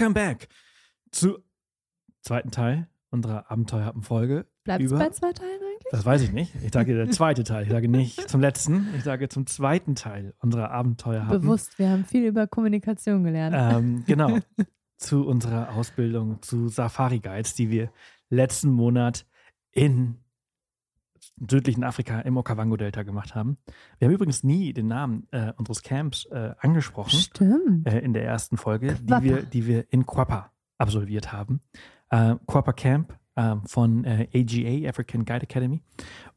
Welcome back zu zweiten Teil unserer Abenteuerhappen-Folge. Bleibt es bei zwei Teilen eigentlich? Das weiß ich nicht. Ich sage der zweite Teil. Ich sage nicht zum letzten. Ich sage zum zweiten Teil unserer Abenteuerhappen. Bewusst, wir haben viel über Kommunikation gelernt. Ähm, genau. zu unserer Ausbildung zu Safari Guides, die wir letzten Monat in südlichen Afrika im Okavango-Delta gemacht haben. Wir haben übrigens nie den Namen äh, unseres Camps äh, angesprochen. Stimmt. Äh, in der ersten Folge, die wir, die wir in Quappa absolviert haben. Äh, Quappa Camp äh, von AGA, African Guide Academy.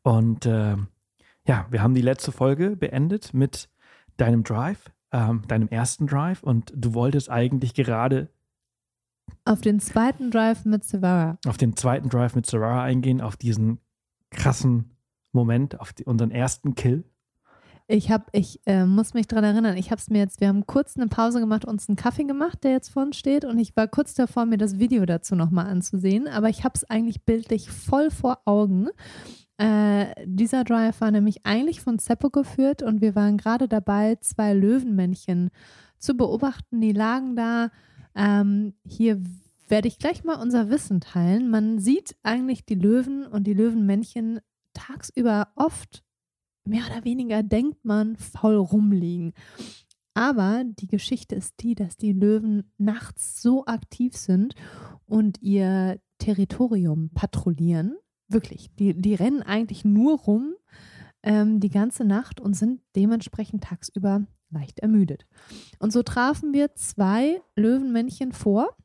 Und ähm, ja, wir haben die letzte Folge beendet mit deinem Drive, ähm, deinem ersten Drive. Und du wolltest eigentlich gerade auf den zweiten Drive mit Savara. Auf den zweiten Drive mit Savara eingehen, auf diesen krassen Moment, auf die, unseren ersten Kill? Ich habe, ich äh, muss mich daran erinnern, ich habe es mir jetzt, wir haben kurz eine Pause gemacht, uns einen Kaffee gemacht, der jetzt vor uns steht und ich war kurz davor, mir das Video dazu nochmal anzusehen, aber ich habe es eigentlich bildlich voll vor Augen. Äh, dieser Drive war nämlich eigentlich von Seppo geführt und wir waren gerade dabei, zwei Löwenmännchen zu beobachten. Die lagen da. Ähm, hier werde ich gleich mal unser Wissen teilen. Man sieht eigentlich die Löwen und die Löwenmännchen tagsüber oft mehr oder weniger denkt man faul rumliegen. Aber die Geschichte ist die, dass die Löwen nachts so aktiv sind und ihr Territorium patrouillieren. Wirklich, die, die rennen eigentlich nur rum ähm, die ganze Nacht und sind dementsprechend tagsüber leicht ermüdet. Und so trafen wir zwei Löwenmännchen vor,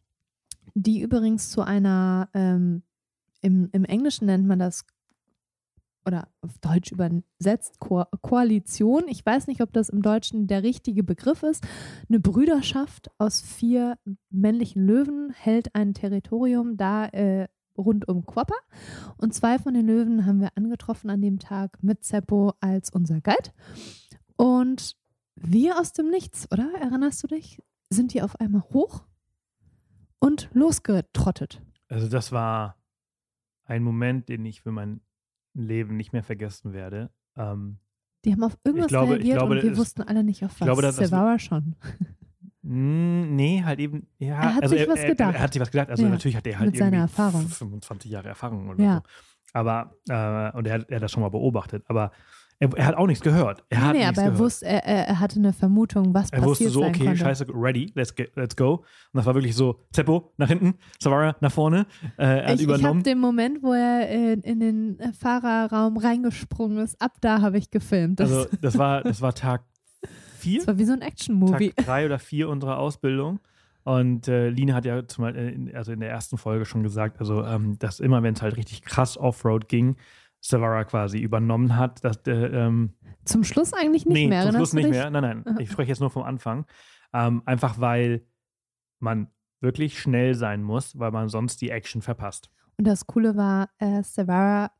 die übrigens zu einer, ähm, im, im Englischen nennt man das oder auf Deutsch übersetzt Ko Koalition. Ich weiß nicht, ob das im Deutschen der richtige Begriff ist. Eine Brüderschaft aus vier männlichen Löwen hält ein Territorium da äh, rund um Quappa. Und zwei von den Löwen haben wir angetroffen an dem Tag mit Zeppo als unser Guide. Und wir aus dem Nichts, oder? Erinnerst du dich? Sind die auf einmal hoch und losgetrottet. Also das war ein Moment, den ich für mein Leben nicht mehr vergessen werde. Ähm, die haben auf irgendwas glaube, reagiert glaube, und wir ist, wussten alle nicht auf was. Ich glaube, das, Silvara schon. Hm, nee, halt eben, ja. Er hat also sich er, was gedacht. Er, er, hat sich was gedacht. Also ja, natürlich hat er halt mit seiner Erfahrung. 25 Jahre Erfahrung oder ja. so. Aber, äh, und er hat, er hat das schon mal beobachtet. Aber er, er, hat auch nichts gehört. Er hat nee, aber er wusste, er, er, hatte eine Vermutung, was er passiert Er wusste so, okay, konnte. scheiße, ready, let's, get, let's go. Und das war wirklich so, Zeppo nach hinten, Savara nach vorne. Äh, er ich, übernommen. Ich habe den Moment, wo er in, in, den Fahrerraum reingesprungen ist, ab da habe ich gefilmt. Das also das war, das war Tag vier. Das war wie so ein Action-Movie. Tag drei oder vier unserer Ausbildung. Und äh, Line hat ja zum, äh, also in der ersten Folge schon gesagt, also ähm, dass immer, wenn es halt richtig krass Offroad ging, Savara quasi übernommen hat. Dass, äh, ähm, zum Schluss eigentlich nicht nee, mehr. Zum Schluss nicht mehr. Nein, nein. Ich spreche jetzt nur vom Anfang. Ähm, einfach weil man wirklich schnell sein muss, weil man sonst die Action verpasst. Und das Coole war, äh, Savara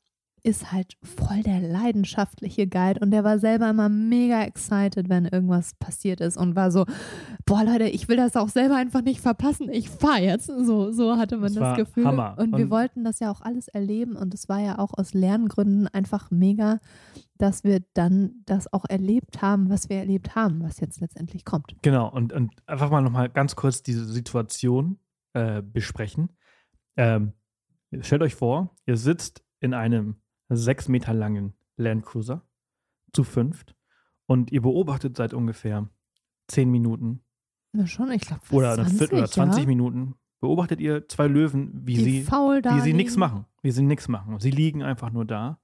ist halt voll der leidenschaftliche Guide und der war selber immer mega excited, wenn irgendwas passiert ist und war so, boah Leute, ich will das auch selber einfach nicht verpassen, ich fahr jetzt. So, so hatte man das, das Gefühl. Hammer. Und, und wir wollten das ja auch alles erleben und es war ja auch aus Lerngründen einfach mega, dass wir dann das auch erlebt haben, was wir erlebt haben, was jetzt letztendlich kommt. Genau, und, und einfach mal nochmal ganz kurz diese Situation äh, besprechen. Ähm, stellt euch vor, ihr sitzt in einem sechs Meter langen Landcruiser zu fünft und ihr beobachtet seit ungefähr zehn Minuten. Na schon, ich glaube oder 20, oder 20 ja? Minuten beobachtet ihr zwei Löwen, wie Die sie, wie sie nichts machen. Wie sie nichts machen. Sie liegen einfach nur da.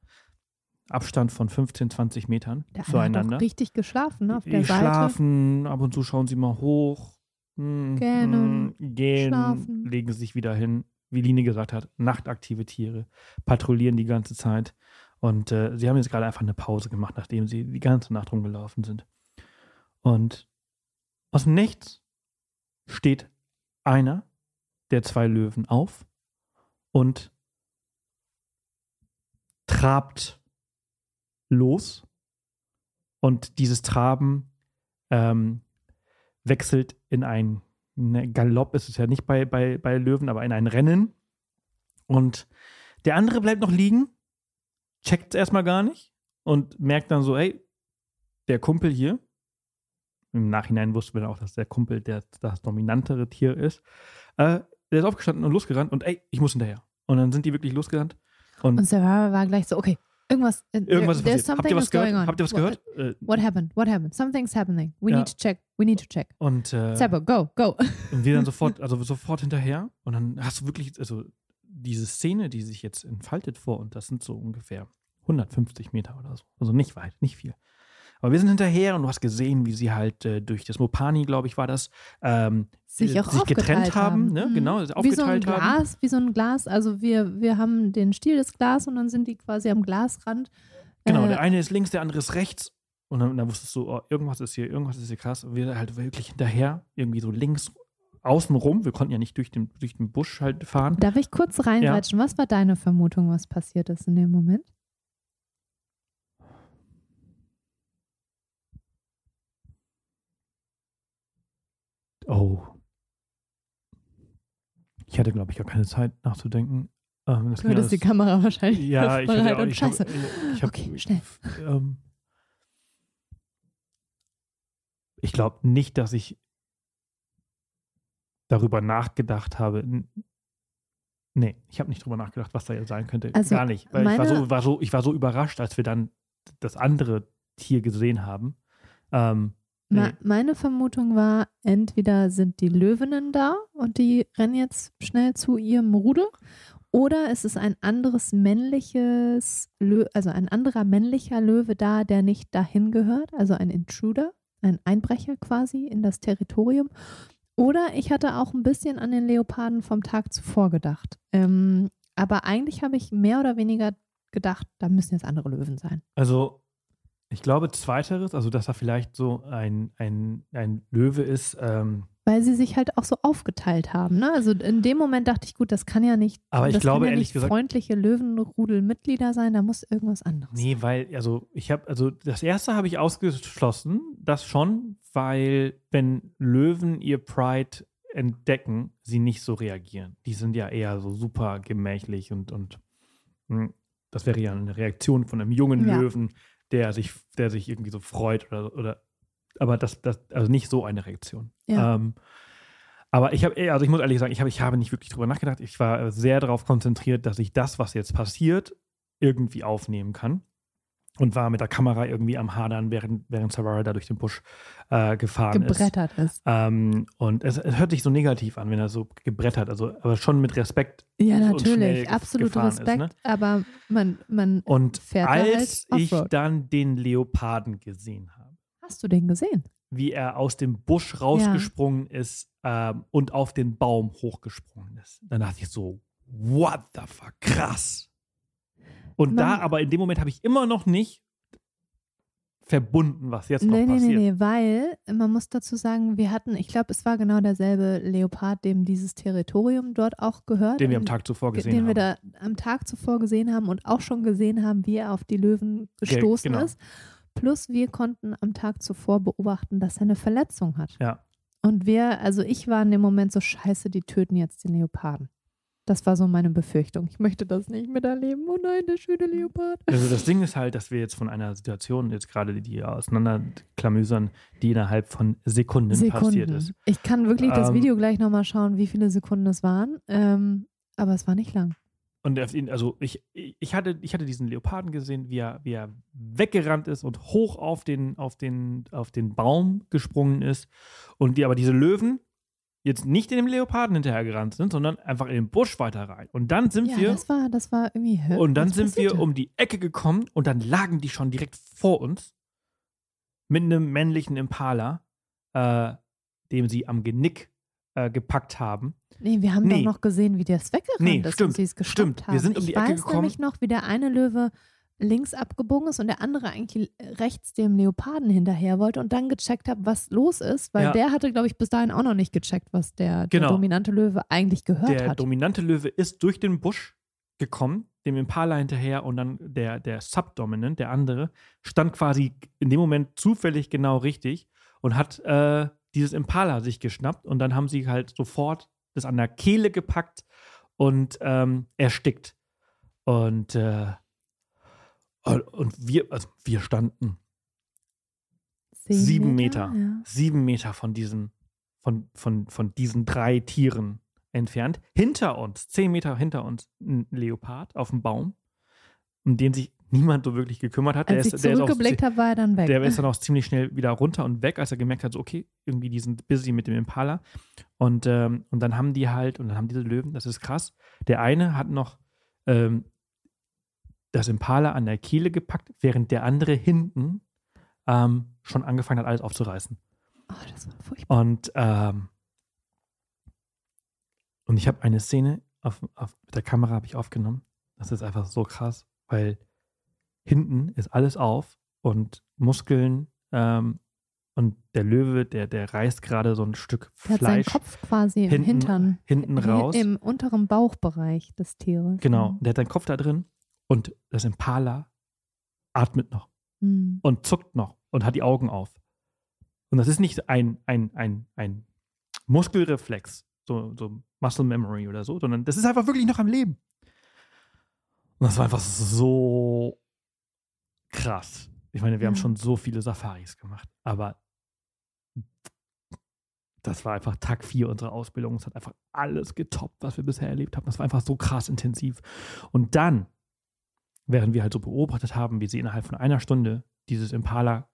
Abstand von 15, 20 Metern Der eine zueinander. hat richtig geschlafen, ne, auf die der Seite. schlafen, ab und zu schauen sie mal hoch. Hm, Gähnen, hm, gähnen, schlafen. legen sich wieder hin. Wie Line gesagt hat, nachtaktive Tiere, patrouillieren die ganze Zeit. Und äh, sie haben jetzt gerade einfach eine Pause gemacht, nachdem sie die ganze Nacht rumgelaufen sind. Und aus dem Nichts steht einer der zwei Löwen auf und trabt los. Und dieses Traben ähm, wechselt in ein ne, Galopp, ist es ja nicht bei, bei, bei Löwen, aber in ein Rennen. Und der andere bleibt noch liegen, checkt es erstmal gar nicht und merkt dann so, ey, der Kumpel hier im Nachhinein wussten wir dann auch, dass der Kumpel der, das dominantere Tier ist. Äh, der ist aufgestanden und losgerannt und ey, ich muss hinterher. Und dann sind die wirklich losgerannt. Und, Und Sarah war gleich so, okay, irgendwas, äh, irgendwas ist passiert. Habt ihr was gehört? Habt ihr was What- gehört? Äh, What happened? What happened? Something's happening. We Ja. need to check. We need to check. und äh, Sabo, go, go. Und wir dann sofort, also sofort hinterher. Und dann hast du wirklich, also diese Szene, die sich jetzt entfaltet vor, und das sind so ungefähr 150 Meter oder so. Also nicht weit, nicht viel. Aber wir sind hinterher und du hast gesehen, wie sie halt äh, durch das Mopani, glaube ich, war das, ähm, Sich äh, auch sich getrennt aufgeteilt haben, ne? Mhm. Genau, wie so ein aufgeteilt haben. Glas, wie so ein Glas. Also wir, wir haben den Stiel des Glas und dann sind die quasi am Glasrand. Genau, Äh, der eine ist links, der andere ist rechts. Und dann, dann wusstest du, oh, irgendwas ist hier, irgendwas ist hier krass. Und wir halt wirklich hinterher, irgendwie so links außen rum. Wir konnten ja nicht durch den, durch den Busch halt fahren. Darf ich kurz reingrätschen? Was war deine Vermutung, was passiert ist in dem Moment? Oh. Ich hatte, glaube ich, gar keine Zeit nachzudenken. Ähm, das Du hattest die Kamera wahrscheinlich Ja, ich hatte auch, und ich hab, scheiße. ich hab, Okay, schnell. Ähm, ich glaube nicht, dass ich darüber nachgedacht habe. Nee, ich habe nicht drüber nachgedacht, was da jetzt sein könnte. Also, Gar nicht. Weil ich war, so, war so, ich war so überrascht, als wir dann das andere Tier gesehen haben. Ähm, Ma meine Vermutung war, entweder sind die Löwinnen da und die rennen jetzt schnell zu ihrem Rudel, oder es ist ein anderes männliches, Lö also ein anderer männlicher Löwe da, der nicht dahin gehört, also ein Intruder, ein Einbrecher quasi in das Territorium. Oder ich hatte auch ein bisschen an den Leoparden vom Tag zuvor gedacht. Ähm, aber eigentlich habe ich mehr oder weniger gedacht, da müssen jetzt andere Löwen sein. Also, ich glaube, zweiteres, also dass er vielleicht so ein, ein, ein Löwe ist, ähm, Weil sie sich halt auch so aufgeteilt haben. Ne? Also in dem Moment dachte ich, gut, das kann ja nicht, Aber ich das glaube, ja ehrlich nicht gesagt- freundliche Löwenrudelmitglieder sein, da muss irgendwas anderes. Nee, weil, also ich habe, also das erste habe ich ausgeschlossen, das schon, weil wenn Löwen ihr Pride entdecken, sie nicht so reagieren. Die sind ja eher so super gemächlich und, und mh, das wäre ja eine Reaktion von einem jungen Ja. Löwen, der sich, der sich irgendwie so freut oder, oder aber das, das, also nicht so eine Reaktion. Ja. Ähm, aber ich habe, also ich muss ehrlich sagen, ich habe, ich habe nicht wirklich drüber nachgedacht. Ich war sehr darauf konzentriert, dass ich das, was jetzt passiert, irgendwie aufnehmen kann. Und war mit der Kamera irgendwie am Hadern, während, während Savara da durch den Busch äh, gefahren ist. gebrettert ist. Ähm, und es, es hört sich so negativ an, wenn er so gebrettert, also aber schon mit Respekt. Ja, natürlich, absolut gefahren ist, Respekt, ne? aber man, man Und fährt als halt ich dann den Leoparden gesehen habe, Hast du den gesehen? wie er aus dem Busch rausgesprungen ist ähm, und auf den Baum hochgesprungen ist. Dann dachte ich so, what the fuck, krass. Und da, Man- aber in dem Moment habe ich immer noch nicht verbunden, was jetzt noch Nee, nee, nee, passiert. nee, weil man muss dazu sagen, wir hatten, ich glaube, es war genau derselbe Leopard, dem dieses Territorium dort auch gehört. Den wir am Tag zuvor gesehen den haben. wir da am Tag zuvor gesehen haben und auch schon gesehen haben, wie er auf die Löwen gestoßen genau. ist. Plus wir konnten am Tag zuvor beobachten, dass er eine Verletzung hat. Ja. Und wir, also ich war in dem Moment so scheiße, die töten jetzt den Leoparden. Das war so meine Befürchtung. Ich möchte das nicht miterleben. Oh nein, der schöne Leopard. Also das Ding ist halt, dass wir jetzt von einer Situation jetzt gerade die auseinanderklamüsern, die innerhalb von Sekunden, passiert ist. Ich kann wirklich das Ähm, Video gleich nochmal schauen, wie viele Sekunden es waren. Ähm, aber es war nicht lang. Und also ich, ich, hatte, ich hatte diesen Leoparden gesehen, wie er, wie er weggerannt ist und hoch auf den, auf, den, auf den Baum gesprungen ist. Und die aber diese Löwen jetzt nicht in dem Leoparden hinterhergerannt sind, sondern einfach in den Busch weiter rein. Und dann sind Ja, wir das war, das war irgendwie. hä, Und dann sind wir um die Ecke gekommen und dann lagen die schon direkt vor uns mit einem männlichen Impala, äh, dem sie am Genick äh, gepackt haben. Nee, wir haben Nee. doch noch gesehen, wie der es weggerannt Nee, ist stimmt, und sie es gestoppt stimmt. Wir haben. sind um ich die Ecke weiß gekommen. nämlich noch, wie der eine Löwe links abgebogen ist und der andere eigentlich rechts dem Leoparden hinterher wollte und dann gecheckt hat, was los ist, weil Ja. der hatte, glaube ich, bis dahin auch noch nicht gecheckt, was der, der Genau. dominante Löwe eigentlich gehört Der hat. dominante Löwe ist durch den Busch gekommen, dem Impala hinterher und dann der, der Subdominant, der andere, stand quasi in dem Moment zufällig genau richtig und hat äh, dieses Impala sich geschnappt und dann haben sie halt sofort das an der Kehle gepackt und ähm, erstickt. Und, äh, und- und wir, also wir standen sieben Meter, Ja. sieben Meter von diesen, von, von, von diesen drei Tieren entfernt. Hinter uns, zehn Meter hinter uns, ein Leopard auf dem Baum, um den sich niemand so wirklich gekümmert hat. Der Als ist, ich der ist zurückgeblickt habe, war er dann weg. Der ist dann auch ziemlich schnell wieder runter und weg, als er gemerkt hat, so, okay, irgendwie die sind busy mit dem Impala. Und, ähm, und dann haben die halt, und dann haben diese Löwen, das ist krass. Der eine hat noch ähm, das Impala an der Kehle gepackt, während der andere hinten ähm, schon angefangen hat, alles aufzureißen. oh, das war furchtbar. Und, ähm, und ich habe eine Szene auf, auf mit der Kamera habe ich aufgenommen. Das ist einfach so krass, weil hinten ist alles auf und Muskeln ähm, und der Löwe, der, der reißt gerade so ein Stück Der hat seinen Fleisch Kopf quasi im hinten- Hintern. hinten hi- raus. Im unteren Bauchbereich des Tieres. Genau, der hat seinen Kopf da drin und das Impala atmet noch Mhm. und zuckt noch und hat die Augen auf. Und das ist nicht ein, ein, ein, ein Muskelreflex, so, so Muscle Memory oder so, sondern das ist einfach wirklich noch am Leben. Und das war einfach so krass. Ich meine, wir haben Ja. schon so viele Safaris gemacht, aber das war einfach Tag 4 unserer Ausbildung. Es hat einfach alles getoppt, was wir bisher erlebt haben. Das war einfach so krass intensiv. Und dann, während wir halt so beobachtet haben, wie sie innerhalb von einer Stunde dieses Impala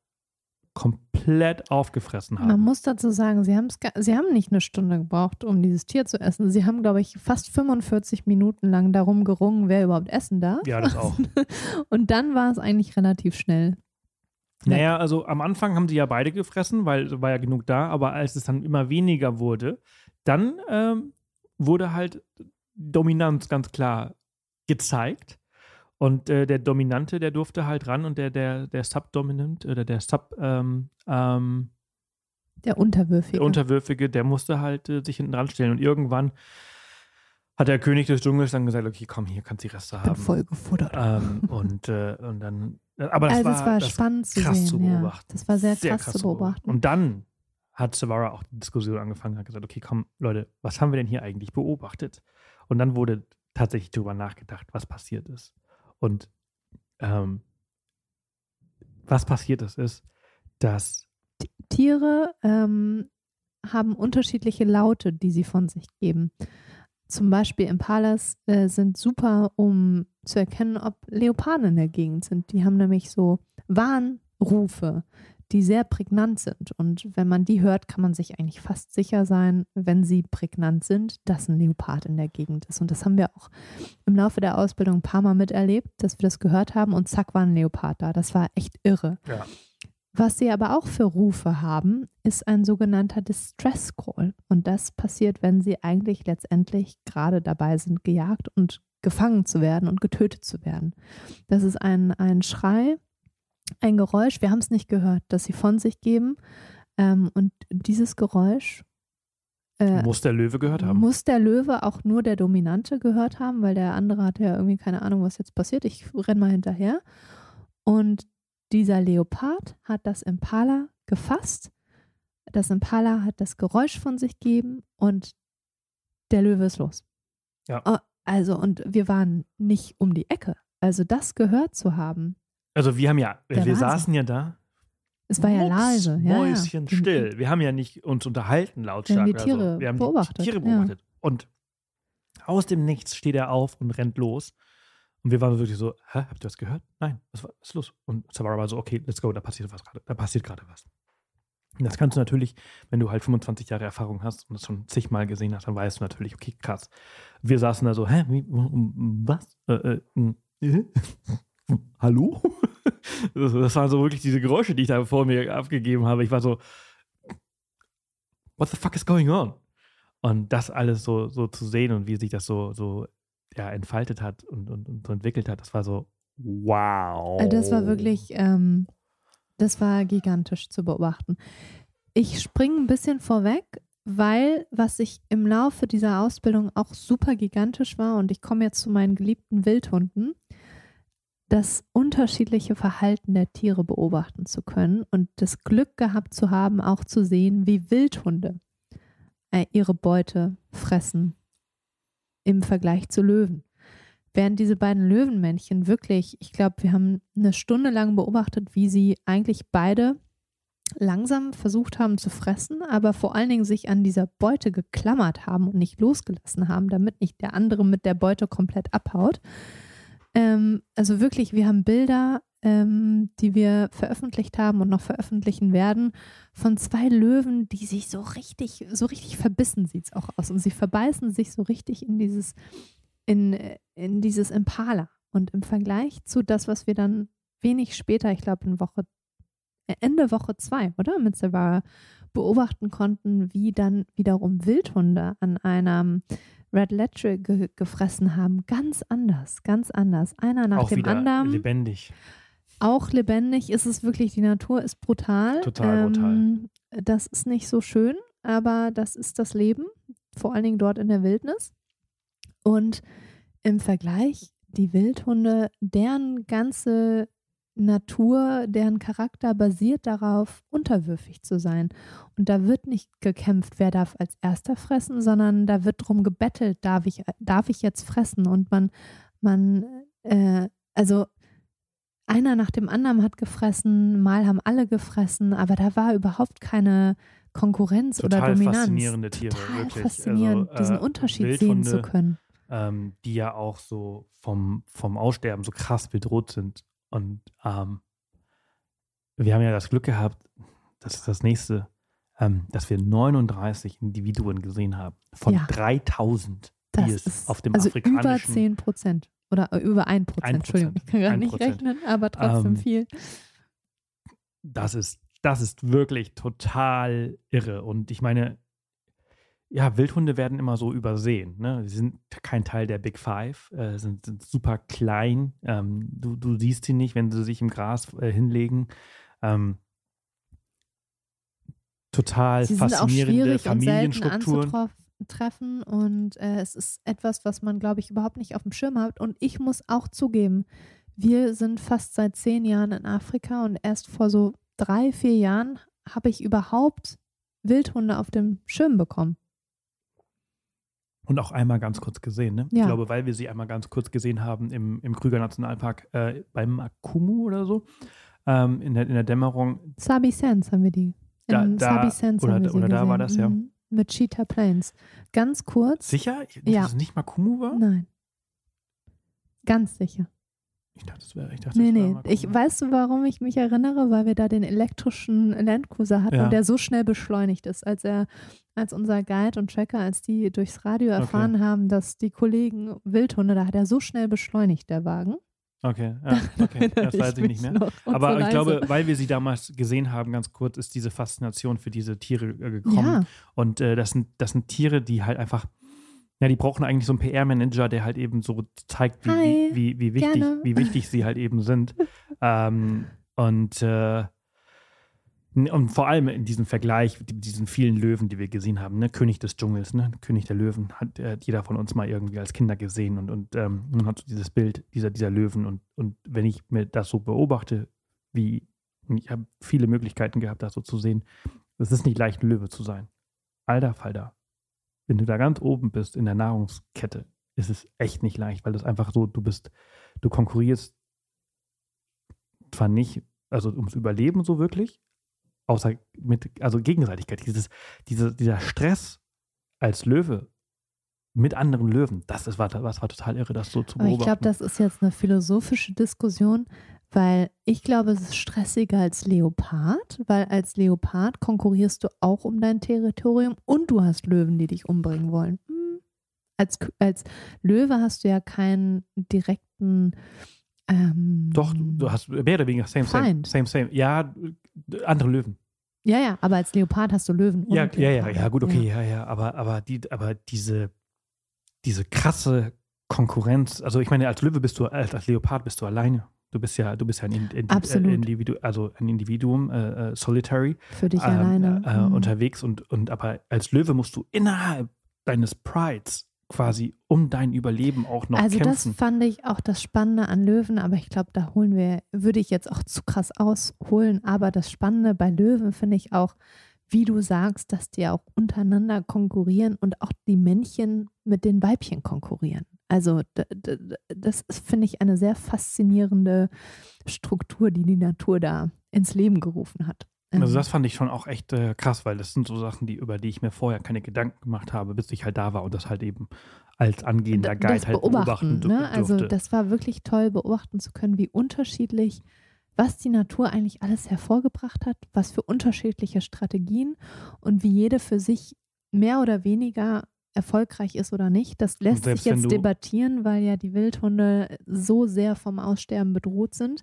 komplett aufgefressen haben. Man muss dazu sagen, sie, sie haben nicht eine Stunde gebraucht, um dieses Tier zu essen. Sie haben, glaube ich, fast 45 Minuten lang darum gerungen, wer überhaupt essen darf. ja, das auch. Und dann war es eigentlich relativ schnell. Naja, also am Anfang haben sie ja beide gefressen, weil es war ja genug da, aber als es dann immer weniger wurde, dann ähm, wurde halt Dominanz ganz klar gezeigt. Und äh, der Dominante, der durfte halt ran und der, der, der Subdominant oder der Sub, ähm, ähm, Der Unterwürfige. der Unterwürfige, der musste halt äh, sich hinten ranstellen. Und irgendwann hat der König des Dschungels dann gesagt, okay, komm, hier kannst du die Reste Ich bin haben. voll gefuttert. Ähm, und, äh, und dann, aber das also war, es war das spannend zu krass sehen. zu ja. beobachten. Das war sehr, krass, zu beobachten. Und dann hat Savara auch die Diskussion angefangen, hat gesagt, okay, komm, Leute, was haben wir denn hier eigentlich beobachtet? Und dann wurde tatsächlich darüber nachgedacht, was passiert ist. Und ähm, was passiert ist, ist, dass Tiere ähm, haben unterschiedliche Laute, die sie von sich geben. Zum Beispiel Impalas äh, sind super, um zu erkennen, ob Leoparden in der Gegend sind. Die haben nämlich so Warnrufe, die sehr prägnant sind. Und wenn man die hört, kann man sich eigentlich fast sicher sein, wenn sie prägnant sind, dass ein Leopard in der Gegend ist. Und das haben wir auch im Laufe der Ausbildung ein paar Mal miterlebt, dass wir das gehört haben und zack war ein Leopard da. Das war echt irre. Ja. Was sie aber auch für Rufe haben, ist ein sogenannter Distress Call. Und das passiert, wenn sie eigentlich letztendlich gerade dabei sind, gejagt und gefangen zu werden und getötet zu werden. Das ist ein, ein Schrei, ein Geräusch, wir haben es nicht gehört, das sie von sich geben. Ähm, und dieses Geräusch äh, muss der Löwe gehört haben. muss der Löwe auch nur der Dominante gehört haben, weil der andere hatte ja irgendwie keine Ahnung, was jetzt passiert. Ich renn mal hinterher. Und dieser Leopard hat das Impala gefasst. Das Impala hat das Geräusch von sich gegeben und der Löwe ist los. Ja. Oh, Also, und wir waren nicht um die Ecke. Also, das gehört zu haben. Also wir haben ja, Der wir Wahnsinn. saßen ja da. Es war ja Mucks, leise. Ja, Mäuschen ja. still. Wir haben ja nicht uns unterhalten lautstark. Wir haben die Tiere so. Wir haben beobachtet, die Tiere ja. beobachtet. Und aus dem Nichts steht er auf und rennt los. Und wir waren wirklich so, hä, habt ihr das gehört? Nein, was, war, was ist los? Und Savara war so, okay, let's go, da passiert was gerade, da passiert gerade was. Und das kannst du natürlich, wenn du halt 25 Jahre Erfahrung hast und das schon zigmal gesehen hast, dann weißt du natürlich, okay, krass. Wir saßen da so, hä, wie, was? Äh, äh, äh? Hallo? Das, das waren so wirklich diese Geräusche, die ich da vor mir abgegeben habe. Ich war so, what the fuck is going on? Und das alles so, so zu sehen und wie sich das so, so ja, entfaltet hat und, und, und so entwickelt hat, das war so, wow. Also Das war wirklich, ähm, das war gigantisch zu beobachten. Ich springe ein bisschen vorweg, weil was ich im Laufe dieser Ausbildung auch super gigantisch war und ich komme jetzt zu meinen geliebten Wildhunden, das unterschiedliche Verhalten der Tiere beobachten zu können und das Glück gehabt zu haben, auch zu sehen, wie Wildhunde äh, ihre Beute fressen im Vergleich zu Löwen. Während diese beiden Löwenmännchen wirklich, ich glaube, wir haben eine Stunde lang beobachtet, wie sie eigentlich beide langsam versucht haben zu fressen, aber vor allen Dingen sich an dieser Beute geklammert haben und nicht losgelassen haben, damit nicht der andere mit der Beute komplett abhaut. Ähm, also wirklich, wir haben Bilder, ähm, die wir veröffentlicht haben und noch veröffentlichen werden, von zwei Löwen, die sich so richtig, so richtig verbissen sieht es auch aus. Und sie verbeißen sich so richtig in dieses, in, in dieses Impala. Und im Vergleich zu das, was wir dann wenig später, ich glaube in Woche, äh, Ende Woche zwei, oder? Mit Silvara beobachten konnten, wie dann wiederum Wildhunde an einem Red Ledger ge gefressen haben. Ganz anders, ganz anders. Einer nach Auch dem anderen. lebendig. Auch lebendig ist es wirklich, die Natur ist brutal. Total brutal. Ähm, das ist nicht so schön, aber das ist das Leben, vor allen Dingen dort in der Wildnis. Und im Vergleich, die Wildhunde, deren ganze Natur, deren Charakter basiert darauf, unterwürfig zu sein. Und da wird nicht gekämpft, wer darf als erster fressen, sondern da wird drum gebettelt, darf ich, darf ich jetzt fressen? Und man, man, äh, also einer nach dem anderen hat gefressen, mal haben alle gefressen, aber da war überhaupt keine Konkurrenz Total oder Dominanz. faszinierende Tiere, Total wirklich. faszinierend, Also, diesen äh, Unterschied sehen zu Wildhunde, können. ähm, die ja auch so vom, vom Aussterben so krass bedroht sind. Und ähm, wir haben ja das Glück gehabt, das ist das nächste, ähm, dass wir 39 Individuen gesehen haben von Ja. 3000, die Das es auf dem also über afrikanischen 10 Prozent. Oder äh, über 1 Prozent, 1%, Entschuldigung, ich kann gar nicht 1%. rechnen, aber trotzdem Ähm, viel. das ist, das ist wirklich total irre. Und ich meine, ja, Wildhunde werden immer so übersehen. Ne? Sie sind kein Teil der Big Five, äh, sind, sind super klein. Ähm, du, du siehst sie nicht, wenn sie sich im Gras äh, hinlegen. Ähm, total Sie sind auch faszinierende schwierig und selten Familienstrukturen. anzutreffen und äh, es ist etwas, was man, glaube ich, überhaupt nicht auf dem Schirm hat. Und ich muss auch zugeben, wir sind fast seit zehn Jahren in Afrika und erst vor so drei, vier Jahren habe ich überhaupt Wildhunde auf dem Schirm bekommen. Und auch einmal ganz kurz gesehen. Ne? Ja. Ich glaube, weil wir sie einmal ganz kurz gesehen haben im, im Krüger Nationalpark äh, beim Akumu oder so, ähm, in, der, in der Dämmerung. Sabi Sands haben wir die. Da- In da- Sabi Sands oder- haben wir sie oder da war gesehen. das, ja. Mhm. Mit Cheetah Plains. Ganz kurz. Sicher? Ich, Ja. Dass es nicht Makumu war? Nein. Ganz sicher. Ich dachte, es wäre. Ich dachte, Nee, nee. Ich, weißt du, warum ich mich erinnere? Weil wir da den elektrischen Landcruiser hatten Ja. und der so schnell beschleunigt ist, als er, als unser Guide und Tracker, als die durchs Radio erfahren haben, dass die Kollegen Wildhunde, da hat er so schnell beschleunigt, der Wagen. Okay, ja, okay. das weiß ich nicht mehr. Aber so ich glaube, weil wir sie damals gesehen haben, ganz kurz, ist diese Faszination für diese Tiere äh, gekommen. ja, Und äh, das, sind, das sind Tiere, die halt einfach, ja, die brauchen eigentlich so einen PR-Manager, der halt eben so zeigt, wie, Hi, wie, wie, wie, wichtig, gerne. wie wichtig sie halt eben sind. ähm, und, äh, und vor allem in diesem Vergleich mit diesen vielen Löwen, die wir gesehen haben, ne? König des Dschungels, ne? König der Löwen, hat äh, jeder von uns mal irgendwie als Kinder gesehen und, und ähm, man hat so dieses Bild dieser, dieser Löwen und, und wenn ich mir das so beobachte, wie, ich habe viele Möglichkeiten gehabt, das so zu sehen, es ist nicht leicht, ein Löwe zu sein. Alter Falter. Wenn du da ganz oben bist in der Nahrungskette, ist es echt nicht leicht, weil das einfach so, du bist, du konkurrierst zwar nicht, also ums Überleben so wirklich, außer mit, also Gegenseitigkeit, dieses, diese, dieser Stress als Löwe mit anderen Löwen, das ist, war, das war total irre, das so zu aber ich beobachten. glaube, das ist jetzt eine philosophische Diskussion, weil ich glaube, es ist stressiger als Leopard, weil als Leopard konkurrierst du auch um dein Territorium und du hast Löwen, die dich umbringen wollen. Hm. Als, als Löwe hast du ja keinen direkten ähm, Doch, du, hast mehr oder weniger same, same, Feind. same, same. Ja, andere Löwen. Ja, ja, aber als Leopard hast du Löwen Ja, ja, ja, ja, gut, okay, ja, ja, aber, aber, die, aber diese, diese krasse Konkurrenz, also ich meine, als Löwe bist du, als, als Leopard bist du alleine. Du bist ja, du bist ja ein, Indi- Absolut. Äh, Individu, also ein Individuum, äh, äh, solitary, Für dich ähm, alleine. äh, Mhm. unterwegs und, und aber als Löwe musst du innerhalb deines Prides quasi um dein Überleben auch noch also das kämpfen. fand ich auch das Spannende an Löwen, aber ich glaube, da holen wir, würde ich jetzt auch zu krass ausholen, aber das Spannende bei Löwen finde ich auch, wie du sagst, dass die auch untereinander konkurrieren und auch die Männchen mit den Weibchen konkurrieren. Also das ist, finde ich, eine sehr faszinierende Struktur, die die Natur da ins Leben gerufen hat. Ähm, Also das fand ich schon auch echt äh, krass, weil das sind so Sachen, die, über die ich mir vorher keine Gedanken gemacht habe, bis ich halt da war und das halt eben als angehender Guide das halt beobachten, beobachten, ne? Also das war wirklich toll, beobachten zu können, wie unterschiedlich, was die Natur eigentlich alles hervorgebracht hat, was für unterschiedliche Strategien und wie jede für sich mehr oder weniger erfolgreich ist oder nicht. Das lässt sich jetzt debattieren, weil ja die Wildhunde so sehr vom Aussterben bedroht sind.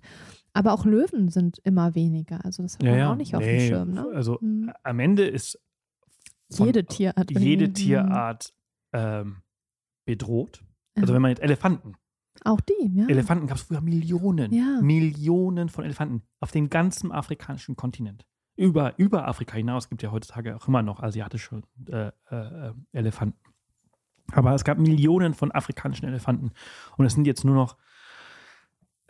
Aber auch Löwen sind immer weniger. Also das hat ja, man ja. auch nicht auf dem Nee, Schirm. Ne? Also Mhm. am Ende ist Jede Tierart. jede irgendwie. Tierart ähm, bedroht. Also wenn man jetzt Elefanten, Auch die, ja. Elefanten gab es früher Millionen, Ja. Millionen von Elefanten auf dem ganzen afrikanischen Kontinent. Über, über Afrika hinaus gibt ja heutzutage auch immer noch asiatische äh, äh, Elefanten. Aber es gab Millionen von afrikanischen Elefanten und es sind jetzt nur noch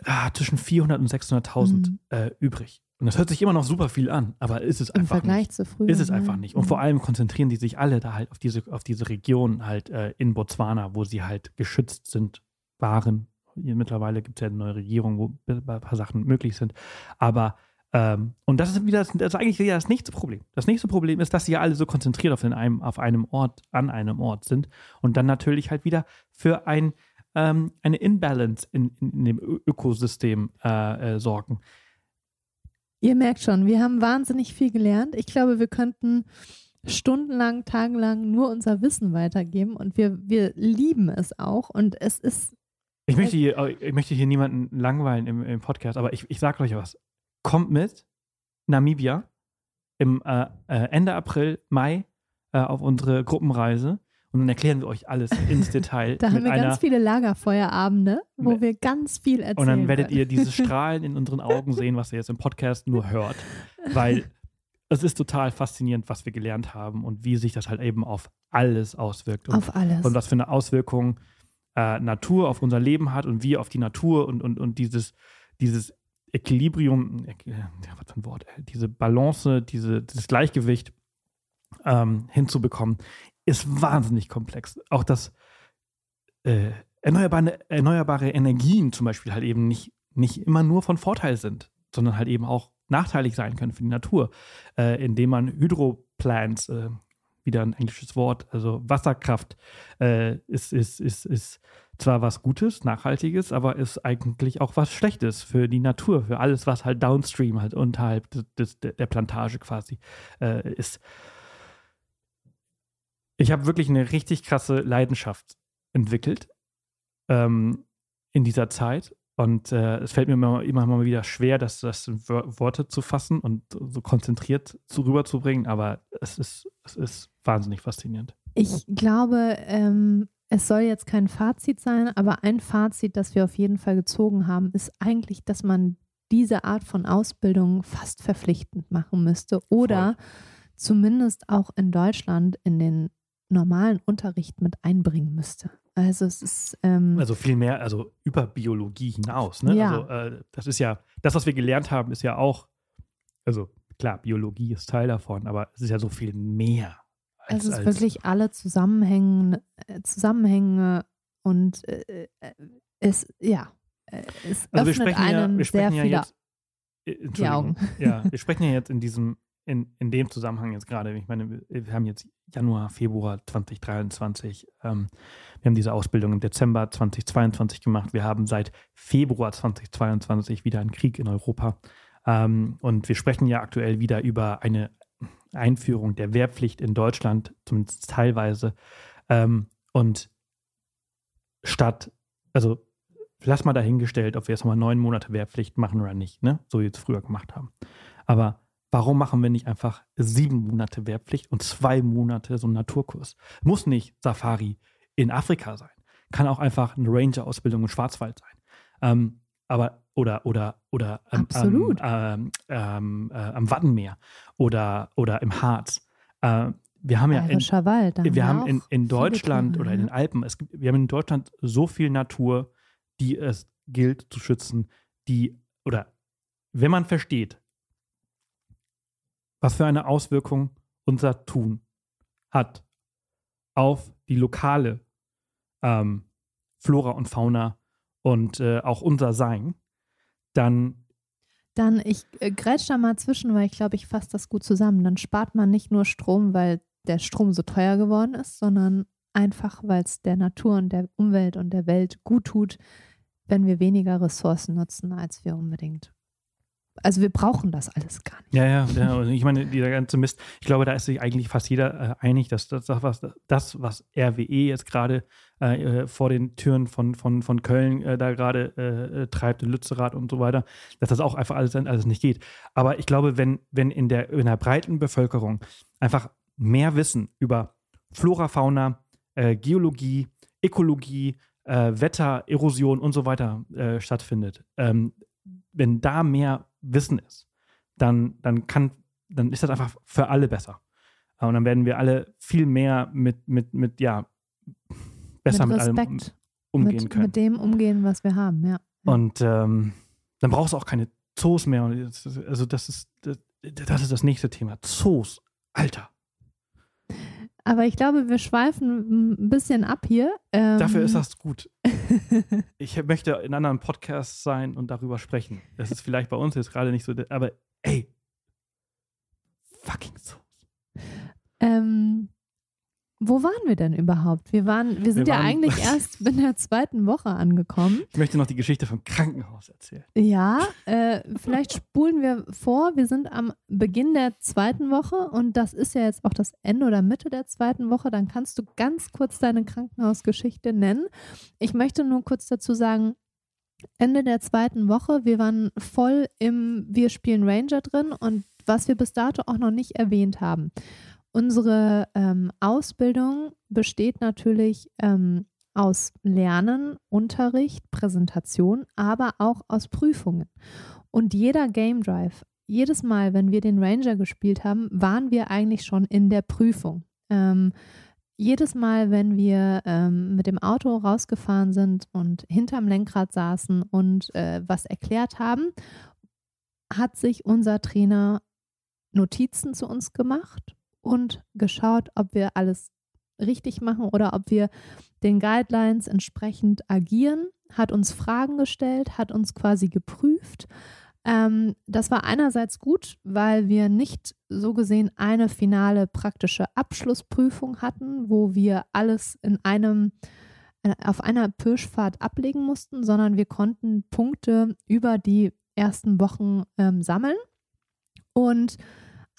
ah, zwischen 400 und 600.000 Mhm. äh, übrig. Und das hört sich immer noch super viel an, aber ist es Im einfach Vergleich nicht. zu früher. Ist es ne? einfach nicht. Und Mhm. vor allem konzentrieren die sich alle da halt auf diese, auf diese Region halt äh, in Botswana, wo sie halt geschützt sind, waren. Mittlerweile gibt es ja eine neue Regierung, wo ein paar Sachen möglich sind. Aber ähm, und das ist wieder das, ist eigentlich wieder das nächste Problem. Das nächste Problem ist, dass sie ja alle so konzentriert auf, den einem, auf einem Ort, an einem Ort sind und dann natürlich halt wieder für ein, ähm, eine Imbalance in, in, in dem Ö Ökosystem äh, äh, sorgen. Ihr merkt schon, wir haben wahnsinnig viel gelernt. Ich glaube, wir könnten stundenlang, tagelang nur unser Wissen weitergeben und wir, wir lieben es auch. Und es ist, Ich möchte hier, ich möchte hier niemanden langweilen im, im Podcast, aber ich, ich sage euch was. Kommt mit Namibia im äh, äh, Ende April, Mai äh, auf unsere Gruppenreise und dann erklären wir euch alles ins Detail. da haben mit wir einer, ganz viele Lagerfeuerabende, wo Ne- wir ganz viel erzählen. und dann werdet ihr diese Strahlen in unseren Augen sehen, was ihr jetzt im Podcast nur hört. Weil es ist total faszinierend, was wir gelernt haben und wie sich das halt eben auf alles auswirkt. Und auf alles. und was für eine Auswirkung äh, Natur auf unser Leben hat und wir auf die Natur und, und, und dieses, dieses Equilibrium, äh, ja, was für ein Wort, äh, diese Balance, diese, dieses Gleichgewicht ähm, hinzubekommen, ist wahnsinnig komplex. Auch das äh, erneuerbare, erneuerbare Energien zum Beispiel halt eben nicht, nicht immer nur von Vorteil sind, sondern halt eben auch nachteilig sein können für die Natur, äh, indem man Hydroplants, äh, wieder ein englisches Wort, also Wasserkraft, äh, ist, ist, ist, ist zwar was Gutes, Nachhaltiges, aber ist eigentlich auch was Schlechtes für die Natur, für alles, was halt downstream halt unterhalb des, des, der Plantage quasi äh, ist. Ich habe wirklich eine richtig krasse Leidenschaft entwickelt ähm, in dieser Zeit. Und äh, es fällt mir immer, immer mal wieder schwer, das, das in Worte zu fassen und so konzentriert zu, rüberzubringen, aber es ist, es ist wahnsinnig faszinierend. Ich glaube, ähm, es soll jetzt kein Fazit sein, aber ein Fazit, das wir auf jeden Fall gezogen haben, ist eigentlich, dass man diese Art von Ausbildung fast verpflichtend machen müsste oder zumindest auch in Deutschland in den normalen Unterricht mit einbringen müsste. Also es ist ähm, Also viel mehr, also über Biologie hinaus. Ne? Ja. Also äh, das ist ja, das, was wir gelernt haben, ist ja auch, also klar, Biologie ist Teil davon, aber es ist ja so viel mehr. es Als, ist als, wirklich alle Zusammenhänge, äh, Zusammenhänge und äh, äh, es, ja, äh, es Also wir öffnet sprechen ja, wir sehr sprechen ja jetzt, Entschuldigung, Augen. ja, wir sprechen ja jetzt in diesem, in, in dem Zusammenhang jetzt gerade, ich meine, wir, haben jetzt Januar, Februar 2023, ähm, wir haben diese Ausbildung im Dezember 2022 gemacht, wir haben seit Februar 2022 wieder einen Krieg in Europa ähm, und wir sprechen ja aktuell wieder über eine Einführung der Wehrpflicht in Deutschland, zumindest teilweise, ähm, und statt, also lass mal dahingestellt, ob wir jetzt mal neun Monate Wehrpflicht machen oder nicht, ne? So wie wir es früher gemacht haben. Aber warum machen wir nicht einfach sieben Monate Wehrpflicht und zwei Monate so einen Naturkurs? Muss nicht Safari in Afrika sein. Kann auch einfach eine Ranger-Ausbildung im Schwarzwald sein. Ähm, aber oder oder oder ähm, Absolut. Ähm, ähm, äh, am Wattenmeer oder oder im Harz. Äh, wir haben ja in, Wald. da wir haben in, in Deutschland Tiere, oder in den Alpen, es gibt, wir haben in Deutschland so viel Natur, die es gilt zu schützen, die, oder wenn man versteht, was für eine Auswirkung unser Tun hat auf die lokale ähm, Flora und Fauna und äh, auch unser Sein, dann Dann, ich äh, grätsch da mal zwischen, weil ich glaube, ich fasse das gut zusammen. Dann spart man nicht nur Strom, weil der Strom so teuer geworden ist, sondern einfach, weil es der Natur und der Umwelt und der Welt gut tut, wenn wir weniger Ressourcen nutzen, als wir unbedingt. Also wir brauchen das alles gar nicht. Ja, ja, ja. Und ich meine, dieser ganze Mist, ich glaube, da ist sich eigentlich fast jeder äh, einig, dass das, was, das, was RWE jetzt gerade äh, vor den Türen von, von, von Köln äh, da gerade äh, treibt, Lützerath und so weiter, dass das auch einfach alles, alles nicht geht. Aber ich glaube, wenn, wenn in, der, in der breiten Bevölkerung einfach mehr Wissen über Flora, Fauna, äh, Geologie, Ökologie, äh, Wetter, Erosion und so weiter äh, stattfindet, ähm, wenn da mehr Wissen ist, dann, dann kann, dann ist das einfach für alle besser. Und dann werden wir alle viel mehr mit, mit, mit ja, besser mit, mit allem umgehen mit, können. Mit dem umgehen, was wir haben, ja. Und ähm, dann brauchst du auch keine Zoos mehr. Also das ist, das, das ist das nächste Thema. Zoos, Alter. Aber ich glaube, wir schweifen ein bisschen ab hier. Ähm Dafür ist das gut. ich möchte in anderen Podcasts sein und darüber sprechen. Das ist vielleicht bei uns jetzt gerade nicht so, aber ey, fucking so. Ähm, wo waren wir denn überhaupt? Wir waren, wir sind wir ja eigentlich erst in der zweiten Woche angekommen. Ich möchte noch die Geschichte vom Krankenhaus erzählen. Ja, äh, vielleicht spulen wir vor. Wir sind am Beginn der zweiten Woche und das ist ja jetzt auch das Ende oder Mitte der zweiten Woche. Dann kannst du ganz kurz deine Krankenhausgeschichte nennen. Ich möchte nur kurz dazu sagen, Ende der zweiten Woche, wir waren voll im Wir spielen Ranger drin und was wir bis dato auch noch nicht erwähnt haben. Unsere ähm, Ausbildung besteht natürlich ähm, aus Lernen, Unterricht, Präsentation, aber auch aus Prüfungen. Und jeder Game Drive, jedes Mal, wenn wir den Ranger gespielt haben, waren wir eigentlich schon in der Prüfung. Ähm, jedes Mal, wenn wir ähm, mit dem Auto rausgefahren sind und hinterm Lenkrad saßen und äh, was erklärt haben, hat sich unser Trainer Notizen zu uns gemacht und geschaut, ob wir alles richtig machen oder ob wir den Guidelines entsprechend agieren, hat uns Fragen gestellt, hat uns quasi geprüft. Ähm, das war einerseits gut, weil wir nicht so gesehen eine finale praktische Abschlussprüfung hatten, wo wir alles in einem äh, auf einer Pirschfahrt ablegen mussten, sondern wir konnten Punkte über die ersten Wochen ähm, sammeln und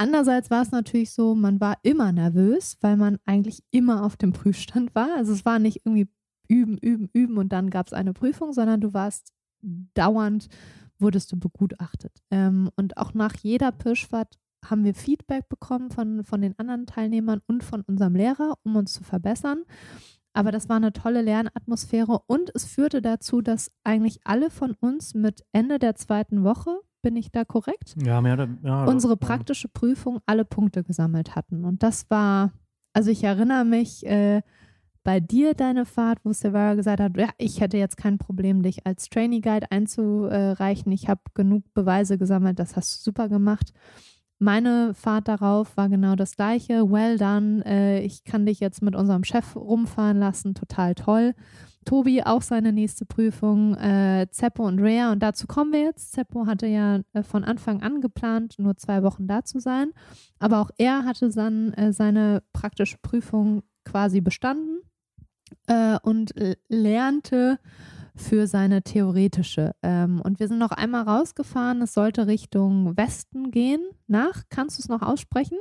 Andererseits war es natürlich so, man war immer nervös, weil man eigentlich immer auf dem Prüfstand war. Also es war nicht irgendwie üben, üben, üben und dann gab es eine Prüfung, sondern du warst dauernd, wurdest du begutachtet. Ähm, und auch nach jeder Pirschfahrt haben wir Feedback bekommen von, von den anderen Teilnehmern und von unserem Lehrer, um uns zu verbessern. Aber das war eine tolle Lernatmosphäre und es führte dazu, dass eigentlich alle von uns mit Ende der zweiten Woche bin ich da korrekt? Ja, mehr oder, ja, Unsere praktische Prüfung alle Punkte gesammelt hatten. Und das war, also ich erinnere mich, äh, bei dir deine Fahrt, wo Silvera gesagt hat, ja, ich hätte jetzt kein Problem, dich als Trainee Guide einzureichen. Ich habe genug Beweise gesammelt, das hast du super gemacht. Meine Fahrt darauf war genau das gleiche. Well done. Äh, ich kann dich jetzt mit unserem Chef rumfahren lassen. Total toll. Tobi auch seine nächste Prüfung, äh, Zeppo und Rhea. Und dazu kommen wir jetzt. Zeppo hatte ja äh, von Anfang an geplant, nur zwei Wochen da zu sein. Aber auch er hatte dann äh, seine praktische Prüfung quasi bestanden äh, und lernte für seine theoretische. Ähm, und wir sind noch einmal rausgefahren. Es sollte Richtung Westen gehen. Nach, kannst du es noch aussprechen?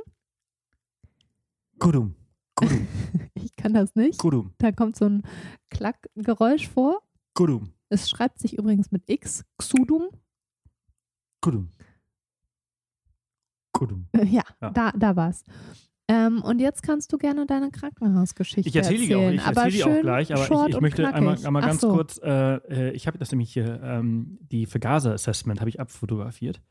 Gudum. Gudum. ich kann das nicht. Gudum. Da kommt so ein Klackgeräusch vor. Gudum. Es schreibt sich übrigens mit X. Xudum. Gudum. Gudum. Ja, ja. da, da war's. Ähm, und jetzt kannst du gerne deine Krankenhausgeschichte ich erzähle erzählen. Ich erzähle die auch gleich, aber ich, ich möchte einmal, einmal ganz so. kurz, äh, äh, ich habe das nämlich hier, ähm, die Vergaser-Assessment habe ich abfotografiert.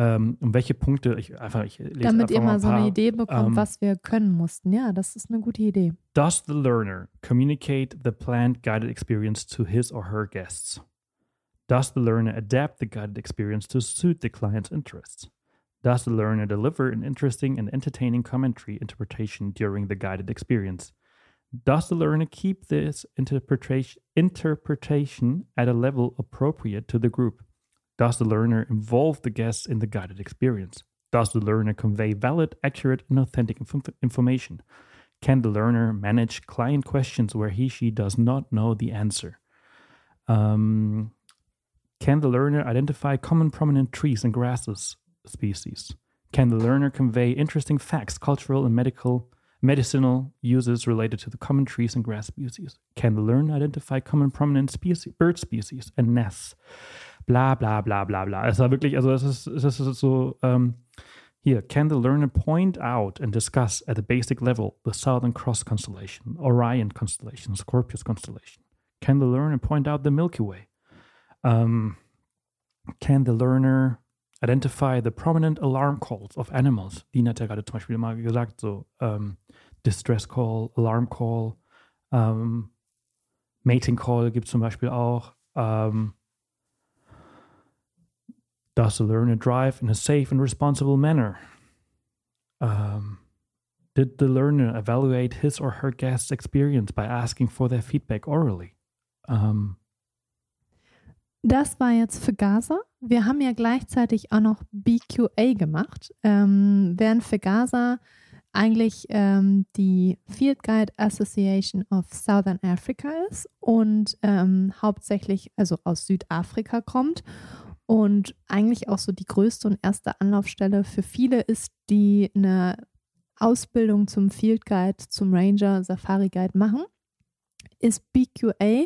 Ähm, um welche Punkte, ich einfach, ich lese Damit ihr mal so eine Idee bekommt, ähm, was wir können mussten. Ja, das ist eine gute Idee. Does the learner communicate the planned guided experience to his or her guests? Does the learner adapt the guided experience to suit the client's interests? Does the learner deliver an interesting and entertaining commentary interpretation during the guided experience? Does the learner keep this interpretation, interpretation at a level appropriate to the group? Does the learner involve the guests in the guided experience? Does the learner convey valid, accurate, and authentic inf- information? Can the learner manage client questions where he she does not know the answer? Um, can the learner identify common prominent trees and grasses species? Can the learner convey interesting facts, cultural and medical medicinal uses related to the common trees and grass species? Can the learner identify common prominent species, bird species and nests? Bla bla bla bla bla. Es war wirklich, also es ist, es ist so, um, here, can the learner point out and discuss at a basic level the Southern Cross constellation, Orion constellation, Scorpius constellation? Can the learner point out the Milky Way? Um, can the learner identify the prominent alarm calls of animals? Dean hat ja gerade zum Beispiel mal gesagt, so um, Distress Call, Alarm Call, um, Mating Call gibt es zum Beispiel auch. Um, does the learner drive in a safe and responsible manner? Um, did the learner evaluate his or her guest's experience by asking for their feedback orally? Um, das war jetzt für Gaza. Wir haben ja gleichzeitig auch noch BQA gemacht, ähm, während für Gaza eigentlich ähm, die Field Guide Association of Southern Africa ist und ähm, hauptsächlich also aus Südafrika kommt und eigentlich auch so die größte und erste Anlaufstelle für viele ist, die eine Ausbildung zum Field Guide, zum Ranger, Safari Guide machen, ist BQA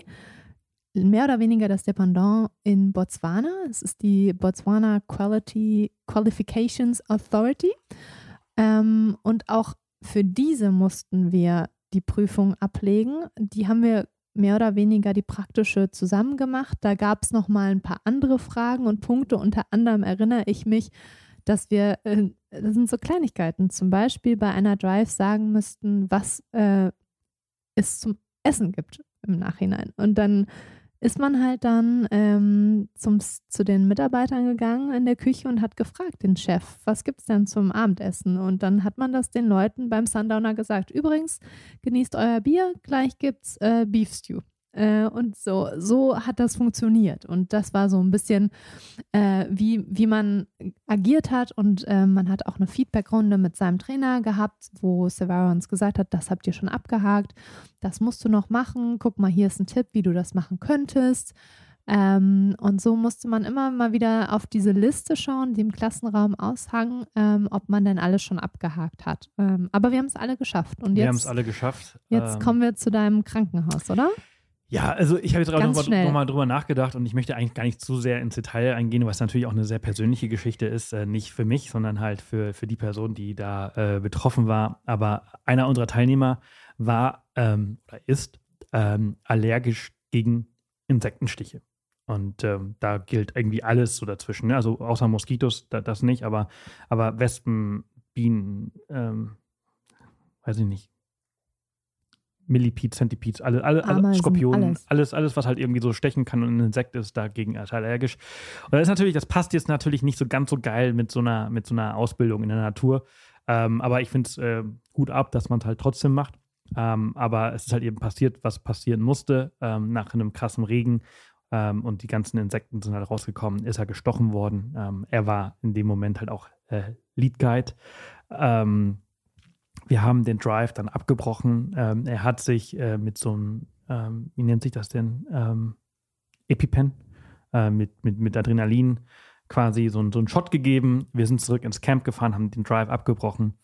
mehr oder weniger das Dependant in Botswana. Es ist die Botswana Quality Qualifications Authority. Ähm, und auch für diese mussten wir die Prüfung ablegen. Die haben wir mehr oder weniger die praktische zusammen gemacht. Da gab es noch mal ein paar andere Fragen und Punkte. Unter anderem erinnere ich mich, dass wir, äh, das sind so Kleinigkeiten, zum Beispiel bei einer Drive sagen müssten, was äh, es zum Essen gibt im Nachhinein. Und dann ist man halt dann ähm, zum, zu den Mitarbeitern gegangen in der Küche und hat gefragt, den Chef, was gibt es denn zum Abendessen? Und dann hat man das den Leuten beim Sundowner gesagt. Übrigens, genießt euer Bier, gleich gibt's äh, Beef Stew. Äh, und so, so hat das funktioniert. Und das war so ein bisschen, äh, wie, wie man agiert hat. Und äh, man hat auch eine Feedbackrunde mit seinem Trainer gehabt, wo Severa uns gesagt hat, das habt ihr schon abgehakt, das musst du noch machen. Guck mal, hier ist ein Tipp, wie du das machen könntest. Ähm, und so musste man immer mal wieder auf diese Liste schauen, die im Klassenraum aushangen, ähm, ob man denn alles schon abgehakt hat. Ähm, aber wir haben es alle geschafft. Und wir haben es alle geschafft. Jetzt kommen wir zu deinem Krankenhaus, oder? Ja, also ich habe jetzt gerade nochmal noch mal drüber nachgedacht und ich möchte eigentlich gar nicht zu sehr ins Detail eingehen, was natürlich auch eine sehr persönliche Geschichte ist. Äh, nicht für mich, sondern halt für, für die Person, die da äh, betroffen war. Aber einer unserer Teilnehmer war ähm, oder ist ähm, allergisch gegen Insektenstiche. Und ähm, da gilt irgendwie alles so dazwischen. Ne? Also außer Moskitos, da, das nicht, aber, aber Wespen, Bienen, ähm, weiß ich nicht, Millipede, Centipede, alle, alle, alle Skorpionen, alles. alles. alles, was halt irgendwie so stechen kann und ein Insekt ist, dagegen allergisch. Und das ist natürlich, das passt jetzt natürlich nicht so ganz so geil mit so einer, mit so einer Ausbildung in der Natur. Ähm, aber ich finde es äh, gut ab, dass man es halt trotzdem macht. Ähm, aber es ist halt eben passiert, was passieren musste. Ähm, nach einem krassen Regen ähm, und die ganzen Insekten sind halt rausgekommen, ist er gestochen worden. Ähm, er war in dem Moment halt auch äh, Lead Guide. Ähm, wir haben den Drive dann abgebrochen. Ähm, er hat sich äh, mit so einem, ähm, wie nennt sich das denn? Ähm, EpiPen, äh, mit, mit, mit Adrenalin quasi so, so einen Shot gegeben. Wir sind zurück ins Camp gefahren, haben den Drive abgebrochen.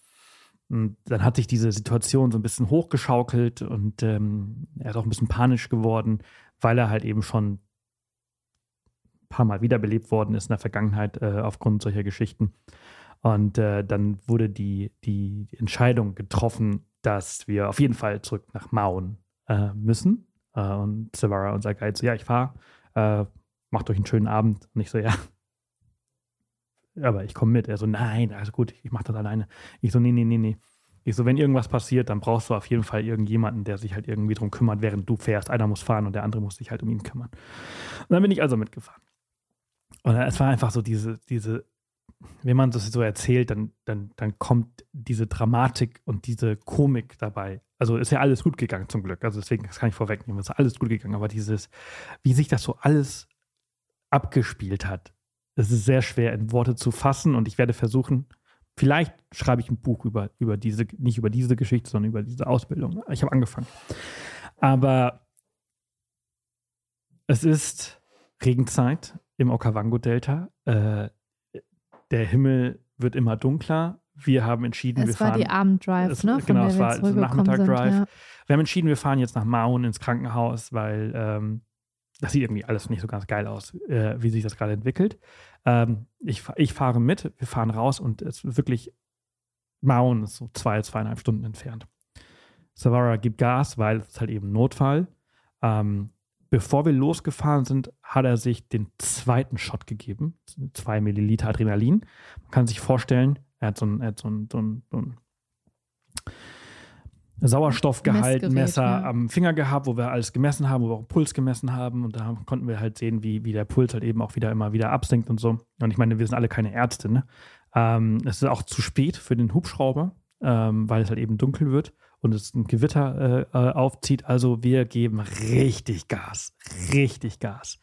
Und dann hat sich diese Situation so ein bisschen hochgeschaukelt und ähm, er ist auch ein bisschen panisch geworden, weil er halt eben schon ein paar Mal wiederbelebt worden ist in der Vergangenheit äh, aufgrund solcher Geschichten. Und äh, dann wurde die, die Entscheidung getroffen, dass wir auf jeden Fall zurück nach Mauen äh, müssen. Äh, und Savara, unser Guide, so, ja, ich fahre, äh, macht euch einen schönen Abend. Und ich so, ja, aber ich komme mit. Er so, nein, also gut, ich mache das alleine. Ich so, nee, nee, nee, nee. Ich so, wenn irgendwas passiert, dann brauchst du auf jeden Fall irgendjemanden, der sich halt irgendwie drum kümmert, während du fährst. Einer muss fahren und der andere muss sich halt um ihn kümmern. Und dann bin ich also mitgefahren. Und es war einfach so diese, diese wenn man das so erzählt, dann, dann, dann kommt diese Dramatik und diese Komik dabei. Also ist ja alles gut gegangen zum Glück. Also deswegen, das kann ich vorwegnehmen, es ist alles gut gegangen. Aber dieses, wie sich das so alles abgespielt hat, es ist sehr schwer in Worte zu fassen und ich werde versuchen, vielleicht schreibe ich ein Buch über, über diese, nicht über diese Geschichte, sondern über diese Ausbildung. Ich habe angefangen. Aber es ist Regenzeit im Okavango-Delta. Äh, der Himmel wird immer dunkler. Wir haben entschieden, es wir war fahren. die Abenddrive, es, ne? genau, es war zurückgekommen Nachmittag-Drive. ja. Wir haben entschieden, wir fahren jetzt nach Maun ins Krankenhaus, weil ähm, das sieht irgendwie alles nicht so ganz geil aus, äh, wie sich das gerade entwickelt. Ähm, ich, ich fahre mit, wir fahren raus und es ist wirklich Maun ist so zwei, zweieinhalb Stunden entfernt. Savara gibt Gas, weil es ist halt eben Notfall. Ähm, bevor wir losgefahren sind, hat er sich den zweiten Shot gegeben. Zwei Milliliter Adrenalin. Man kann sich vorstellen, er hat so ein, hat so ein, so ein, so ein Sauerstoffgehalt, Messer ja. am Finger gehabt, wo wir alles gemessen haben, wo wir auch Puls gemessen haben. Und da konnten wir halt sehen, wie, wie der Puls halt eben auch wieder immer wieder absinkt und so. Und ich meine, wir sind alle keine Ärzte, ne? Ähm, es ist auch zu spät für den Hubschrauber, ähm, weil es halt eben dunkel wird und es ein Gewitter äh, äh, aufzieht. Also wir geben richtig Gas, richtig Gas.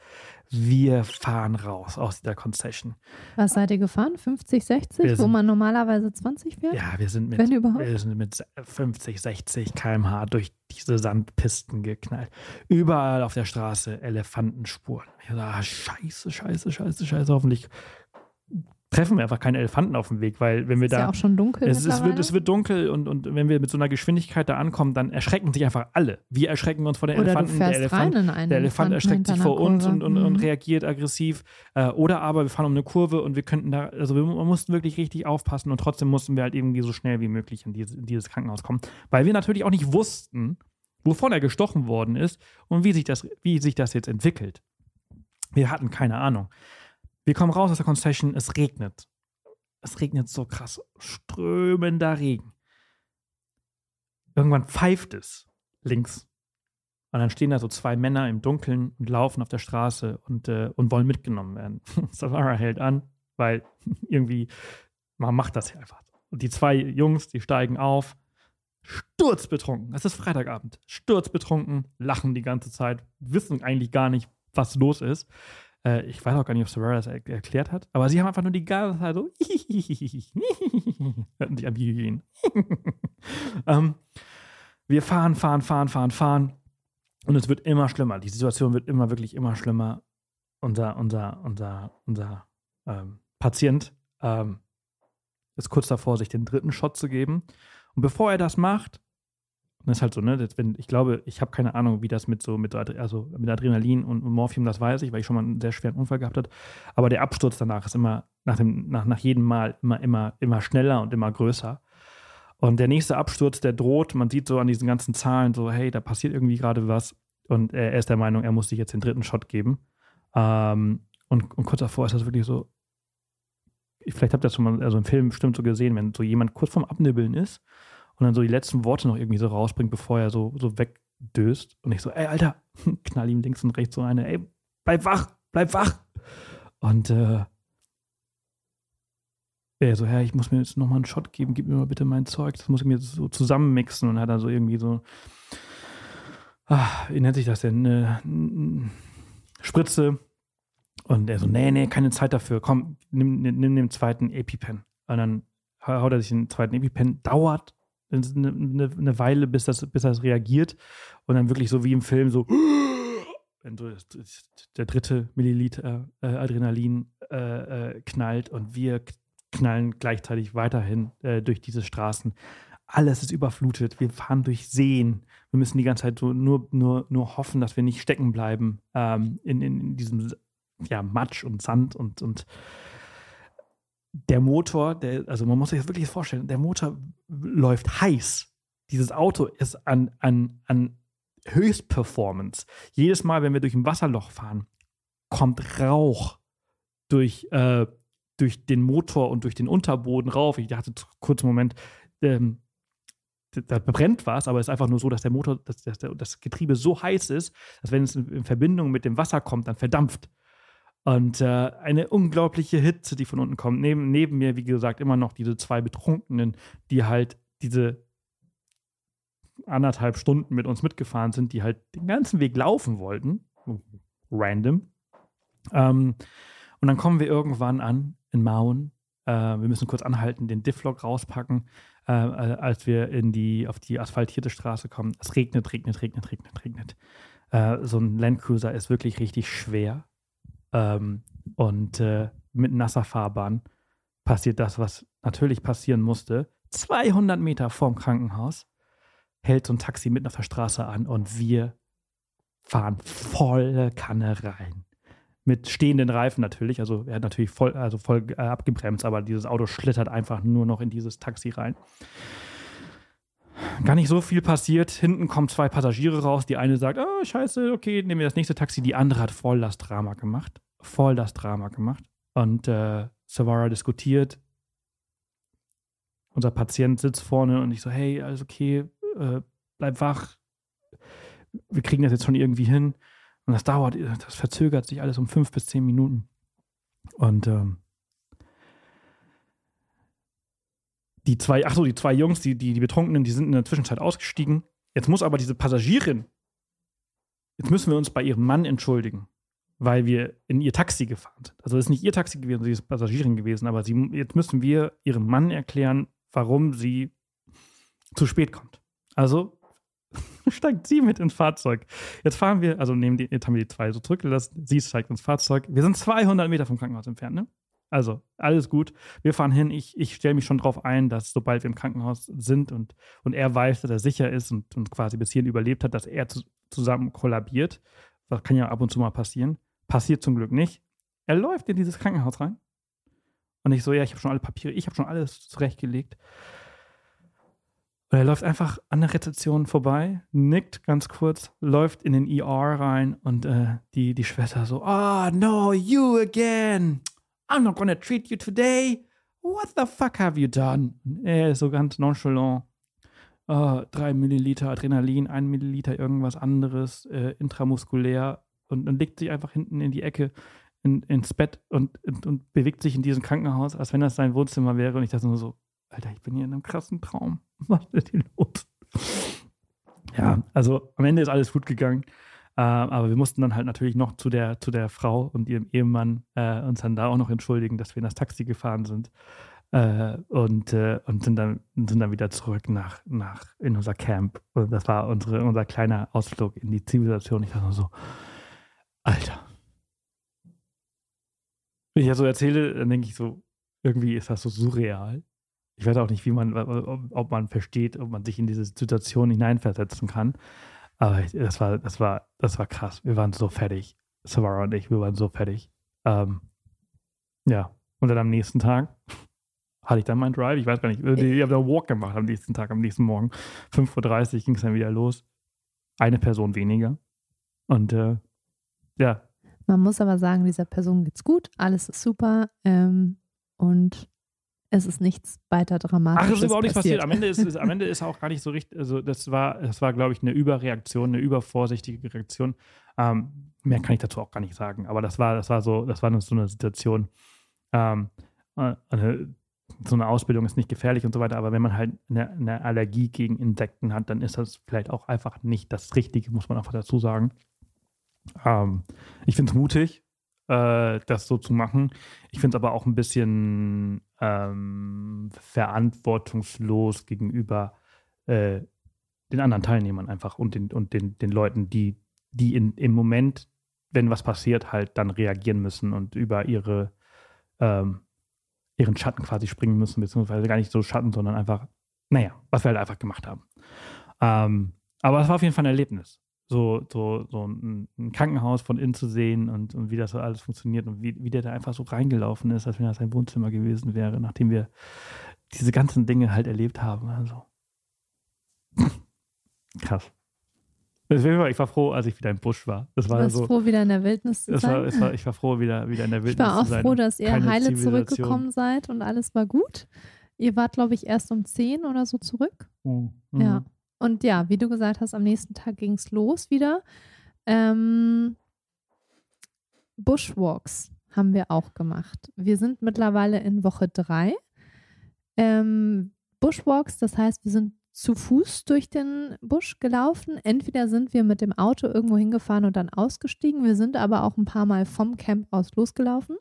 Wir fahren raus aus der Concession. Was seid ihr gefahren? 50, 60, Wir wo sind- man normalerweise 20 fährt? Ja, wir sind mit, Wenn überhaupt. wir sind mit 50, 60 km/h durch diese Sandpisten geknallt. Überall auf der Straße Elefantenspuren. Ich dachte, ah, scheiße, scheiße, scheiße, scheiße. Hoffentlich treffen wir einfach keine Elefanten auf dem Weg, weil wenn wir Ist da ja auch schon dunkel es, es, wird, es wird dunkel und, und wenn wir mit so einer Geschwindigkeit da ankommen, dann erschrecken sich einfach alle. Wir erschrecken uns vor den Oder Elefanten. der Elefant, der Elefant erschreckt sich vor uns und, und, und reagiert aggressiv. Äh, oder aber wir fahren um eine Kurve und wir könnten da, also wir mussten wirklich richtig aufpassen und trotzdem mussten wir halt irgendwie so schnell wie möglich in dieses, in dieses Krankenhaus kommen. Weil wir natürlich auch nicht wussten, wovon er gestochen worden ist und wie sich das, wie sich das jetzt entwickelt. Wir hatten keine Ahnung. Wir kommen raus aus der Concession, es regnet. Es regnet so krass. Strömender Regen. Irgendwann pfeift es links. Und dann stehen da so zwei Männer im Dunkeln und laufen auf der Straße und, äh, und wollen mitgenommen werden. Savara hält an, weil irgendwie, man macht das hier einfach. Und die zwei Jungs, die steigen auf, sturzbetrunken. Es ist Freitagabend. Sturzbetrunken, lachen die ganze Zeit, wissen eigentlich gar nicht, was los ist. Äh, ich weiß auch gar nicht, ob Savara das er erklärt hat, aber sie haben einfach nur die ganze Zeit so hörten sich an wie Hyänen. ähm, wir fahren, fahren, fahren, fahren, fahren. Und es wird immer schlimmer. Die Situation wird immer, wirklich immer schlimmer. Unser, unser, unser, unser ähm, Patient ähm, ist kurz davor, sich den dritten Shot zu geben. Und bevor er das macht, das ist halt so, ne, das, wenn, ich glaube, ich habe keine Ahnung, wie das mit so, mit, also mit Adrenalin und Morphium, das weiß ich, weil ich schon mal einen sehr schweren Unfall gehabt habe. Aber der Absturz danach ist immer, nach, dem, nach, nach jedem Mal immer, immer, immer schneller und immer größer. Und der nächste Absturz, der droht, man sieht so an diesen ganzen Zahlen so, hey, da passiert irgendwie gerade was. Und er, er ist der Meinung, er muss sich jetzt den dritten Shot geben. Ähm, und, und kurz davor ist das wirklich so, vielleicht habt ihr das schon mal, also im Film bestimmt so gesehen, wenn so jemand kurz vorm Abnibbeln ist und dann so die letzten Worte noch irgendwie so rausbringt, bevor er so, so wegdöst. Und ich so, ey, Alter, knall ihm links und rechts so eine, ey, bleib wach, bleib wach. Und äh, er so, ja, ich muss mir jetzt nochmal einen Shot geben, gib mir mal bitte mein Zeug, das muss ich mir so zusammenmixen. Und hat dann so irgendwie so, ah, wie nennt sich das denn, eine n- Spritze. Und er so, nee, nee, keine Zeit dafür, komm, nimm, nimm, nimm den zweiten EpiPen. Und dann haut er sich den zweiten EpiPen, dauert eine, eine, eine Weile, bis das, bis das reagiert. Und dann wirklich so wie im Film so, der dritte Milliliter äh, Adrenalin äh, äh, knallt und wir knallen gleichzeitig weiterhin äh, durch diese Straßen. Alles ist überflutet. Wir fahren durch Seen. Wir müssen die ganze Zeit so nur, nur, nur hoffen, dass wir nicht stecken bleiben ähm, in, in, in diesem ja, Matsch und Sand und, und der Motor, der, also man muss sich das wirklich vorstellen, der Motor läuft heiß. Dieses Auto ist an, an, an Höchstperformance. Jedes Mal, wenn wir durch ein Wasserloch fahren, kommt Rauch durch, äh, durch den Motor und durch den Unterboden rauf. Ich dachte kurz einen Moment, ähm, da- brennt was, aber es ist einfach nur so, dass der Motor, dass, dass der, das Getriebe so heiß ist, dass wenn es in Verbindung mit dem Wasser kommt, dann verdampft. Und äh, eine unglaubliche Hitze, die von unten kommt. Neben, neben mir, wie gesagt, immer noch diese zwei Betrunkenen, die halt diese anderthalb Stunden mit uns mitgefahren sind, die halt den ganzen Weg laufen wollten. Random. Ähm, und dann kommen wir irgendwann an in Mauen. Äh, wir müssen kurz anhalten, den Difflog rauspacken, äh, äh, als wir in die, auf die asphaltierte Straße kommen. Es regnet, regnet, regnet, regnet, regnet. Äh, so ein Landcruiser ist wirklich richtig schwer. Ähm, und äh, mit nasser Fahrbahn passiert das, was natürlich passieren musste. 200 Meter vorm Krankenhaus hält so ein Taxi mitten auf der Straße an und wir fahren volle Kanne rein. Mit stehenden Reifen natürlich. Also er hat natürlich voll, also voll äh, abgebremst, aber dieses Auto schlittert einfach nur noch in dieses Taxi rein. Gar nicht so viel passiert. Hinten kommen zwei Passagiere raus. Die eine sagt, oh, scheiße, okay, nehmen wir das nächste Taxi. Die andere hat voll das Drama gemacht. Voll das Drama gemacht. Und äh, Savara diskutiert. Unser Patient sitzt vorne und ich so, hey, alles okay, äh, bleib wach. Wir kriegen das jetzt schon irgendwie hin. Und das dauert, das verzögert sich alles um fünf bis zehn Minuten. Und ähm, die zwei, ach so, die zwei Jungs, die, die, die Betrunkenen, die sind in der Zwischenzeit ausgestiegen. Jetzt muss aber diese Passagierin, jetzt müssen wir uns bei ihrem Mann entschuldigen weil wir in ihr Taxi gefahren sind. Also es ist nicht ihr Taxi gewesen, sie ist Passagierin gewesen, aber sie, jetzt müssen wir ihrem Mann erklären, warum sie zu spät kommt. Also steigt sie mit ins Fahrzeug. Jetzt fahren wir, also nehmen die, jetzt haben wir die zwei so zurückgelassen, sie steigt ins Fahrzeug. Wir sind 200 Meter vom Krankenhaus entfernt, ne? Also, alles gut. Wir fahren hin. Ich, ich stelle mich schon darauf ein, dass sobald wir im Krankenhaus sind und, und er weiß, dass er sicher ist und, und quasi bis hierhin überlebt hat, dass er zu, zusammen kollabiert. Das kann ja ab und zu mal passieren. Passiert zum Glück nicht. Er läuft in dieses Krankenhaus rein. Und ich so, ja, ich habe schon alle Papiere, ich habe schon alles zurechtgelegt. Und er läuft einfach an der Rezeption vorbei, nickt ganz kurz, läuft in den ER rein und äh, die, die Schwester so, ah, oh, no, you again. I'm not gonna treat you today. What the fuck have you done? Er ist so ganz nonchalant. Oh, drei Milliliter Adrenalin, ein Milliliter irgendwas anderes, äh, intramuskulär und, und legt sich einfach hinten in die Ecke in, ins Bett und, und, und, bewegt sich in diesem Krankenhaus, als wenn das sein Wohnzimmer wäre. Und ich dachte nur so, Alter, ich bin hier in einem krassen Traum. Was ist hier los? Ja, also am Ende ist alles gut gegangen. Äh, aber wir mussten dann halt natürlich noch zu der, zu der Frau und ihrem Ehemann äh, uns dann da auch noch entschuldigen, dass wir in das Taxi gefahren sind. Äh, und, äh, und sind dann, sind dann wieder zurück nach, nach in unser Camp. Und das war unsere, unser kleiner Ausflug in die Zivilisation. Ich dachte so, Alter. Wenn ich das so erzähle, dann denke ich so, irgendwie ist das so surreal. Ich weiß auch nicht, wie man, ob man versteht, ob man sich in diese Situation hineinversetzen kann. Aber das war, das war, das war krass. Wir waren so fertig. Savara und ich, wir waren so fertig. Ähm, ja. Und dann am nächsten Tag hatte ich dann meinen Drive. Ich weiß gar nicht. Ich habe da Walk gemacht am nächsten Tag, am nächsten Morgen. 5.30 Uhr ging es dann wieder los. Eine Person weniger. Und äh, ja. Man muss aber sagen, dieser Person geht's gut, alles ist super ähm, und es ist nichts weiter Dramatisches. Ach, es ist überhaupt nichts passiert. Am Ende ist, ist, am Ende ist auch gar nicht so richtig, also das war, das war, glaube ich, eine Überreaktion, eine übervorsichtige Reaktion. Ähm, mehr kann ich dazu auch gar nicht sagen, aber das war, das war so, das war so eine Situation. Ähm, eine, äh, so eine Ausbildung ist nicht gefährlich und so weiter, aber wenn man halt eine, eine Allergie gegen Insekten hat, dann ist das vielleicht auch einfach nicht das Richtige, muss man einfach dazu sagen. Ähm, ich finde es mutig, äh, das so zu machen. Ich finde es aber auch ein bisschen ähm, verantwortungslos gegenüber äh, den anderen Teilnehmern einfach und den, und den, den Leuten, die, die in, im Moment, wenn was passiert, halt dann reagieren müssen und über ihre ähm, ihren Schatten quasi springen müssen, beziehungsweise gar nicht so Schatten, sondern einfach, naja, was wir halt einfach gemacht haben. Ähm, aber es war auf jeden Fall ein Erlebnis so, so, so ein, ein, Krankenhaus von innen zu sehen und, und wie das alles funktioniert und wie, wie der da einfach so reingelaufen ist, als wenn das sein Wohnzimmer gewesen wäre, nachdem wir diese ganzen Dinge halt erlebt haben. Also krass. Ich war froh, als ich wieder im Busch war. Das war du warst so, froh, wieder in der Wildnis zu sein? War, war, ich war froh, wieder, wieder in der Wildnis zu sein. Ich war auch froh, dass ihr heile zurückgekommen seid und alles war gut. Ihr wart, glaube ich, erst um 10 oder so zurück. Mhm. Ja. Und ja, wie du gesagt hast, am nächsten Tag ging es los wieder. Ähm, Bushwalks haben wir auch gemacht. Wir sind mittlerweile in Woche drei. Ähm, Bushwalks, das heißt, wir sind zu Fuß durch den Busch gelaufen. Entweder sind wir mit dem Auto irgendwo hingefahren und dann ausgestiegen. Wir sind aber auch ein paar Mal vom Camp aus losgelaufen.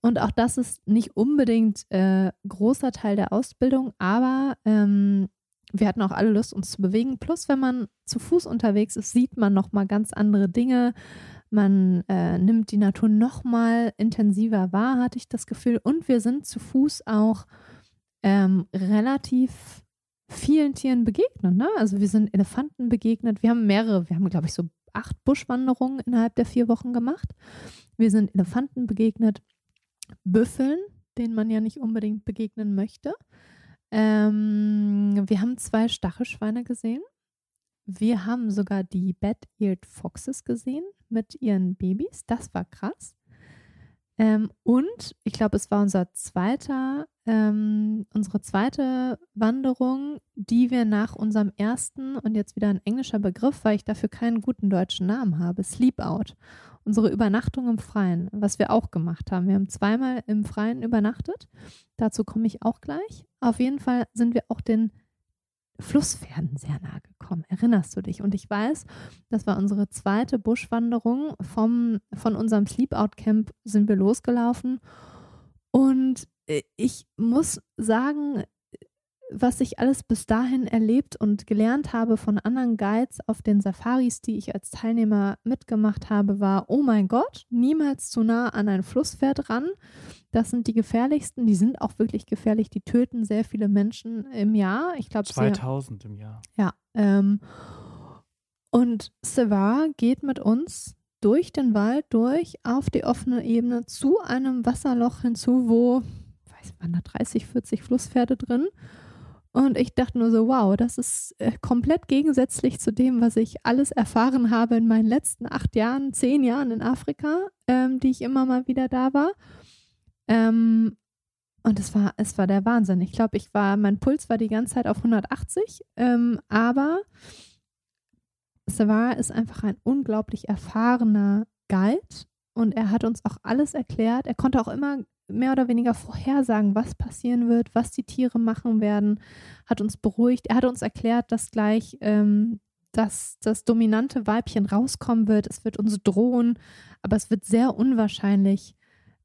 Und auch das ist nicht unbedingt äh, großer Teil der Ausbildung, aber ähm, wir hatten auch alle Lust, uns zu bewegen. Plus, wenn man zu Fuß unterwegs ist, sieht man nochmal ganz andere Dinge. Man äh, nimmt die Natur nochmal intensiver wahr, hatte ich das Gefühl. Und wir sind zu Fuß auch ähm, relativ vielen Tieren begegnet. Ne? Also wir sind Elefanten begegnet. Wir haben mehrere, wir haben, glaube ich, so acht Buschwanderungen innerhalb der vier Wochen gemacht. Wir sind Elefanten begegnet, Büffeln, denen man ja nicht unbedingt begegnen möchte. Ähm, wir haben zwei Stachelschweine gesehen. Wir haben sogar die Bed-Eared Foxes gesehen mit ihren Babys. Das war krass. Ähm, und ich glaube, es war unser zweiter, ähm, unsere zweite Wanderung, die wir nach unserem ersten und jetzt wieder ein englischer Begriff, weil ich dafür keinen guten deutschen Namen habe, Sleep Out. Unsere Übernachtung im Freien, was wir auch gemacht haben. Wir haben zweimal im Freien übernachtet. Dazu komme ich auch gleich. Auf jeden Fall sind wir auch den Flusspferden sehr nahe gekommen. Erinnerst du dich? Und ich weiß, das war unsere zweite Buschwanderung. Vom, von unserem Sleepout-Camp sind wir losgelaufen. Und äh, ich muss sagen, was ich alles bis dahin erlebt und gelernt habe von anderen Guides auf den Safaris, die ich als Teilnehmer mitgemacht habe, war, oh mein Gott, niemals zu nah an ein Flusspferd ran. Das sind die gefährlichsten. Die sind auch wirklich gefährlich. Die töten sehr viele Menschen im Jahr. Ich glaube 2000 sehr, im Jahr. Ja. Ähm, und Sevar geht mit uns durch den Wald durch auf die offene Ebene zu einem Wasserloch hinzu, wo weiß man da 30, 40 Flusspferde drin. Und ich dachte nur so, wow, das ist äh, komplett gegensätzlich zu dem, was ich alles erfahren habe in meinen letzten acht Jahren, zehn Jahren in Afrika, ähm, die ich immer mal wieder da war. Ähm, und es war, es war der Wahnsinn. Ich glaube, ich war, mein Puls war die ganze Zeit auf 180, ähm, aber Savar ist einfach ein unglaublich erfahrener Guide und er hat uns auch alles erklärt. Er konnte auch immer mehr oder weniger vorhersagen, was passieren wird, was die Tiere machen werden, hat uns beruhigt. Er hat uns erklärt, dass gleich ähm, dass das dominante Weibchen rauskommen wird. Es wird uns drohen, aber es wird sehr unwahrscheinlich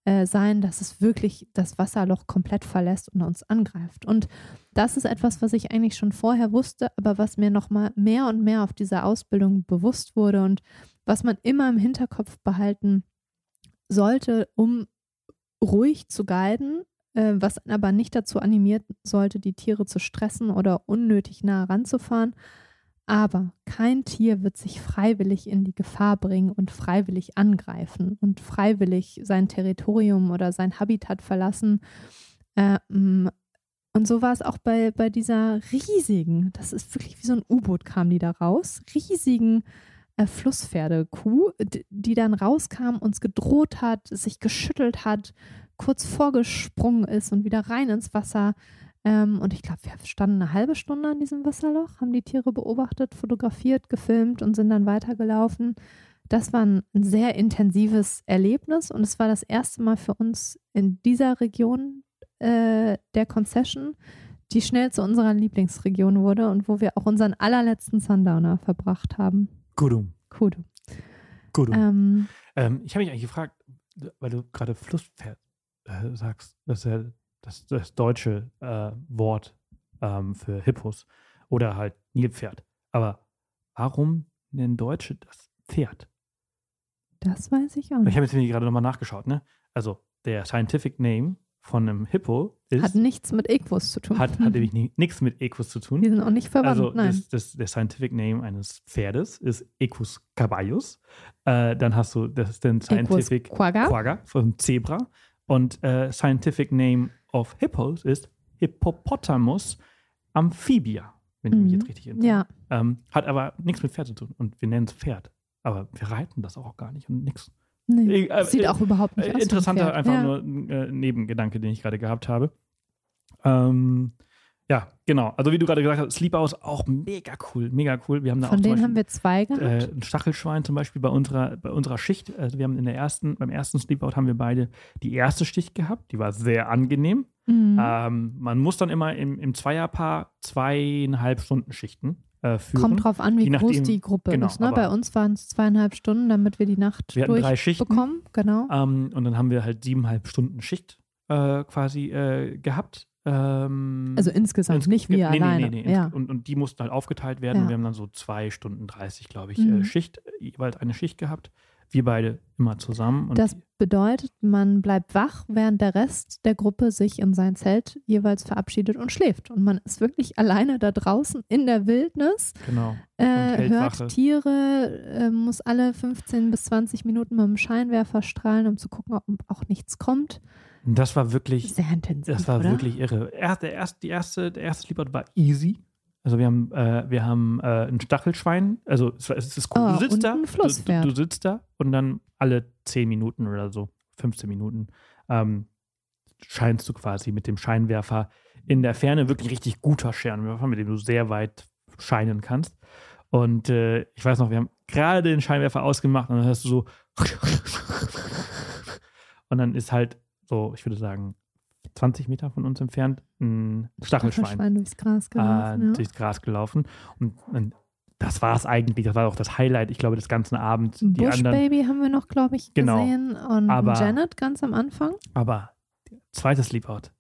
äh, sein, dass es wirklich das Wasserloch komplett verlässt und uns angreift. Und das ist etwas, was ich eigentlich schon vorher wusste, aber was mir nochmal mehr und mehr auf dieser Ausbildung bewusst wurde und was man immer im Hinterkopf behalten sollte, um ruhig zu guiden, äh, was aber nicht dazu animiert sollte, die Tiere zu stressen oder unnötig nah ranzufahren. Aber kein Tier wird sich freiwillig in die Gefahr bringen und freiwillig angreifen und freiwillig sein Territorium oder sein Habitat verlassen. Ähm, und so war es auch bei, bei dieser riesigen, das ist wirklich wie so ein U-Boot kam die da raus, riesigen äh, Flusspferdekuh, die dann rauskam, uns gedroht hat, sich geschüttelt hat, kurz vorgesprungen ist und wieder rein ins Wasser. Ähm, und ich glaube, wir standen eine halbe Stunde an diesem Wasserloch, haben die Tiere beobachtet, fotografiert, gefilmt und sind dann weitergelaufen. Das war ein sehr intensives Erlebnis und es war das erste Mal für uns in dieser Region äh, der Concession, die schnell zu unserer Lieblingsregion wurde und wo wir auch unseren allerletzten Sundowner verbracht haben. Kudum. Kudum. Kudum. Ähm, ähm, ich habe mich eigentlich gefragt, weil du gerade Flusspferd äh, sagst, das ist ja das, das deutsche äh, Wort ähm, für Hippos oder halt Nilpferd. Aber warum nennen Deutsche das Pferd? Das weiß ich auch nicht. Ich habe jetzt gerade nochmal nachgeschaut, ne? Also der Scientific Name von einem Hippo ist. Hat nichts mit Equus zu tun. Hat, hat nämlich nichts mit Equus zu tun. Die sind auch nicht verwandt. Also nein. Das, das, der Scientific Name eines Pferdes ist Equus caballus. Äh, dann hast du das ist den Scientific Equus quagga. quagga von Zebra. Und äh, Scientific Name of Hippos ist Hippopotamus amphibia, wenn mhm. ich mich jetzt richtig erinnere. Ja. Ähm, hat aber nichts mit Pferd zu tun. Und wir nennen es Pferd. Aber wir reiten das auch gar nicht und nichts. Nee, äh, sieht auch überhaupt nicht äh, aus. Interessanter, einfach ja. nur äh, Nebengedanke, den ich gerade gehabt habe. Ähm, Ja, genau. Also wie du gerade gesagt hast, Sleephouse auch mega cool, mega cool. Wir haben da Von auch denen Beispiel, haben wir zwei gehabt. äh, ein Stachelschwein zum Beispiel bei unserer, bei unserer Schicht. Also wir haben in der ersten, beim ersten Sleepout haben wir beide die erste Schicht gehabt. Die war sehr angenehm. Mhm. Ähm, man muss dann immer im, im Zweierpaar zweieinhalb Stunden Schichten äh, führen. Kommt drauf an, wie Je groß nachdem- die Gruppe genau, ist. Ne? Bei uns waren es zweieinhalb Stunden, damit wir die Nacht Wir hatten drei Schichten. durchbekommen. Genau. Ähm, und dann haben wir halt siebeneinhalb Stunden Schicht äh, quasi äh, gehabt. Ähm, Also insgesamt, ins- nicht wir nee, nee, alleine. Nee, nee, ja. und, und die mussten halt aufgeteilt werden. Ja. Wir haben dann so zwei Stunden 30, glaube ich, Mhm. äh, Schicht, äh, jeweils eine Schicht gehabt. Wir beide immer zusammen. Das bedeutet, man bleibt wach, während der Rest der Gruppe sich in sein Zelt jeweils verabschiedet und schläft. Und man ist wirklich alleine da draußen in der Wildnis, genau. äh, Wache. hört Tiere, äh, muss alle 15 bis 20 Minuten mit dem Scheinwerfer strahlen, um zu gucken, ob auch nichts kommt. Das war wirklich, Sehr intensiv, das war oder? wirklich irre. Erst, der, erst, die erste, der erste Sleepout war easy. Also wir haben, äh, wir haben äh, ein Stachelschwein, also es, es ist cool. Ah, du sitzt und da, du, du sitzt da und dann alle 10 Minuten oder so, 15 Minuten, ähm, scheinst du quasi mit dem Scheinwerfer in der Ferne wirklich richtig guter Scheinwerfer, mit dem du sehr weit scheinen kannst. Und äh, ich weiß noch, wir haben gerade den Scheinwerfer ausgemacht und dann hörst du so und dann ist halt so, ich würde sagen, 20 Meter von uns entfernt ein Stachelschwein Stachelschwein durchs Gras äh, gelaufen. ja. durchs Gras gelaufen. Und, und das war es eigentlich. Das war auch das Highlight, ich glaube, des ganzen Abends. Die anderen, Bushbaby haben wir noch, glaube ich, Genau. gesehen. Und Aber- Janet ganz am Anfang. aber zweites Sleepout,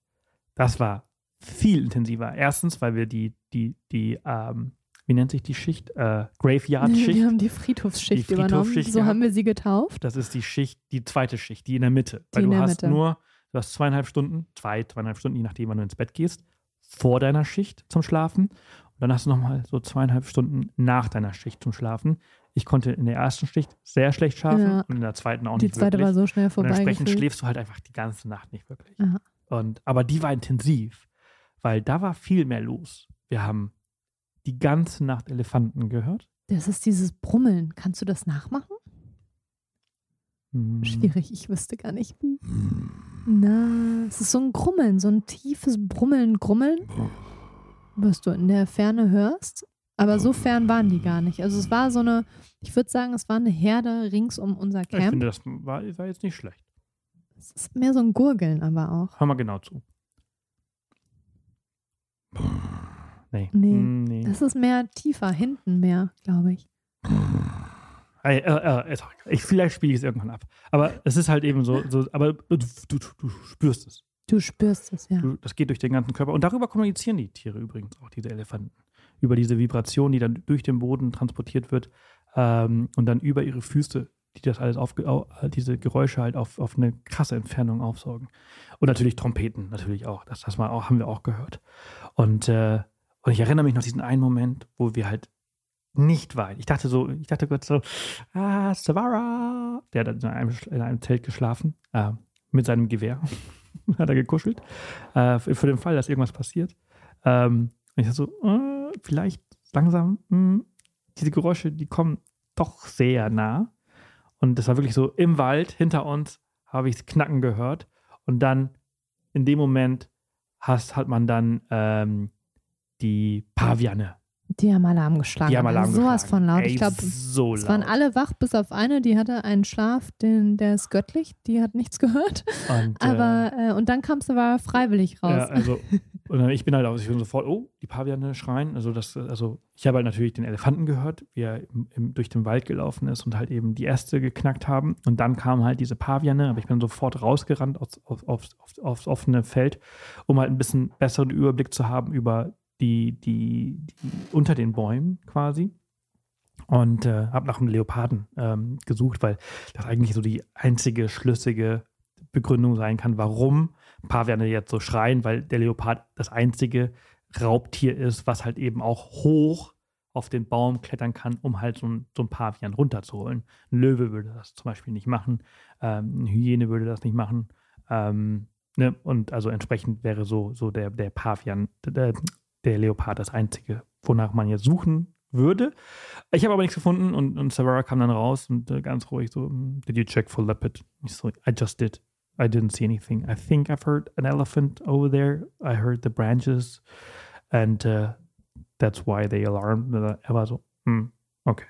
das war viel intensiver. Erstens, weil wir die, die, die, ähm, wie nennt sich die Schicht? Äh, Graveyard-Schicht. Wir haben die Friedhofsschicht Die übernommen. Friedhofsschicht so gehabt. haben wir sie getauft. Das ist die Schicht, die zweite Schicht, die in der Mitte. Die Weil du hast Mitte. nur, du hast zweieinhalb Stunden, zwei, zweieinhalb Stunden, je nachdem, wann du ins Bett gehst, vor deiner Schicht zum Schlafen. Und dann hast du nochmal so zweieinhalb Stunden nach deiner Schicht zum Schlafen. Ich konnte in der ersten Schicht sehr schlecht schlafen Ja. und in der zweiten auch Die nicht zweite wirklich. war so schnell und vorbei. entsprechend gefühlt. schläfst du halt einfach die ganze Nacht nicht wirklich. Und, aber die war intensiv, weil da war viel mehr los. Wir haben die ganze Nacht Elefanten gehört. Das ist dieses Brummeln. Kannst du das nachmachen? Hm. Schwierig, ich wüsste gar nicht. Na, es ist so ein Grummeln, so ein tiefes Brummeln, Grummeln, was du in der Ferne hörst. Aber so fern waren die gar nicht. Also es war so eine, ich würde sagen, es war eine Herde rings um unser Ja, ich Camp. finde, das war, war jetzt nicht schlecht. Es ist mehr so ein Gurgeln aber auch. Hör mal genau zu. Nee. Nee. Nee. Das ist mehr tiefer, hinten mehr, glaube ich. Äh, äh, egal. ich, vielleicht spiele ich es irgendwann ab. Aber es ist halt eben so, so aber du, du, du spürst es. Du spürst es, ja. Du, das geht durch den ganzen Körper. Und darüber kommunizieren die Tiere übrigens auch, diese Elefanten. Über diese Vibration, die dann durch den Boden transportiert wird ähm, und dann über ihre Füße, die das alles auf, au- diese Geräusche halt auf, auf eine krasse Entfernung aufsaugen. Und natürlich Trompeten, natürlich auch. Das, das war auch, haben wir auch gehört. Und, äh, und ich erinnere mich noch diesen einen Moment, wo wir halt nicht weit. Ich dachte so, ich dachte kurz so, ah, Savara. Der hat in einem, in einem Zelt geschlafen, äh, mit seinem Gewehr. hat er gekuschelt. Äh, für, den Fall, dass irgendwas passiert. Ähm, und ich dachte so, äh, vielleicht langsam, mh, diese Geräusche, die kommen doch sehr nah. Und das war wirklich so im Wald hinter uns habe ich es knacken gehört. Und dann in dem Moment hast, hat man dann ähm, die Paviane. Die haben Alarm geschlagen. Die haben Alarm Also Sowas geschlagen. von laut. Ey, ich glaube, so es waren alle wach, bis auf eine, die hatte einen Schlaf, den, der ist göttlich, die hat nichts gehört. Und, äh, Aber, äh, und dann kam es aber freiwillig raus. Ja, also, und dann, ich bin halt auch, ich bin sofort, oh, die Paviane schreien. Also, das, also ich habe halt natürlich den Elefanten gehört, wie er im, im, durch den Wald gelaufen ist und halt eben die Äste geknackt haben. Und dann kamen halt diese Paviane, aber ich bin sofort rausgerannt aufs, auf, aufs, aufs, aufs offene Feld, um halt ein bisschen besseren Überblick zu haben über die, die, die unter den Bäumen quasi. Und äh, habe nach einem Leoparden ähm, gesucht, weil das eigentlich so die einzige schlüssige Begründung sein kann, warum Paviane jetzt so schreien, weil der Leopard das einzige Raubtier ist, was halt eben auch hoch auf den Baum klettern kann, um halt so ein, so ein Pavian runterzuholen. Ein Löwe würde das zum Beispiel nicht machen, ähm, eine Hyäne würde das nicht machen. Ähm, ne? Und also entsprechend wäre so, so der, der Pavian, der, der Leopard das einzige, wonach man jetzt suchen würde. Ich habe aber nichts gefunden und, und Savara kam dann raus und äh, ganz ruhig so, "Mm, did you check for leopard? Ich so, I just did. I didn't see anything. I think I've heard an elephant over there. I heard the branches And uh, that's why they alarmed. Er war so, hm, okay,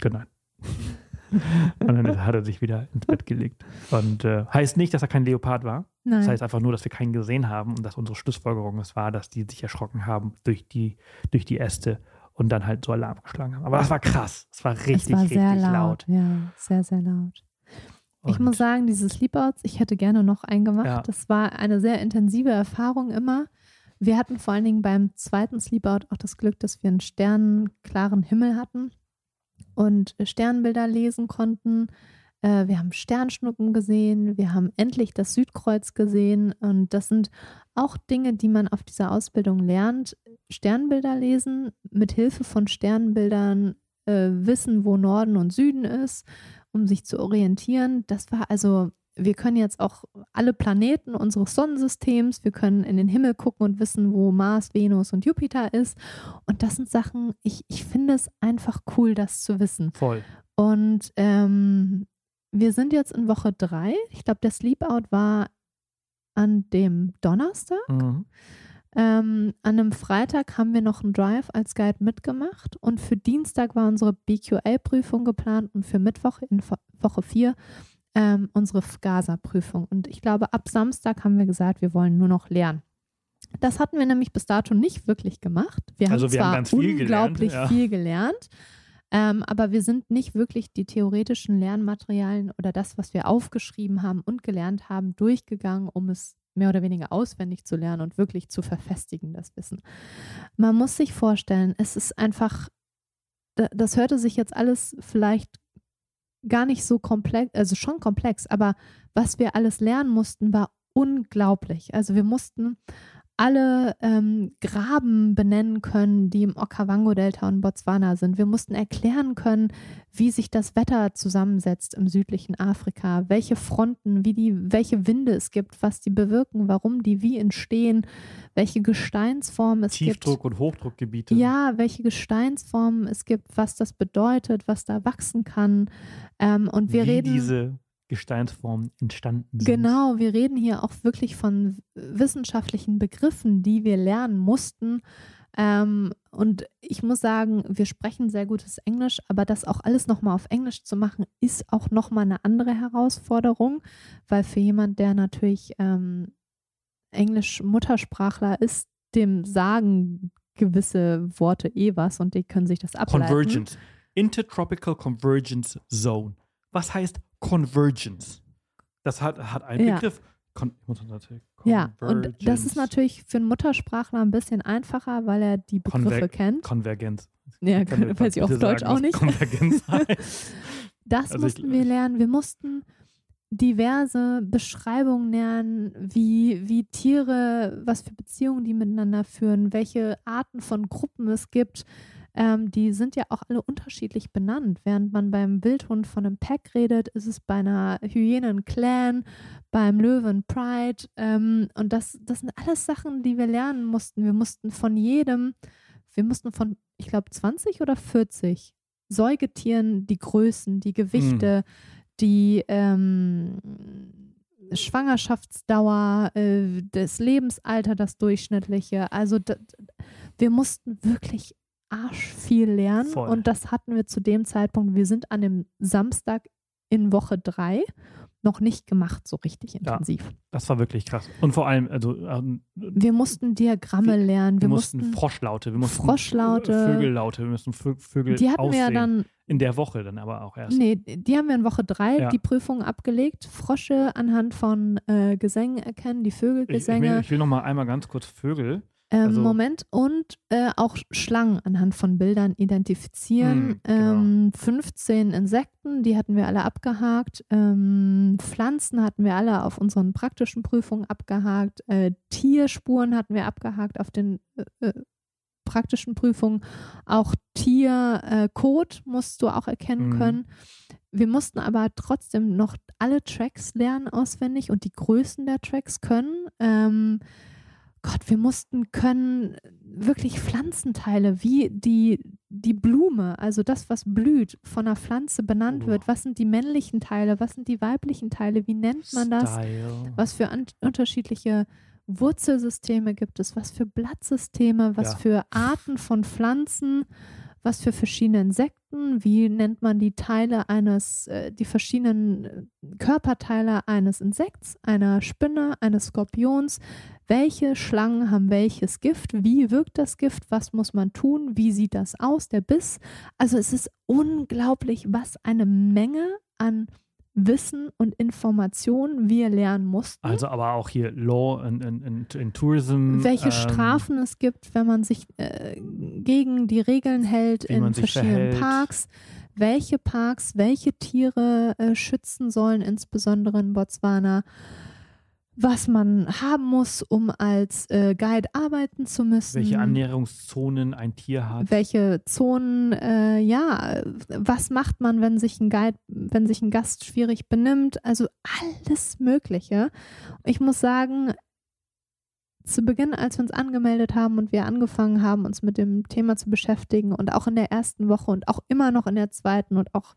good night. und dann hat er sich wieder ins Bett gelegt. Und äh, heißt nicht, dass er kein Leopard war. Nein. Das heißt einfach nur, dass wir keinen gesehen haben und dass unsere Schlussfolgerung es war, dass die sich erschrocken haben durch die, durch die Äste und dann halt so Alarm geschlagen haben. Aber das war krass. Es war richtig, war richtig laut. laut. Ja, sehr, sehr laut. Ich Und muss sagen, diese Sleepouts, ich hätte gerne noch einen gemacht. Ja. Das war eine sehr intensive Erfahrung immer. Wir hatten vor allen Dingen beim zweiten Sleepout auch das Glück, dass wir einen sternenklaren Himmel hatten und Sternbilder lesen konnten. Äh, Wir haben Sternschnuppen gesehen, wir haben endlich das Südkreuz gesehen und das sind auch Dinge, die man auf dieser Ausbildung lernt. Sternbilder lesen, mit Hilfe von Sternbildern äh, wissen, wo Norden und Süden ist, um sich zu orientieren. Das war also, wir können jetzt auch alle Planeten unseres Sonnensystems, wir können in den Himmel gucken und wissen, wo Mars, Venus und Jupiter ist. Und das sind Sachen, ich, ich finde es einfach cool, das zu wissen. Voll. Und ähm, wir sind jetzt in Woche drei. Ich glaube, der Sleepout war an dem Donnerstag. Mhm. Ähm, an einem Freitag haben wir noch einen Drive als Guide mitgemacht und für Dienstag war unsere BQA-Prüfung geplant und für Mittwoch in Wo- Woche 4 ähm, unsere FGASA-Prüfung. Und ich glaube, ab Samstag haben wir gesagt, wir wollen nur noch lernen. Das hatten wir nämlich bis dato nicht wirklich gemacht. Wir Also haben wir haben zwar ganz viel gelernt, unglaublich ja. viel gelernt, ähm, aber wir sind nicht wirklich die theoretischen Lernmaterialien oder das, was wir aufgeschrieben haben und gelernt haben, durchgegangen, um es mehr oder weniger auswendig zu lernen und wirklich zu verfestigen, das Wissen. Man muss sich vorstellen, es ist einfach, da- das hörte sich jetzt alles vielleicht gar nicht so komplex, also schon komplex, aber was wir alles lernen mussten, war unglaublich. Also wir mussten alle ähm, Graben benennen können, die im Okavango-Delta und Botswana sind. Wir mussten erklären können, wie sich das Wetter zusammensetzt im südlichen Afrika, welche Fronten, wie die, welche Winde es gibt, was die bewirken, warum die wie entstehen, welche Gesteinsformen es gibt. Tiefdruck- und Hochdruckgebiete. Ja, welche Gesteinsformen es gibt, was das bedeutet, was da wachsen kann. Ähm, und wir wie reden. diese Gesteinsformen entstanden sind. Genau, wir reden hier auch wirklich von wissenschaftlichen Begriffen, die wir lernen mussten. Ähm, und ich muss sagen, wir sprechen sehr gutes Englisch, aber das auch alles nochmal auf Englisch zu machen, ist auch nochmal eine andere Herausforderung, weil für jemand, der natürlich ähm, Englisch-Muttersprachler ist, dem sagen gewisse Worte eh was und die können sich das ableiten. Convergence. Intertropical Convergence Zone. Was heißt Convergence? Das hat, hat einen Ja. Begriff. Con ich Ja, und das ist natürlich für einen Muttersprachler ein bisschen einfacher, weil er die Begriffe Konver- kennt. Konvergenz. Ja, Kann weiß ich auf Deutsch sagen, auch nicht. Konvergenz heißt. Das Also ich- mussten wir lernen. Wir mussten diverse Beschreibungen lernen, wie, wie Tiere, was für Beziehungen die miteinander führen, welche Arten von Gruppen es gibt. Ähm, die sind ja auch alle unterschiedlich benannt. Während man beim Wildhund von einem Pack redet, ist es bei einer Hyäne ein Clan, beim Löwen Pride. Ähm, und das, das sind alles Sachen, die wir lernen mussten. Wir mussten von jedem, wir mussten von, ich glaube, 20 oder 40 Säugetieren die Größen, die Gewichte, die ähm, Schwangerschaftsdauer, äh, das Lebensalter, das durchschnittliche. Also wir mussten wirklich arsch viel lernen Voll. und das hatten wir zu dem Zeitpunkt. Wir sind an dem Samstag in Woche drei noch nicht gemacht, so richtig intensiv. Das war wirklich krass. Und vor allem, also ähm, Wir mussten Diagramme Wir- lernen, wir mussten mussten, Froschlaute, wir mussten Froschlaute. Vögellaute, wir mussten Vö Vögel die hatten wir ja aussehen. dann In der Woche dann aber auch erst. Nee, die haben wir in Woche drei Ja. die Prüfung abgelegt. Frosche anhand von äh, Gesängen erkennen, die Ich, ich, will, Vögelgesänge. ich will noch mal einmal ganz kurz Vögel. Ähm, also- Moment. Und äh, auch Schlangen anhand von Bildern identifizieren. Hm, genau. ähm, 15 Insekten, die hatten wir alle abgehakt. Ähm, Pflanzen hatten wir alle auf unseren praktischen Prüfungen abgehakt. Äh, Tierspuren hatten wir abgehakt auf den äh, äh, praktischen Prüfungen. Auch Tiercode musst du auch erkennen Mhm. können. Wir mussten aber trotzdem noch alle Tracks lernen auswendig und die Größen der Tracks können. Gott, wir mussten können wirklich Pflanzenteile wie die, die Blume, also das, was blüht, von einer Pflanze benannt Oh. wird. Was sind die männlichen Teile? Was sind die weiblichen Teile? Wie nennt man das? Style. Was für unterschiedliche Wurzelsysteme gibt es, was für Blattsysteme, was Ja. für Arten von Pflanzen, was für verschiedene Insekten, wie nennt man die Teile eines, äh, die verschiedenen äh, Körperteile eines Insekts, einer Spinne, eines Skorpions, welche Schlangen haben welches Gift, wie wirkt das Gift, was muss man tun, wie sieht das aus, der Biss. Also es ist unglaublich, was eine Menge an Wissen und Informationen wir lernen mussten. Also aber auch hier Law in, in, in, Tourism. welche ähm, Strafen es gibt, wenn man sich äh, gegen die Regeln hält in verschiedenen. Parks, welche Parks welche Tiere äh, schützen sollen, insbesondere in Botswana, was man haben muss, um als äh, Guide arbeiten zu müssen. Welche Annäherungszonen ein Tier hat. welche Zonen, äh, ja, was macht man, wenn sich ein Guide, wenn sich ein Gast schwierig benimmt? Also alles Mögliche. Ich muss sagen, zu Beginn, als wir uns angemeldet haben und wir angefangen haben, uns mit dem Thema zu beschäftigen und auch in der ersten Woche und auch immer noch in der zweiten und auch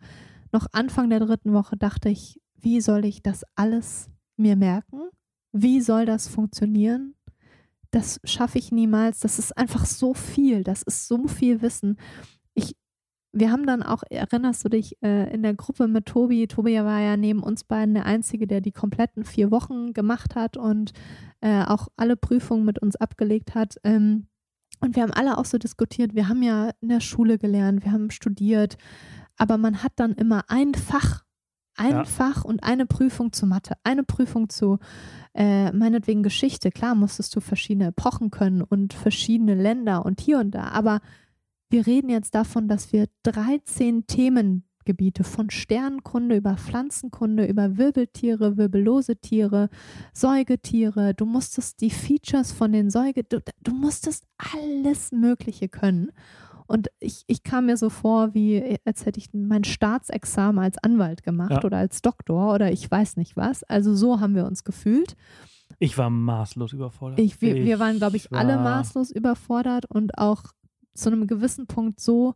noch Anfang der dritten Woche dachte ich, wie soll ich das alles mir merken? Wie soll das funktionieren? Das schaffe ich niemals. Das ist einfach so viel. Das ist so viel Wissen. Ich, wir haben dann auch, erinnerst du dich, äh, in der Gruppe mit Tobi, Tobi war ja neben uns beiden der Einzige, der die kompletten vier Wochen gemacht hat und äh, auch alle Prüfungen mit uns abgelegt hat. Ähm, und wir haben alle auch so diskutiert, wir haben ja in der Schule gelernt, wir haben studiert, aber man hat dann immer ein Fach, ein Ja. Fach und eine Prüfung zu Mathe, eine Prüfung zu äh, meinetwegen Geschichte. Klar musstest du verschiedene Epochen können und verschiedene Länder und hier und da, aber wir reden jetzt davon, dass wir 13 Themengebiete von Sternenkunde über Pflanzenkunde, über Wirbeltiere, wirbellose Tiere, Säugetiere, du musstest die Features von den Säuge, du, du musstest alles Mögliche können. Und ich, ich kam mir so vor, wie als hätte ich mein Staatsexamen als Anwalt gemacht Ja. oder als Doktor oder ich weiß nicht was. Also so haben wir uns gefühlt. Ich war maßlos überfordert. Ich, wir, wir waren, glaube ich, alle war- maßlos überfordert und auch zu einem gewissen Punkt so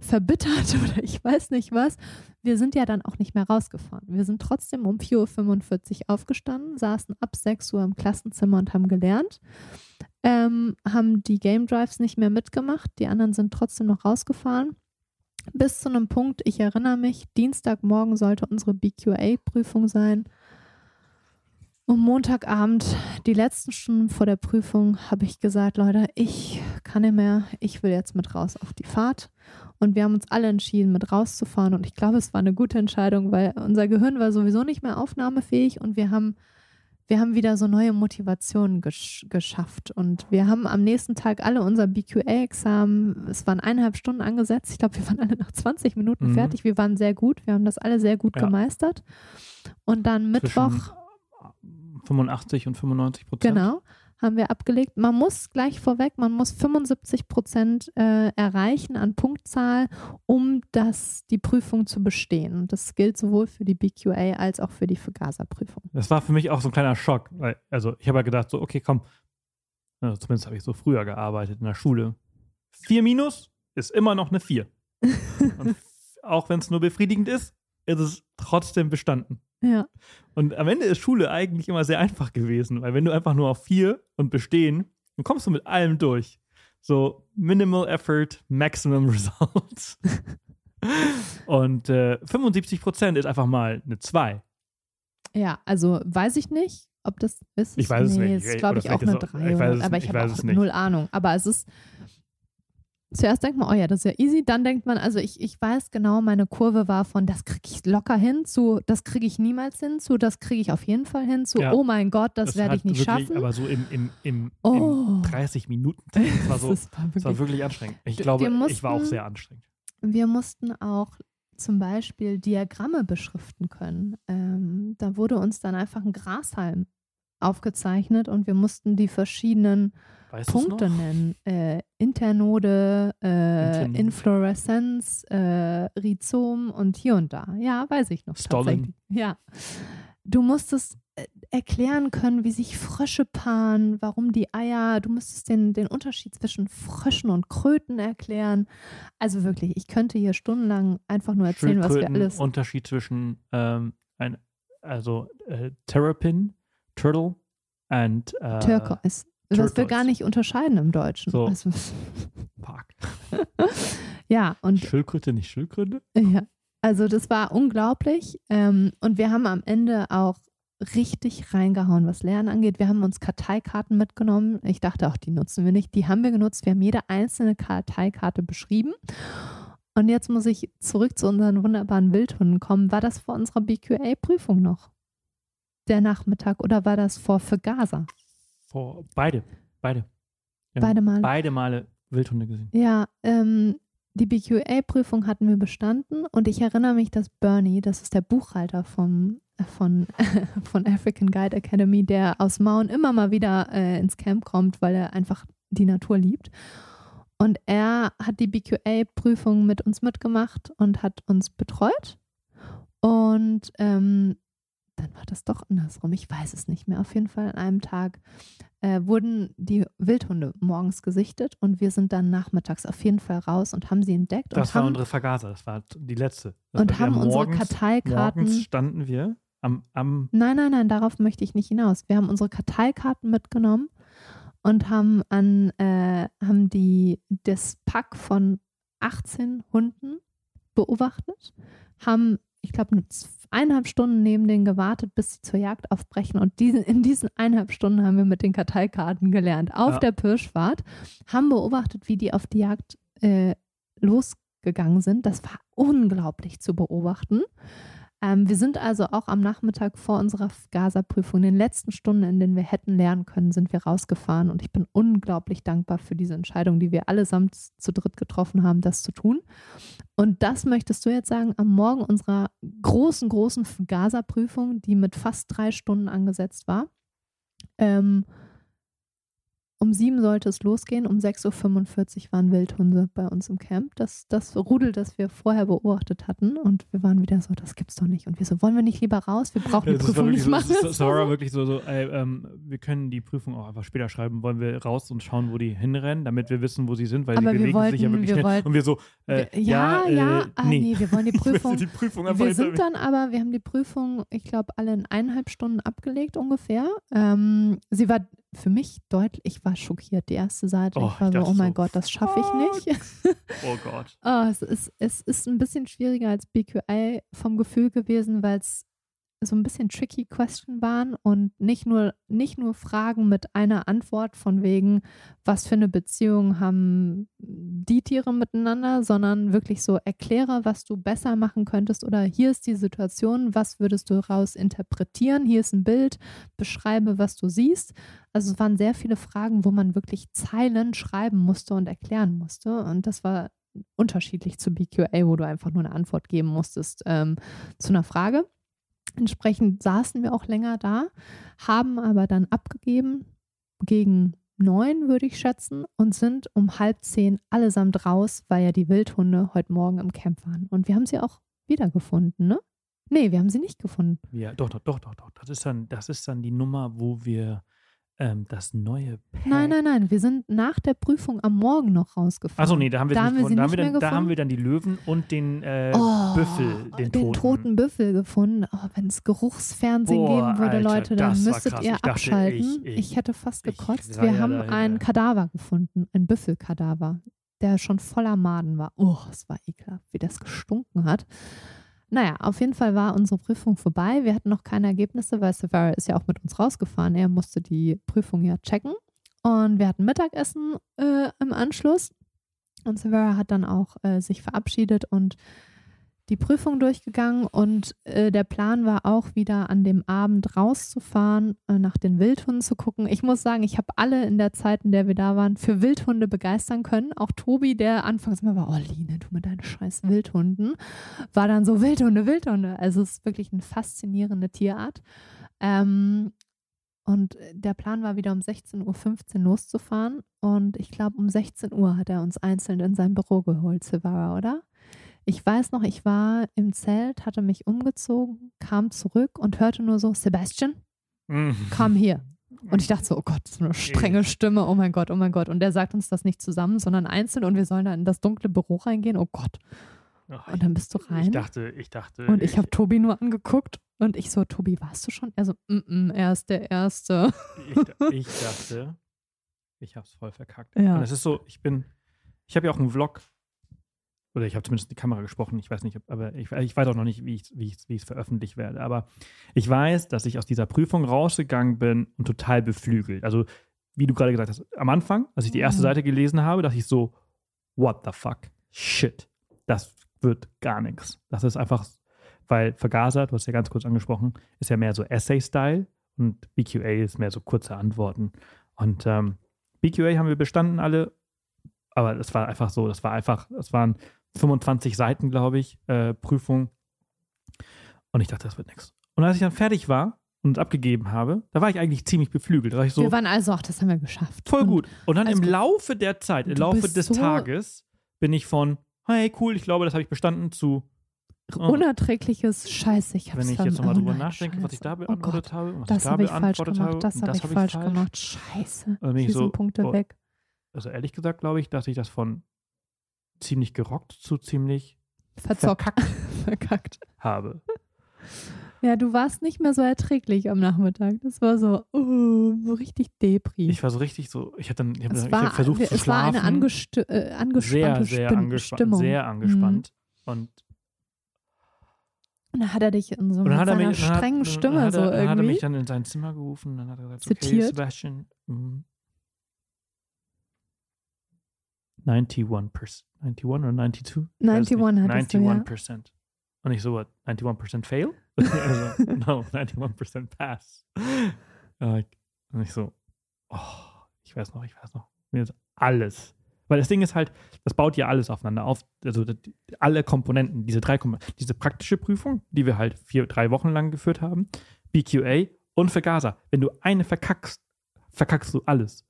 verbittert oder ich weiß nicht was. Wir sind ja dann auch nicht mehr rausgefahren. Wir sind trotzdem um 4.45 Uhr aufgestanden, saßen ab 6 Uhr im Klassenzimmer und haben gelernt. Ähm, haben die Game Drives nicht mehr mitgemacht. Die anderen sind trotzdem noch rausgefahren. Bis zu einem Punkt, ich erinnere mich, Dienstagmorgen sollte unsere BQA-Prüfung sein. Und Montagabend, die letzten Stunden vor der Prüfung, habe ich gesagt, Leute, ich kann nicht mehr, ich will jetzt mit raus auf die Fahrt. Und wir haben uns alle entschieden, mit rauszufahren. Und ich glaube, es war eine gute Entscheidung, weil unser Gehirn war sowieso nicht mehr aufnahmefähig und wir haben, wir haben wieder so neue Motivationen gesch geschafft. Und wir haben am nächsten Tag alle unser BQA-Examen, es waren eineinhalb Stunden angesetzt. Ich glaube, wir waren alle nach 20 Minuten Mhm. fertig. Wir waren sehr gut. Wir haben das alle sehr gut Ja. gemeistert. Und dann Mittwoch. 85 und 95 Prozent. Genau, haben wir abgelegt. Man muss gleich vorweg, man muss 75 Prozent äh, erreichen an Punktzahl, um das, die Prüfung zu bestehen. Und das gilt sowohl für die BQA als auch für die Vergaserprüfung. Das war für mich auch so ein kleiner Schock. Weil, also ich habe ja gedacht, so, okay, komm. Also zumindest habe ich so früher gearbeitet in der Schule. Vier minus ist immer noch eine vier. Und auch wenn es nur befriedigend ist, ist es trotzdem bestanden. Ja, Und am Ende ist Schule eigentlich immer sehr einfach gewesen, weil wenn du einfach nur auf vier und bestehen, dann kommst du mit allem durch. So minimal effort, maximum results. und äh, 75 Prozent ist einfach mal eine 2. ja, also weiß ich nicht, ob das ist. Ich weiß es nee, nicht. ist, glaube ich, auch eine ist auch- 3. ich weiß es aber ich ich habe auch es null Ahnung. Aber es ist. Zuerst denkt man, oh ja, das ist ja easy. Dann denkt man, also ich, ich weiß genau, meine Kurve war von, das kriege ich locker hin, zu, das kriege ich niemals hin, zu, das kriege ich auf jeden Fall hin, zu, Ja. oh mein Gott, das, werde hat ich nicht wirklich, schaffen. Aber so im, im, im, Oh. im 30 Minuten. Das war, so, Das war das war wirklich anstrengend. Ich glaube, mussten- ich war auch sehr anstrengend. Wir mussten auch zum Beispiel Diagramme beschriften können. Ähm, da wurde uns dann einfach ein Grashalm aufgezeichnet und wir mussten die verschiedenen Weißt Punkte nennen. Äh, Internode, äh, Internode. Infloreszenz, äh, Rhizom und hier und da. Ja, weiß ich noch. Stollen. tatsächlich. Ja. Du musstest äh, erklären können, wie sich Frösche paaren, warum die Eier, du musstest den, den Unterschied zwischen Fröschen und Kröten erklären. Also wirklich, ich könnte hier stundenlang einfach nur erzählen, was wir alles. Unterschied zwischen ähm, ein, also äh, Terrapin, Turtle and uh, Turquoise. Was wir gar nicht unterscheiden im Deutschen. So. Also, Park. ja, und Schildkröte, nicht Schildkröte? Ja, also das war unglaublich. Ähm, und wir haben am Ende auch richtig reingehauen, was Lernen angeht. Wir haben uns Karteikarten mitgenommen. Ich dachte auch, die nutzen wir nicht. Die haben wir genutzt. Wir haben jede einzelne Karteikarte beschrieben. Und jetzt muss ich zurück zu unseren wunderbaren Wildhunden kommen. War das vor unserer BQA-Prüfung noch? Der Nachmittag oder war das vor für Gaza? Vor, beide. Beide. Ja. Beide Male. Beide Male Wildhunde gesehen. Ja, ähm, die BQA-Prüfung hatten wir bestanden und ich erinnere mich, dass Bernie, das ist der Buchhalter vom, von, von African Guide Academy, der aus Mauen immer mal wieder äh, ins Camp kommt, weil er einfach die Natur liebt. Und er hat die BQA-Prüfung mit uns mitgemacht und hat uns betreut. Und ähm, dann war das doch andersrum. Ich weiß es nicht mehr. Auf jeden Fall an einem Tag äh, wurden die Wildhunde morgens gesichtet und wir sind dann nachmittags auf jeden Fall raus und haben sie entdeckt. Das war haben, unsere Vergaser, das war die letzte. Das und haben der unsere morgens, Karteikarten. Morgens standen wir am, am Nein, nein, nein, darauf möchte ich nicht hinaus. Wir haben unsere Karteikarten mitgenommen und haben an äh, haben die das Pack von 18 Hunden beobachtet, haben ich glaube eineinhalb Stunden neben denen gewartet, bis sie zur Jagd aufbrechen und diese, in diesen eineinhalb Stunden haben wir mit den Karteikarten gelernt auf Ja. der Pirschfahrt, haben beobachtet, wie die auf die Jagd äh, losgegangen sind. Das war unglaublich zu beobachten. Ähm, wir sind also auch am Nachmittag vor unserer Gaza-Prüfung, in den letzten Stunden, in denen wir hätten lernen können, sind wir rausgefahren. Und ich bin unglaublich dankbar für diese Entscheidung, die wir allesamt zu dritt getroffen haben, das zu tun. Und das möchtest du jetzt sagen, am Morgen unserer großen, großen Gaza-Prüfung, die mit fast drei Stunden angesetzt war. Ähm, um sieben sollte es losgehen, um 6.45 Uhr waren Wildhunde bei uns im Camp. Das, das Rudel, das wir vorher beobachtet hatten. Und wir waren wieder so, das gibt's doch nicht. Und wir so, wollen wir nicht lieber raus? Wir brauchen die Das Prüfung nicht so, machen. das, das war wirklich so, so ey, ähm, wir können die Prüfung auch einfach später schreiben. Wollen wir raus und schauen, wo die hinrennen, damit wir wissen, wo sie sind, weil Aber die wir bewegen sich ja wollten- wirklich wir wollten- und wir so, äh, ja, ja, äh, ah, nee. wir wollen die Prüfung. die Prüfung Wir sind dann aber, wir haben die Prüfung, ich glaube, alle in eineinhalb Stunden abgelegt ungefähr. Ähm, sie war für mich deutlich, ich war schockiert. Die erste Seite, Oh, ich war ich so, oh mein so, Gott, das schaffe ich nicht. Oh Gott. Oh, es, ist, es ist ein bisschen schwieriger als BQI vom Gefühl gewesen, weil es so ein bisschen tricky Question waren und nicht nur, nicht nur Fragen mit einer Antwort von wegen, was für eine Beziehung haben die Tiere miteinander, sondern wirklich so erkläre, was du besser machen könntest oder hier ist die Situation, was würdest du daraus interpretieren, hier ist ein Bild, beschreibe, was du siehst. Also es waren sehr viele Fragen, wo man wirklich Zeilen schreiben musste und erklären musste und das war unterschiedlich zu BQA, wo du einfach nur eine Antwort geben musstest ähm, zu einer Frage. Entsprechend saßen wir auch länger da, haben aber dann abgegeben gegen neun, würde ich schätzen, und sind um halb zehn allesamt raus, weil ja die Wildhunde heute Morgen im Camp waren. Und wir haben sie auch wiedergefunden, ne? Nee, wir haben sie nicht gefunden. Ja, doch, doch, doch, doch, doch. Das ist dann, das ist dann die Nummer, wo wir ähm, das neue Pack. Nein, nein, nein. Wir sind nach der Prüfung am Morgen noch rausgefahren. Achso, nee, da haben wir Da es haben nicht wir gefunden. Da, haben wir dann, da haben wir dann die Löwen und den äh, Oh, Büffel, den, den toten Büffel gefunden. Oh, Wenn es Geruchsfernsehen Boah, geben würde, Alter, Leute, dann müsstet ihr Ich dachte, abschalten. ich- Ich, ich- hätte fast gekotzt. Wir ja haben dahinter. einen Kadaver gefunden, ein Büffelkadaver, der schon voller Maden war. Oh, es war ekelhaft, wie das gestunken hat. Naja, auf jeden Fall war unsere Prüfung vorbei. Wir hatten noch keine Ergebnisse, weil Savara ist ja auch mit uns rausgefahren. Er musste die Prüfung ja checken. Und wir hatten Mittagessen äh, im Anschluss. Und Savara hat dann auch äh, sich verabschiedet und die Prüfung durchgegangen. Und äh, der Plan war auch wieder an dem Abend rauszufahren, äh, nach den Wildhunden zu gucken. Ich muss sagen, ich habe alle in der Zeit, in der wir da waren, für Wildhunde begeistern können. Auch Tobi, der anfangs immer war, oh Line, du mit deinen scheiß Wildhunden, war dann so Wildhunde, Wildhunde. Also es ist wirklich eine faszinierende Tierart. Ähm, und der Plan war wieder um 16.15 Uhr loszufahren. Und ich glaube, um 16 Uhr hat er uns einzeln in sein Büro geholt, Silvara, oder? Ich weiß noch, ich war im Zelt, hatte mich umgezogen, kam zurück und hörte nur so, Sebastian, Mhm. komm hier. Und ich dachte so, oh Gott, so eine strenge Stimme, oh mein Gott, oh mein Gott. Und der sagt uns das nicht zusammen, sondern einzeln und wir sollen da in das dunkle Büro reingehen. Oh Gott. Ach, Und dann bist du ich rein. dachte, ich dachte. Und ich habe Tobi nur angeguckt Und ich so, Tobi, warst du schon? Er so, mm -mm, er ist der Erste. Ich, ich dachte, ich hab's voll verkackt. Ja. Und es ist so, ich bin, ich habe ja auch einen Vlog, oder ich habe zumindest in die Kamera gesprochen, ich weiß nicht, ob, aber ich, ich weiß auch noch nicht, wie ich es wie ich's, wie ich's veröffentlicht werde. Aber ich weiß, dass ich aus dieser Prüfung rausgegangen bin und total beflügelt. Also, wie du gerade gesagt hast, am Anfang, als ich die erste Mhm. Seite gelesen habe, dachte ich so, what the fuck? Shit. Das wird gar nichts. Das ist einfach, weil Vergaser, du hast ja ganz kurz angesprochen, ist ja mehr so Essay-Style und BQA ist mehr so kurze Antworten. Und ähm, BQA haben wir bestanden alle, aber das war einfach so, das war einfach, das waren 25 Seiten, glaube ich, äh, Prüfung. Und ich dachte, das wird nichts. Und als ich dann fertig war und abgegeben habe, da war ich eigentlich ziemlich beflügelt. Da war ich so, Wir waren also, ach, das haben wir geschafft. voll gut. Und dann alles im. Laufe der Zeit, im Laufe des so- Tages, bin ich von, hey, cool, ich glaube, das habe ich bestanden, zu, oh, Unerträgliches Scheiße. Ich hab's wenn ich jetzt nochmal oh drüber nein, nachdenke, was ich da Scheiße. beantwortet oh habe, was Das ich da habe ich falsch beantwortet habe, gemacht, das habe ich hab falsch falsch. gemacht. Scheiße. dann bin ich so, Punkte oh, weg. Also ehrlich gesagt glaube ich, dass ich das von ziemlich gerockt zu ziemlich Verzockt. Verkackt. habe. Ja, du warst nicht mehr so erträglich am Nachmittag. Das war so, so richtig Depri. Ich war so richtig so, ich habe dann ich hab, es ich war, hab versucht zu es war schlafen. eine angesti äh, angespannte sehr, sehr angespannt, Stimmung. sehr angespannt. Und Und dann hat er dich in so hat er hat, strengen Stimme hat so er, dann hat er mich irgendwie. dann in sein Zimmer gerufen, dann hat er gesagt, okay, Zitiert. Sebastian, mm, 91% 91 oder 92? Ich weiß 91 nicht. hattest du, ja. 91%. Und ich so, what, 91% fail? also, no, 91% pass. Und ich so, oh, ich weiß noch, ich weiß noch. Mir ist alles. Weil das Ding ist halt, das baut ja alles aufeinander auf. Also die- alle Komponenten, diese drei Komponenten, diese praktische Prüfung, die wir halt vier, drei Wochen lang geführt haben, BQA und Vergaser. Wenn du eine verkackst, verkackst du alles.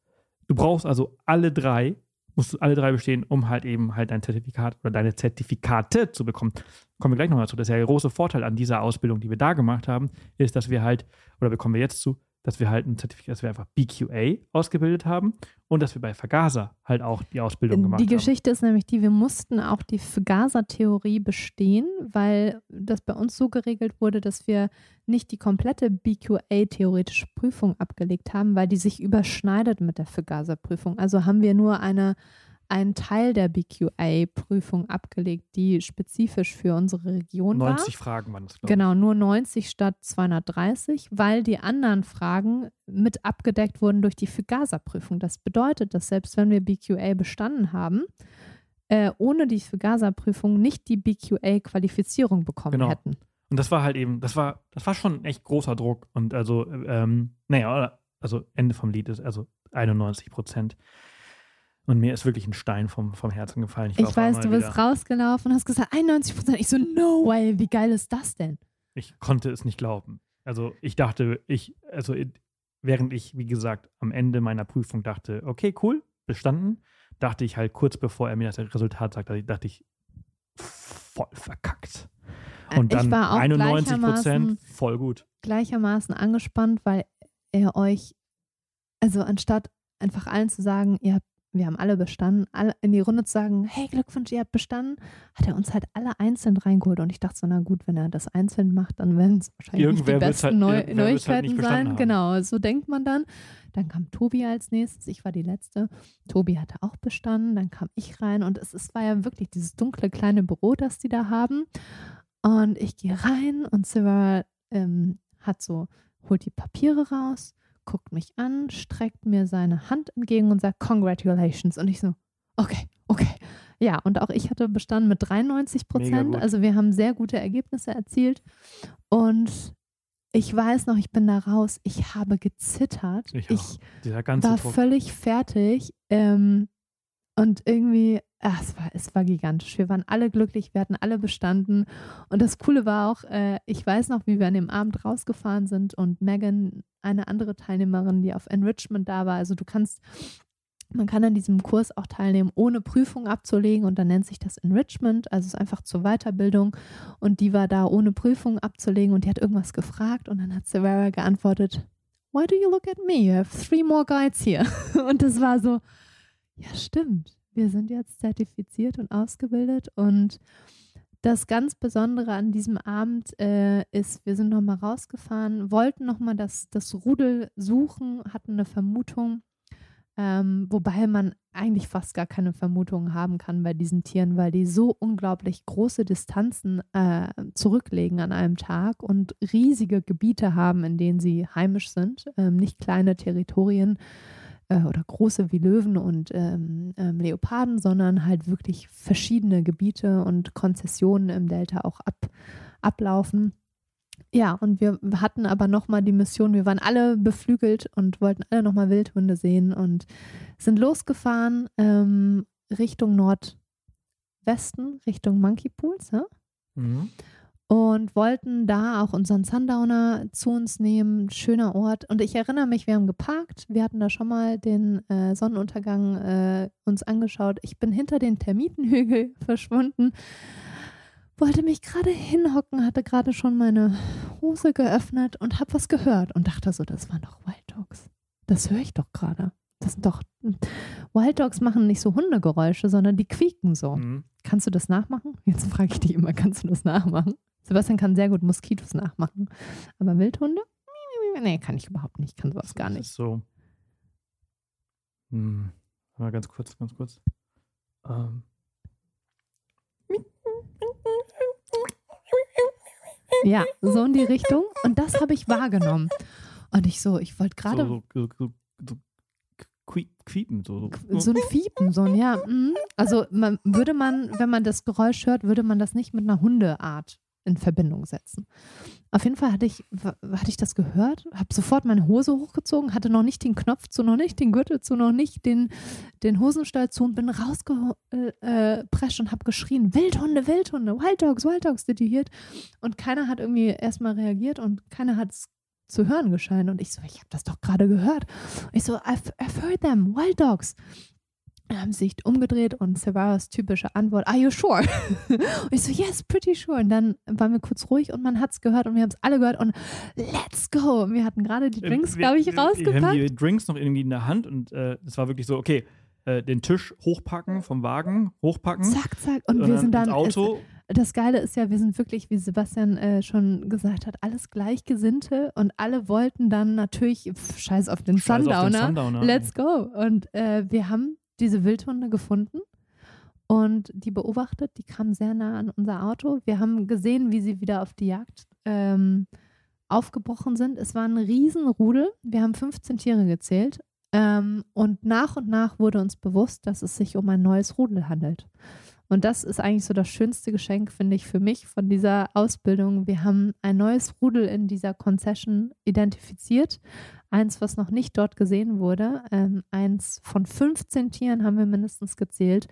Du brauchst also alle drei, musst du alle drei bestehen, um halt eben halt dein Zertifikat oder deine Zertifikate zu bekommen. Kommen wir gleich noch dazu. Das ist ja der große Vorteil an dieser Ausbildung, die wir da gemacht haben, ist, dass wir halt, oder bekommen wir jetzt zu, dass wir halt ein Zertifikat, dass wir einfach BQA ausgebildet haben und dass wir bei Vergaser halt auch die Ausbildung gemacht Die haben. Geschichte ist nämlich die, wir mussten auch die Vergaser-Theorie bestehen, weil das bei uns so geregelt wurde, dass wir nicht die komplette BQA-theoretische Prüfung abgelegt haben, weil die sich überschneidet mit der Vergaser-Prüfung. Also haben wir nur eine, einen Teil der BQA-Prüfung abgelegt, die spezifisch für unsere Region war. 90 Fragen waren das, glaube Genau, nur 90 statt 230, weil die anderen Fragen mit abgedeckt wurden durch die Vergaser-Prüfung. Das bedeutet, dass selbst wenn wir BQA bestanden haben, äh, ohne die Vergaser-Prüfung nicht die BQA-Qualifizierung bekommen Genau. hätten. Und das war halt eben, das war, das war schon echt großer Druck. Und also, ähm, naja, also Ende vom Lied ist also 91 Prozent. Und mir ist wirklich ein Stein vom, vom Herzen gefallen. Ich, auf weiß, du bist wieder- rausgelaufen und hast gesagt, 91 Prozent. Ich so, no way, wie geil ist das denn? Ich konnte es nicht glauben. Also ich dachte, ich, also während ich, wie gesagt, am Ende meiner Prüfung dachte, okay, cool, bestanden, dachte ich halt kurz bevor er mir das Resultat sagte, dachte ich, voll verkackt. Und Äh, ich dann war auch 91 gleichermaßen- Prozent, voll gut. gleichermaßen angespannt, weil er euch, also anstatt einfach allen zu sagen, ihr habt, wir haben alle bestanden, alle in die Runde zu sagen, hey Glückwunsch, ihr habt bestanden, hat er uns halt alle einzeln reingeholt und ich dachte so, na gut, wenn er das einzeln macht, dann werden es wahrscheinlich Irgendwer nicht die wird's besten halt- Neu halt Neuigkeiten bestanden sein. haben. Genau, so denkt man dann. Dann kam Tobi als nächstes, ich war die Letzte. Tobi hatte auch bestanden, dann kam ich rein und es, es war ja wirklich dieses dunkle kleine Büro, das die da haben. Und ich gehe rein und Silver ähm, hat so, holt die Papiere raus, guckt mich an, streckt mir seine Hand entgegen und sagt Congratulations. Und ich so, okay, okay. Ja, und auch ich hatte bestanden mit 93 Mega Prozent. Also wir haben sehr gute Ergebnisse erzielt. Und ich weiß noch, ich bin da raus, ich habe gezittert. Ich ich war Druck. völlig fertig ähm, und irgendwie, ach, es, war, es war gigantisch. Wir waren alle glücklich, wir hatten alle bestanden. Und das Coole war auch, äh, ich weiß noch, wie wir an dem Abend rausgefahren sind und Megan, eine andere Teilnehmerin, die auf Enrichment da war. Also du kannst, man kann an diesem Kurs auch teilnehmen, ohne Prüfung abzulegen und dann nennt sich das Enrichment, also es ist einfach zur Weiterbildung. Und die war da ohne Prüfung abzulegen und die hat irgendwas gefragt und dann hat Sarah geantwortet, Why do you look at me? You have three more guides here. Und das war so, ja, stimmt. Wir sind jetzt zertifiziert und ausgebildet und das ganz Besondere an diesem Abend äh, ist, wir sind nochmal rausgefahren, wollten nochmal das, das Rudel suchen, hatten eine Vermutung, ähm, wobei man eigentlich fast gar keine Vermutungen haben kann bei diesen Tieren, weil die so unglaublich große Distanzen äh, zurücklegen an einem Tag und riesige Gebiete haben, in denen sie heimisch sind, ähm, nicht kleine Territorien äh, oder große wie Löwen und ähm, ähm, Leoparden, sondern halt wirklich verschiedene Gebiete und Konzessionen im Delta auch ab, ablaufen. Ja, und wir hatten aber nochmal die Mission, wir waren alle beflügelt und wollten alle nochmal Wildhunde sehen und sind losgefahren ähm, Richtung Nordwesten, Richtung Monkey Pools. Ja? Mhm und wollten da auch unseren Sundowner zu uns nehmen. Schöner Ort. Und ich erinnere mich, wir haben geparkt. Wir hatten da schon mal den äh, Sonnenuntergang äh, uns angeschaut. Ich bin hinter den Termitenhügel verschwunden. Wollte mich gerade hinhocken, hatte gerade schon meine Hose geöffnet und habe was gehört und dachte so, das waren doch Wild Dogs. Das höre ich doch gerade. Das sind doch Wild Dogs machen nicht so Hundegeräusche, sondern die quieken so. Mhm. Kannst du das nachmachen? Jetzt frage ich dich immer, kannst du das nachmachen? Sebastian kann sehr gut Moskitos nachmachen. Aber Wildhunde? Nee, kann ich überhaupt nicht. Kann sowas gar nicht. Das ist so. Hm. Mal ganz kurz, ganz kurz. Ähm. Ja, so in die Richtung. Und das habe ich wahrgenommen. Und ich so, ich wollte gerade. So, so, so, so, Quiepen, so. So ein Fiepen, so ein, ja. Mhm. Also man, würde man, wenn man das Geräusch hört, würde man das nicht mit einer Hundeart in Verbindung setzen. Auf jeden Fall hatte ich, hatte ich das gehört, habe sofort meine Hose hochgezogen, hatte noch nicht den Knopf zu, noch nicht den Gürtel zu, noch nicht den, den Hosenstall zu und bin rausgeprescht und habe geschrien, Wildhunde, Wildhunde, Wild Dogs, Wild Dogs, did you hear? Und keiner hat irgendwie erstmal reagiert und keiner hat es zu hören gescheint. Und ich so, ich habe das doch gerade gehört. Und ich so, I've, I've heard them, Wild Dogs haben sich umgedreht und Severas typische Antwort, are you sure? und ich so, yes, pretty sure. Und dann waren wir kurz ruhig und man hat es gehört und wir haben es alle gehört und let's go. Und wir hatten gerade die Drinks, glaube ich, rausgepackt. Wir haben die Drinks noch irgendwie in der Hand und es äh, war wirklich so, okay, äh, den Tisch hochpacken vom Wagen, hochpacken. Zack, zack. Und, und wir sind dann. Ins Auto. Es, das Geile ist ja, wir sind wirklich, wie Sebastian äh, schon gesagt hat, alles Gleichgesinnte und alle wollten dann natürlich, pff, scheiß auf den, scheiß Sundowner, auf den Sundowner, let's go. Und äh, wir haben diese Wildhunde gefunden und die beobachtet. Die kamen sehr nah an unser Auto. Wir haben gesehen, wie sie wieder auf die Jagd ähm, aufgebrochen sind. Es war ein Riesenrudel. Wir haben 15 Tiere gezählt. Ähm, und nach und nach wurde uns bewusst, dass es sich um ein neues Rudel handelt. Und das ist eigentlich so das schönste Geschenk, finde ich, für mich von dieser Ausbildung. Wir haben ein neues Rudel in dieser Concession identifiziert. Eins, was noch nicht dort gesehen wurde. Ähm, eins von 15 Tieren haben wir mindestens gezählt,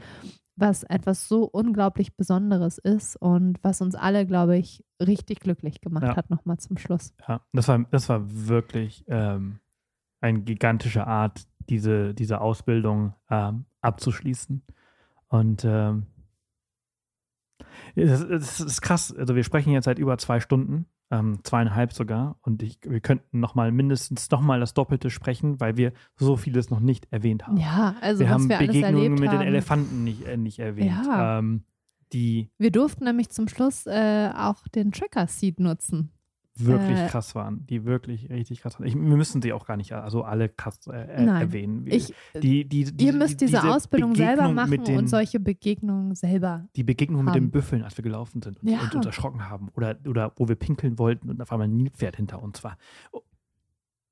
was etwas so unglaublich Besonderes ist und was uns alle, glaube ich, richtig glücklich gemacht ja. hat, nochmal zum Schluss. Ja, das war, das war wirklich ähm, eine gigantische Art, diese, diese Ausbildung ähm, abzuschließen. Und ähm, das, das ist krass. Also wir sprechen jetzt seit über zwei Stunden, ähm, zweieinhalb sogar. Und ich, wir könnten noch mal mindestens noch mal das Doppelte sprechen, weil wir so vieles noch nicht erwähnt haben. Ja, also wir haben wir Begegnungen mit haben. den Elefanten nicht, äh, nicht erwähnt. Ja. Ähm, die wir durften nämlich zum Schluss äh, auch den Tracker-Seed nutzen wirklich äh, krass waren, die wirklich richtig krass waren. Ich, wir müssen sie auch gar nicht also alle krass äh, äh nein, erwähnen. Ich, die, die, die, ihr müsst diese, diese Ausbildung Begegnung selber machen den, und solche Begegnungen selber. Die Begegnung haben. mit den Büffeln, als wir gelaufen sind und, ja. und uns erschrocken haben oder, oder wo wir pinkeln wollten und auf einmal ein Nilpferd hinter uns war.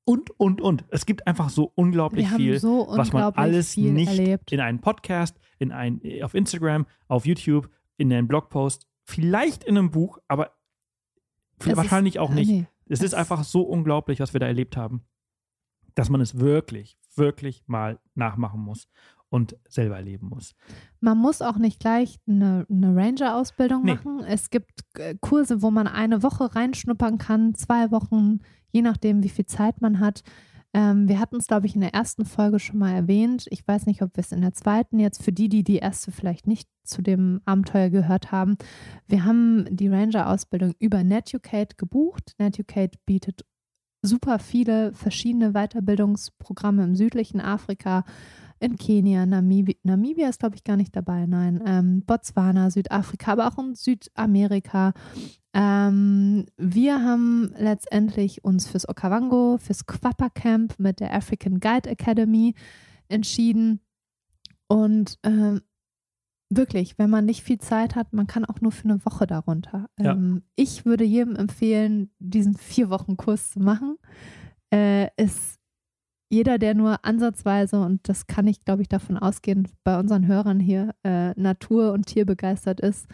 Und, und, und. Es gibt einfach so unglaublich viel, so unglaublich was man alles nicht erlebt. in einen Podcast, in ein, auf Instagram, auf YouTube, in einen Blogpost, vielleicht in einem Buch, aber es wahrscheinlich ist, auch nicht. Nee, es ist einfach so unglaublich, was wir da erlebt haben, dass man es wirklich, wirklich mal nachmachen muss und selber erleben muss. Man muss auch nicht gleich eine, eine Ranger-Ausbildung nee. machen. Es gibt äh, Kurse, wo man eine Woche reinschnuppern kann, zwei Wochen, je nachdem, wie viel Zeit man hat. Ähm, wir hatten es, glaube ich, in der ersten Folge schon mal erwähnt. Ich weiß nicht, ob wir es in der zweiten jetzt für die, die die erste vielleicht nicht zu dem Abenteuer gehört haben. Wir haben die Ranger-Ausbildung über Netucate gebucht. Netucate bietet super viele verschiedene Weiterbildungsprogramme im südlichen Afrika. In Kenia, Namibia, Namibia ist, glaube ich, gar nicht dabei, nein, ähm, Botswana, Südafrika, aber auch in Südamerika. Ähm, wir haben letztendlich uns fürs Okavango, fürs Quappa Camp mit der African Guide Academy entschieden. Und ähm, wirklich, wenn man nicht viel Zeit hat, man kann auch nur für eine Woche darunter. Ja. Ähm, ich würde jedem empfehlen, diesen vier Wochen Kurs zu machen. Äh, ist jeder, der nur ansatzweise, und das kann ich, glaube ich, davon ausgehen, bei unseren Hörern hier äh, Natur- und Tierbegeistert ist,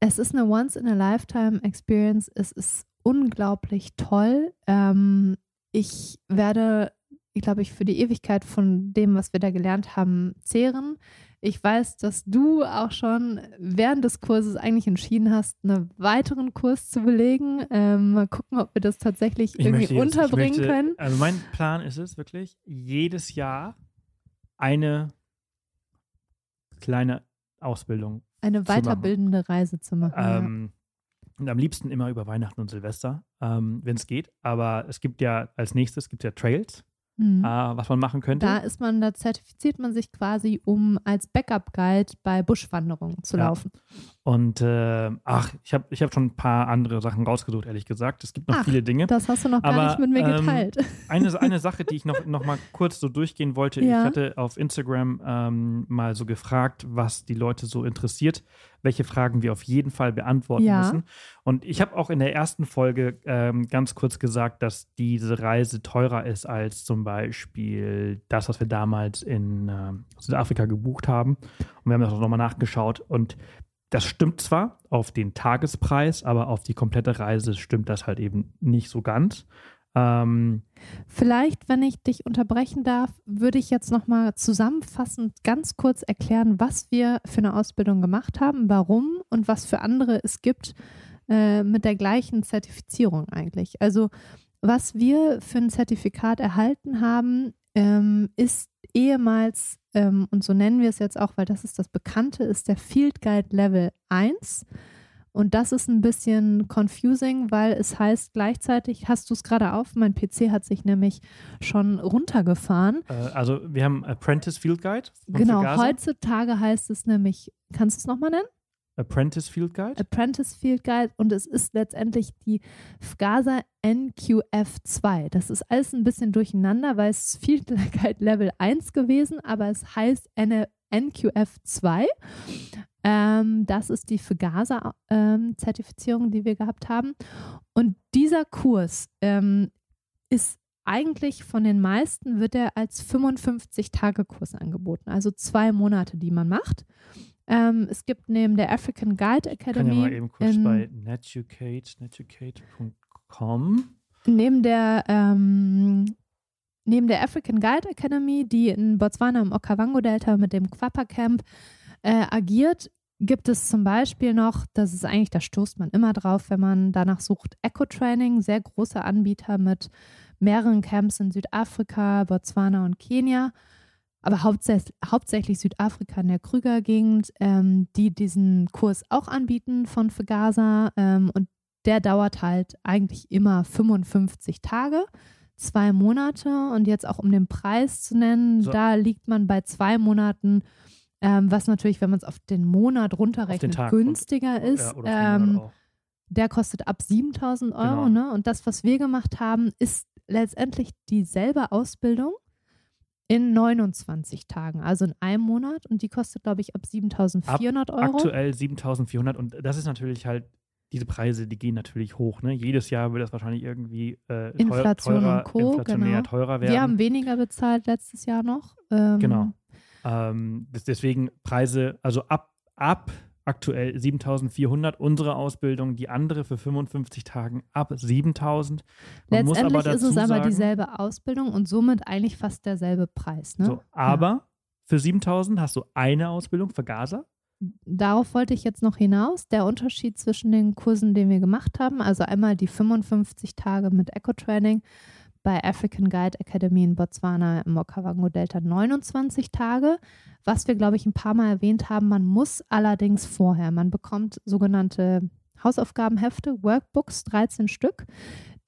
es ist eine Once-in-a-Lifetime-Experience. Es ist unglaublich toll. Ähm, ich werde, glaube ich, für die Ewigkeit von dem, was wir da gelernt haben, zehren. Ich weiß, dass du auch schon während des Kurses eigentlich entschieden hast, einen weiteren Kurs zu belegen. Ähm, mal gucken, ob wir das tatsächlich Ich irgendwie jetzt- unterbringen möchte, können. Also mein Plan ist es wirklich, jedes Jahr eine kleine Ausbildung. Eine zu machen. weiterbildende Reise zu machen. Ähm, und am liebsten immer über Weihnachten und Silvester, ähm, wenn es geht. Aber es gibt ja als nächstes gibt ja Trails, Mhm. äh, was man machen könnte. Da ist man, da zertifiziert man sich quasi, um als Backup-Guide bei Buschwanderungen zu Ja. laufen. Und äh, ach, ich habe ich hab schon ein paar andere Sachen rausgesucht, ehrlich gesagt. Es gibt noch Ach, viele Dinge. Das hast du noch gar Aber, nicht mit mir ähm, geteilt. Eine, eine Sache, die ich noch, noch mal kurz so durchgehen wollte. Ja. Ich hatte auf Instagram ähm, mal so gefragt, was die Leute so interessiert, welche Fragen wir auf jeden Fall beantworten Ja. müssen. Und ich habe auch in der ersten Folge ähm, ganz kurz gesagt, dass diese Reise teurer ist als zum Beispiel das, was wir damals in ähm, Südafrika gebucht haben. Und wir haben das auch nochmal nachgeschaut. Und das stimmt zwar auf den Tagespreis, aber auf die komplette Reise stimmt das halt eben nicht so ganz. Ähm, Vielleicht, wenn ich dich unterbrechen darf, würde ich jetzt nochmal zusammenfassend ganz kurz erklären, was wir für eine Ausbildung gemacht haben, warum und was für andere es gibt äh, mit der gleichen Zertifizierung eigentlich. Also was wir für ein Zertifikat erhalten haben, ähm, ist ehemals, ähm, und so nennen wir es jetzt auch, weil das ist das Bekannte, ist der Field Guide Level 1. Und das ist ein bisschen confusing, weil es heißt gleichzeitig, hast du es gerade auf, mein PC hat sich nämlich schon runtergefahren. äh, also wir haben Apprentice Field Guide. Genau, heutzutage heißt es nämlich, kannst du es nochmal nennen? Apprentice Field Guide. Apprentice Field Guide und es ist letztendlich die FGASA NQF2. Das ist alles ein bisschen durcheinander, weil es Field Guide Level 1 gewesen, aber es heißt N- NQF2. Ähm, das ist die FGASA-Zertifizierung, die wir gehabt haben. Und dieser Kurs ähm, ist eigentlich von den meisten wird er als 55-Tage-Kurs angeboten, also zwei Monate, die man macht. Ähm, es gibt neben der African Guide Ich kann Academy ja mal eben kurz in- bei netucate, netucate.com. neben der ähm, neben der African Guide Academy, die in Botswana im Okavango-Delta mit dem Quappa Camp äh, agiert, gibt es zum Beispiel noch, das ist eigentlich, da stoßt man immer drauf, wenn man danach sucht, Eco Training, sehr großer Anbieter mit mehreren Camps in Südafrika, Botswana und Kenia, aber hauptsächlich, hauptsächlich Südafrika in der Krüger-Gegend, ähm, die diesen Kurs auch anbieten von Fegasa ähm, und der dauert halt eigentlich immer 55 Tage, zwei Monate und jetzt auch um den Preis zu nennen, So. da liegt man bei zwei Monaten, ähm, was natürlich, wenn man es auf den Monat runterrechnet, Tag günstiger ist. Ja, den ähm, der kostet ab 7000 Euro. Genau. Ne? Und das, was wir gemacht haben, ist letztendlich dieselbe Ausbildung in 29 Tagen, also in einem Monat. Und die kostet, glaube ich, ab 7400 Euro. Aktuell 7400 und das ist natürlich halt, diese Preise, die gehen natürlich hoch. Ne? Jedes Jahr wird das wahrscheinlich irgendwie äh, Inflation teurer, und Co., inflationär genau. teurer werden. Wir haben weniger bezahlt letztes Jahr noch. Ähm, Genau. Ähm, deswegen Preise, also ab, ab aktuell 7400, unsere Ausbildung, die andere für 55 Tagen ab 7000. Man muss Letztendlich aber ist dazu es aber sagen, dieselbe Ausbildung und somit eigentlich fast derselbe Preis. Ne? So, aber für 7000 hast du eine Ausbildung für Gaza. darauf wollte ich jetzt noch hinaus. Der Unterschied zwischen den Kursen, den wir gemacht haben, also einmal die 55 Tage mit Eco-Training bei African Guide Academy in Botswana im Okavango Delta 29 Tage. Was wir, glaube ich, ein paar Mal erwähnt haben, man muss allerdings vorher, man bekommt sogenannte Hausaufgabenhefte, Workbooks, 13 Stück.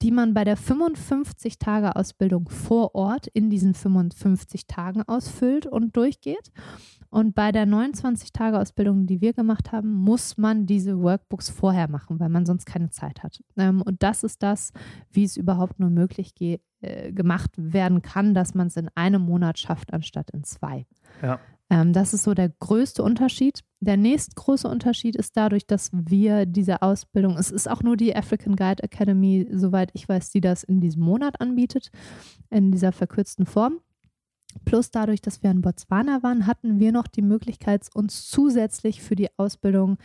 die man bei der 55-Tage-Ausbildung vor Ort in diesen 55 Tagen ausfüllt und durchgeht. Und bei der 29-Tage-Ausbildung, die wir gemacht haben, muss man diese Workbooks vorher machen, weil man sonst keine Zeit hat. Ähm, und das ist das, wie es überhaupt nur möglich geht, äh, gemacht werden kann, dass man es in einem Monat schafft, anstatt in zwei. Ja. Ähm, das ist so der größte Unterschied. Der nächstgroße Unterschied ist dadurch, dass wir diese Ausbildung, es ist auch nur die African Guide Academy, soweit ich weiß, die das in diesem Monat anbietet, in dieser verkürzten Form. Plus dadurch, dass wir in Botswana waren, hatten wir noch die Möglichkeit, uns zusätzlich für die Ausbildung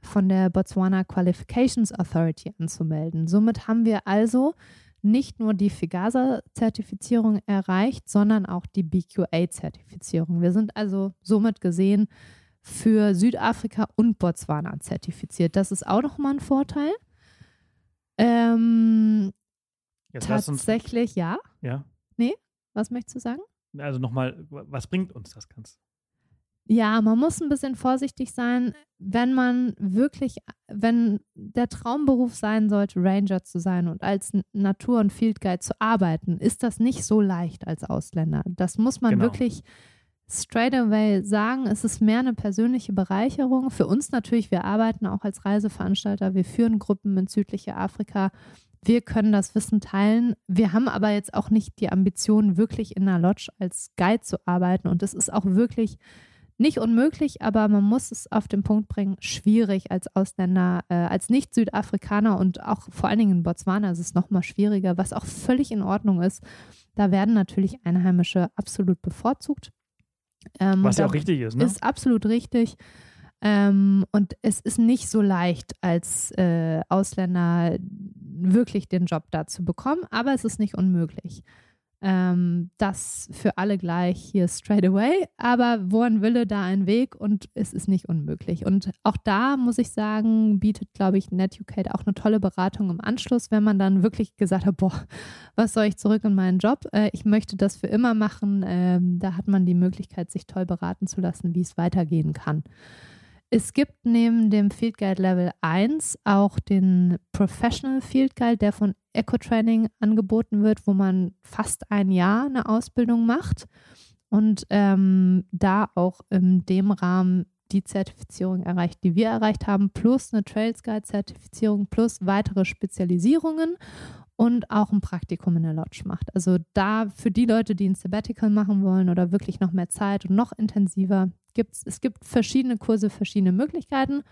von der Botswana Qualifications Authority anzumelden. Somit haben wir also nicht nur die FIGASA-Zertifizierung erreicht, sondern auch die BQA-Zertifizierung. Wir sind also somit gesehen für Südafrika und Botswana zertifiziert. Das ist auch nochmal ein Vorteil. Ähm, tatsächlich, uns, ja. Ja. Nee, was möchtest du sagen? Also nochmal, was bringt uns das Ganze? Ja, man muss ein bisschen vorsichtig sein, wenn man wirklich, wenn der Traumberuf sein sollte, Ranger zu sein und als Natur- und Field Guide zu arbeiten, ist das nicht so leicht als Ausländer. Das muss man genau. wirklich straight away sagen. Es ist mehr eine persönliche Bereicherung. Für uns natürlich, wir arbeiten auch als Reiseveranstalter, wir führen Gruppen in südliche Afrika. Wir können das Wissen teilen. Wir haben aber jetzt auch nicht die Ambition, wirklich in einer Lodge als Guide zu arbeiten. Und es ist auch wirklich nicht unmöglich, aber man muss es auf den Punkt bringen, schwierig als Ausländer, äh, als Nicht-Südafrikaner und auch vor allen Dingen in Botswana ist es nochmal schwieriger, was auch völlig in Ordnung ist. Da werden natürlich Einheimische absolut bevorzugt. Ähm, was ja auch richtig ist, ne? Ist absolut richtig. Ähm, und es ist nicht so leicht, als äh, Ausländer wirklich den Job da zu bekommen, aber es ist nicht unmöglich. Ähm, das für alle gleich hier straight away, aber wo ein Wille, da ein Weg und es ist nicht unmöglich. Und auch da muss ich sagen, bietet, glaube ich, NetUcate auch eine tolle Beratung im Anschluss, wenn man dann wirklich gesagt hat, boah, was soll ich zurück in meinen Job? Äh, ich möchte das für immer machen. Ähm, da hat man die Möglichkeit, sich toll beraten zu lassen, wie es weitergehen kann. Es gibt neben dem Field Guide Level 1 auch den Professional Field Guide, der von Eco-Training angeboten wird, wo man fast ein Jahr eine Ausbildung macht. Und ähm, da auch in dem Rahmen die Zertifizierung erreicht, die wir erreicht haben, plus eine Trails Guide Zertifizierung, plus weitere Spezialisierungen und auch ein Praktikum in der Lodge macht. Also da für die Leute, die ein Sabbatical machen wollen oder wirklich noch mehr Zeit und noch intensiver, gibt's, es gibt verschiedene Kurse, verschiedene Möglichkeiten.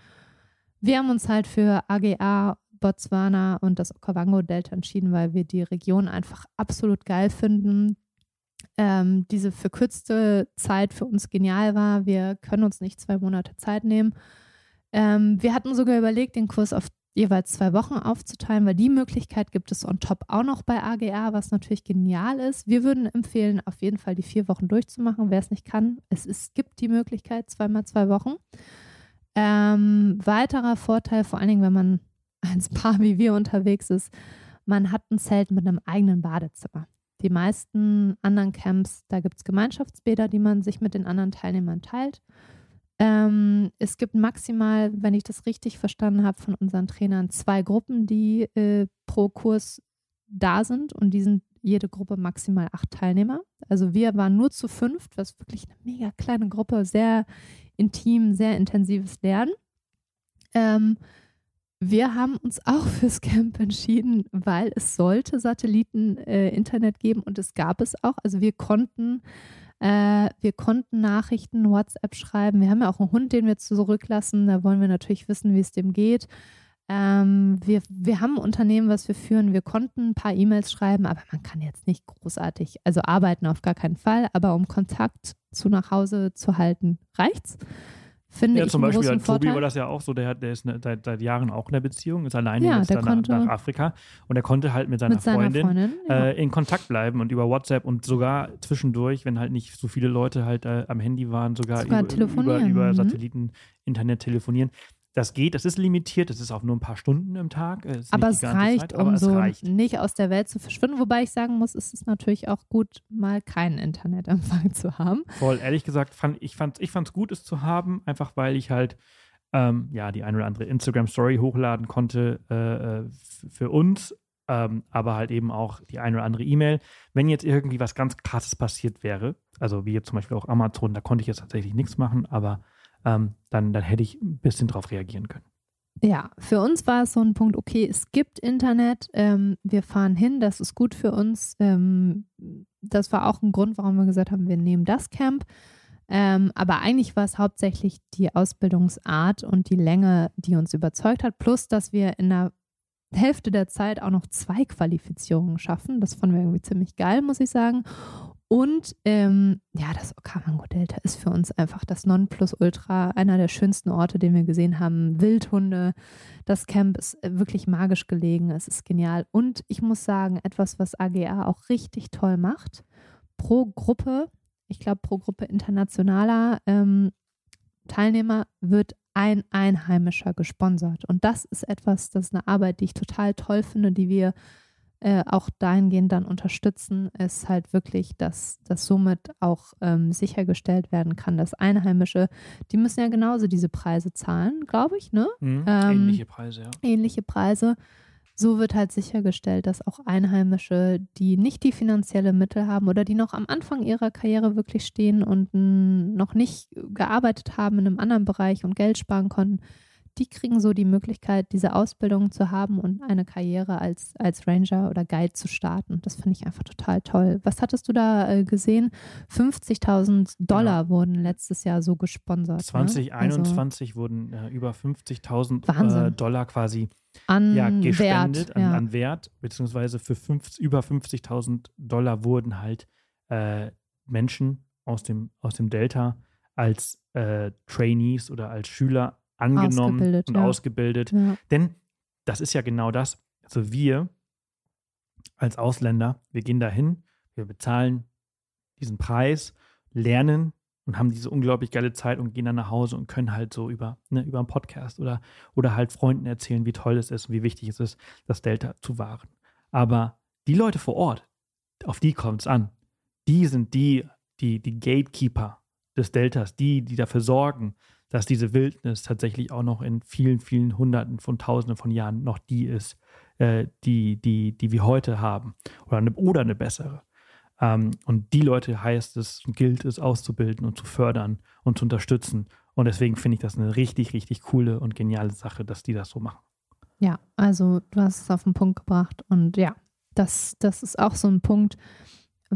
Wir haben uns halt für AGA, Botswana und das Okavango-Delta entschieden, weil wir die Region einfach absolut geil finden. Ähm, diese verkürzte Zeit für uns genial war. Wir können uns nicht zwei Monate Zeit nehmen. Ähm, wir hatten sogar überlegt, den Kurs auf jeweils zwei Wochen aufzuteilen, weil die Möglichkeit gibt es on top auch noch bei AGA, was natürlich genial ist. Wir würden empfehlen, auf jeden Fall die vier Wochen durchzumachen, wer es nicht kann. Es ist, gibt die Möglichkeit, zweimal zwei Wochen. Ähm, weiterer Vorteil, vor allen Dingen, wenn man als Paar wie wir unterwegs ist, man hat ein Zelt mit einem eigenen Badezimmer. Die meisten anderen Camps, da gibt es Gemeinschaftsbäder, die man sich mit den anderen Teilnehmern teilt. Ähm, es gibt maximal, wenn ich das richtig verstanden habe, von unseren Trainern zwei Gruppen, die äh, pro Kurs da sind und die sind jede Gruppe maximal acht Teilnehmer. Also wir waren nur zu fünft, was wirklich eine mega kleine Gruppe, sehr intim, sehr intensives Lernen. Ähm, wir haben uns auch fürs Camp entschieden, weil es sollte Satelliten-Internet äh, geben und es gab es auch. Also wir konnten äh, wir konnten Nachrichten, WhatsApp schreiben. Wir haben ja auch einen Hund, den wir zurücklassen. Da wollen wir natürlich wissen, wie es dem geht. Ähm, wir, wir haben ein Unternehmen, was wir führen. Wir konnten ein paar E-Mails schreiben, aber man kann jetzt nicht großartig, also arbeiten auf gar keinen Fall, aber um Kontakt zu nach Hause zu halten, reicht's finde ja, ich zum Beispiel halt, Tobi war das ja auch so, der, der ist ne, seit, seit, Jahren auch in der Beziehung, ist alleine ja, jetzt nach, nach, Afrika und er konnte halt mit seiner, mit seiner Freundin, Freundin ja. äh, in Kontakt bleiben und über WhatsApp und sogar zwischendurch, wenn halt nicht so viele Leute halt äh, am Handy waren, sogar, sogar über, über, über mhm. Satelliten-Internet telefonieren. Das geht, das ist limitiert, das ist auch nur ein paar Stunden im Tag. Aber es reicht, Zeit, um so reicht. nicht aus der Welt zu verschwinden. Wobei ich sagen muss, es ist natürlich auch gut, mal keinen Internetempfang zu haben. Voll, ehrlich gesagt, fand, ich fand es ich gut, es zu haben, einfach weil ich halt ähm, ja die ein oder andere Instagram-Story hochladen konnte äh, äh für uns. Äh, ähm, aber halt eben auch die eine oder andere E-Mail. Wenn jetzt irgendwie was ganz krasses passiert wäre, also wie jetzt zum Beispiel auch Amazon, da konnte ich jetzt tatsächlich nichts machen, aber ähm, dann, dann hätte ich ein bisschen drauf reagieren können. Ja, für uns war es so ein Punkt, okay, es gibt Internet, ähm, wir fahren hin, das ist gut für uns. Ähm, das war auch ein Grund, warum wir gesagt haben, wir nehmen das Camp. Ähm, aber eigentlich war es hauptsächlich die Ausbildungsart und die Länge, die uns überzeugt hat, plus dass wir in der Hälfte der Zeit auch noch zwei Qualifizierungen schaffen. Das fanden wir irgendwie ziemlich geil, muss ich sagen. Und ähm, ja, das Okavango-Delta ist für uns einfach das Nonplusultra, einer der schönsten Orte, den wir gesehen haben. Wildhunde, das Camp ist äh, wirklich magisch gelegen, es ist genial. Und ich muss sagen, etwas, was AGA auch richtig toll macht, pro Gruppe, ich glaube pro Gruppe internationaler ähm, Teilnehmer wird ein Einheimischer gesponsert. Und das ist etwas, das ist eine Arbeit, die ich total toll finde, die wir äh, auch dahingehend dann unterstützen, ist halt wirklich, dass das somit auch ähm, sichergestellt werden kann, dass Einheimische, die müssen ja genauso diese Preise zahlen, glaube ich, ne? Mhm, ähm, ähnliche Preise, ja. Ähnliche Preise. So wird halt sichergestellt, dass auch Einheimische, die nicht die finanzielle Mittel haben oder die noch am Anfang ihrer Karriere wirklich stehen und noch nicht gearbeitet haben in einem anderen Bereich und Geld sparen konnten, die kriegen so die Möglichkeit, diese Ausbildung zu haben und eine Karriere als, als Ranger oder Guide zu starten. Das finde ich einfach total toll. Was hattest du da äh, gesehen? 50.000 Dollar genau. wurden letztes Jahr so gesponsert. 2021 ne? also, wurden äh, über 50.000 äh, Dollar quasi an ja, gespendet, Wert, an, ja. an, Wert, beziehungsweise für 50, über 50.000 Dollar wurden halt äh, Menschen aus dem, aus dem Delta als äh, Trainees oder als Schüler angenommen ausgebildet, und ja. ausgebildet. Ja. Denn das ist ja genau das. Also wir als Ausländer, wir gehen dahin, wir bezahlen diesen Preis, lernen und haben diese unglaublich geile Zeit und gehen dann nach Hause und können halt so über, ne, über einen Podcast oder, oder halt Freunden erzählen, wie toll es ist und wie wichtig es ist, das Delta zu wahren. Aber die Leute vor Ort, auf die kommt es an. Die sind die, die, die Gatekeeper des Deltas, die, die dafür sorgen, dass diese Wildnis tatsächlich auch noch in vielen, vielen Hunderten von Tausenden von Jahren noch die ist, äh, die, die, die wir heute haben. Oder eine, oder eine bessere. Ähm, und die Leute heißt es, gilt es auszubilden und zu fördern und zu unterstützen. Und deswegen finde ich das eine richtig, richtig coole und geniale Sache, dass die das so machen. Ja, also du hast es auf den Punkt gebracht. Und ja, das, das ist auch so ein Punkt,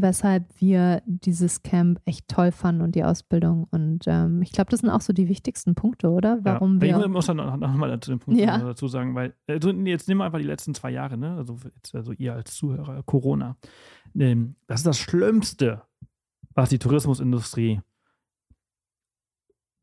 weshalb wir dieses Camp echt toll fanden und die Ausbildung. Und ähm, ich glaube, das sind auch so die wichtigsten Punkte, oder? Warum ja, wir. Ich muss dann noch, noch mal zu dem Punkt ja. dazu sagen, weil also jetzt nehmen wir einfach die letzten zwei Jahre, ne? Also, jetzt, also ihr als Zuhörer, Corona. Ähm, das ist das Schlimmste, was die Tourismusindustrie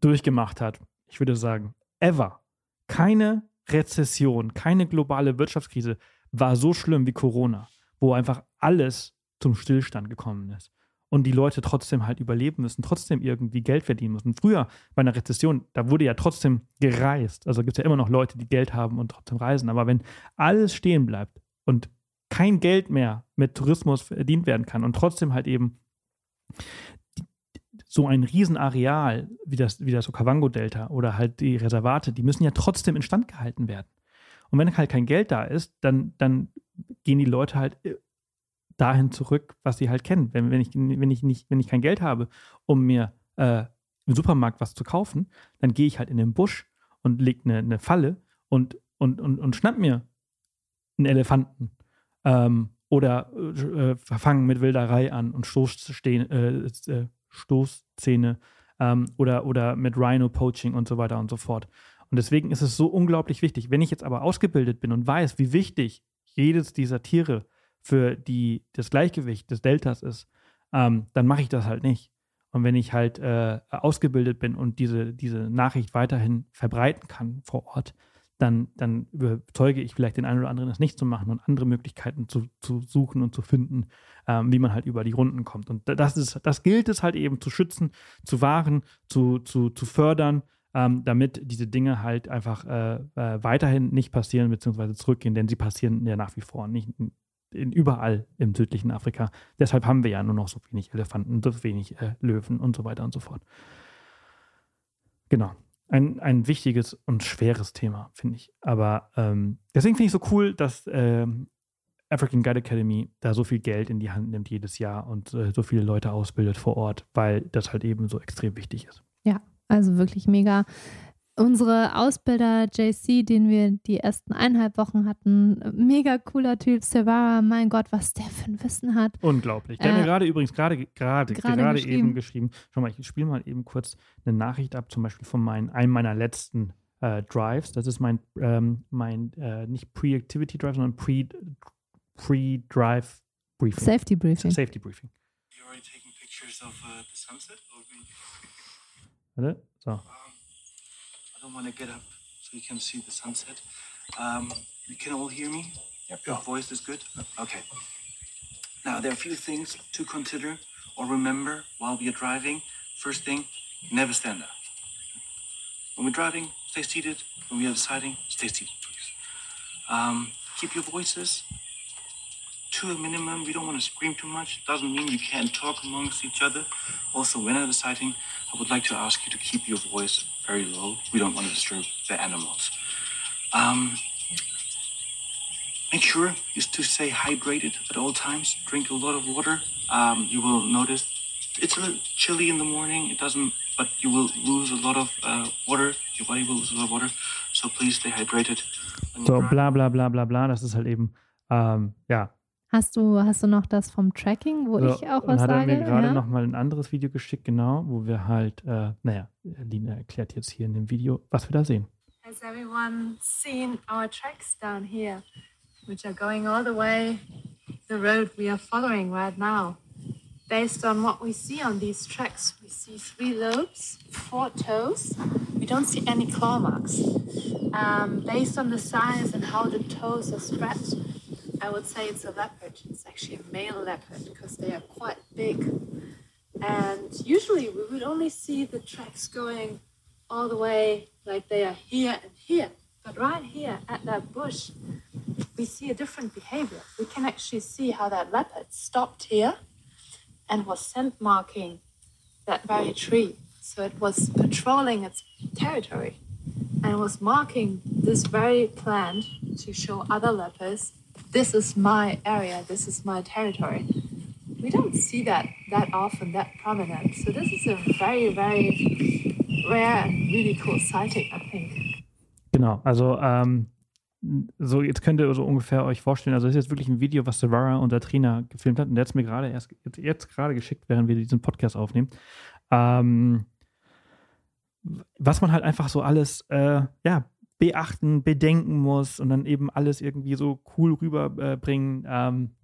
durchgemacht hat. Ich würde sagen, ever. Keine Rezession, keine globale Wirtschaftskrise war so schlimm wie Corona, wo einfach alles zum Stillstand gekommen ist. Und die Leute trotzdem halt überleben müssen, trotzdem irgendwie Geld verdienen müssen. Früher bei einer Rezession, da wurde ja trotzdem gereist. Also gibt es ja immer noch Leute, die Geld haben und trotzdem reisen. Aber wenn alles stehen bleibt und kein Geld mehr mit Tourismus verdient werden kann und trotzdem halt eben so ein Riesenareal wie das, wie das Okavango-Delta oder halt die Reservate, die müssen ja trotzdem instand gehalten werden. Und wenn halt kein Geld da ist, dann, dann gehen die Leute halt dahin zurück, was sie halt kennen. Wenn, wenn, ich, wenn, ich, nicht, wenn ich kein Geld habe, um mir äh, im Supermarkt was zu kaufen, dann gehe ich halt in den Busch und lege eine, eine Falle und, und, und, und schnapp mir einen Elefanten. Ähm, oder äh, fangen mit Wilderei an und Stoßstehen, äh, äh, Stoßzähne ähm, oder, oder mit Rhino-Poaching und so weiter und so fort. Und deswegen ist es so unglaublich wichtig. Wenn ich jetzt aber ausgebildet bin und weiß, wie wichtig jedes dieser Tiere für die, das Gleichgewicht des Deltas ist, ähm, dann mache ich das halt nicht. Und wenn ich halt äh, ausgebildet bin und diese, diese Nachricht weiterhin verbreiten kann vor Ort, dann, dann überzeuge ich vielleicht den einen oder anderen, das nicht zu machen und andere Möglichkeiten zu, zu suchen und zu finden, ähm, wie man halt über die Runden kommt. Und das, ist, das gilt es halt eben zu schützen, zu wahren, zu, zu, zu fördern, ähm, damit diese Dinge halt einfach äh, äh, weiterhin nicht passieren bzw. zurückgehen, denn sie passieren ja nach wie vor nicht, in, überall im südlichen Afrika. Deshalb haben wir ja nur noch so wenig Elefanten, so wenig äh, Löwen und so weiter und so fort. Genau. Ein, ein wichtiges und schweres Thema, finde ich. Aber ähm, deswegen finde ich so cool, dass ähm, African Guide Academy da so viel Geld in die Hand nimmt jedes Jahr und äh, so viele Leute ausbildet vor Ort, weil das halt eben so extrem wichtig ist. Ja, also wirklich mega. Unsere Ausbilder JC, den wir die ersten eineinhalb Wochen hatten, mega cooler Typ. Savara, mein Gott, was der für ein Wissen hat. Unglaublich. Der Äh, hat mir gerade übrigens gerade gerade gerade gerade geschrieben. eben geschrieben. Schau mal, ich spiele mal eben kurz eine Nachricht ab, zum Beispiel von meinen, einem meiner letzten äh, Drives. Das ist mein, ähm, mein äh, nicht Pre-Activity Drive, sondern Pre- Pre-Drive Briefing. Safety Briefing. Safety Briefing. You already taking pictures of uh, the sunset? Warte. So. I don't want to get up so you can see the sunset. Um, you can all hear me? Yep. Your voice is good? Okay. Now, there are a few things to consider or remember while we are driving. First thing, never stand up. When we're driving, stay seated. When we are deciding, stay seated, please. Um, keep your voices to a minimum. We don't want to scream too much. Doesn't mean you can't talk amongst each other. Also, when I'm deciding, I would like to ask you to keep your voice very low. We don't want to disturb the animals. Um, make sure is to stay hydrated at all times. Drink a lot of water. Um, you will notice it's a little chilly in the morning. It doesn't, but you will lose a lot of uh, water. Your body will lose a lot of water. So please stay hydrated. So, bla bla bla bla bla. Das ist halt eben, ähm, ja. Hast du, hast du noch das vom Tracking, wo So, ich auch und was hat er sage? mir gerade ja? nochmal ein anderes Video geschickt, genau, wo wir halt, äh, naja, Lina erklärt jetzt hier in dem Video, was wir da sehen. Has everyone seen our tracks down here, which are going all the way the road we are following right now? Based on what we see on these tracks, we see three lobes, four toes. We don't see any claw marks. Um, based on the size and how the toes are spread, I would say it's a leopard. It's actually a male leopard because they are quite big. And usually we would only see the tracks going all the way like they are here and here. But right here at that bush, we see a different behavior. We can actually see how that leopard stopped here and was scent marking that very tree. So it was patrolling its territory and was marking this very plant to show other leopards this is my area, this is my territory. We don't see that that often, that prominent. So this is a very, very rare and really cool sighting, I think. Genau, also ähm, so jetzt könnt ihr so ungefähr euch vorstellen, also das ist jetzt wirklich ein Video, was Savara, unser Trainer, gefilmt hat und der hat es mir gerade erst jetzt, jetzt gerade geschickt, während wir diesen Podcast aufnehmen. Ähm, was man halt einfach so alles, äh, ja, beachten, bedenken muss und dann eben alles irgendwie so cool rüberbringen. Ähm,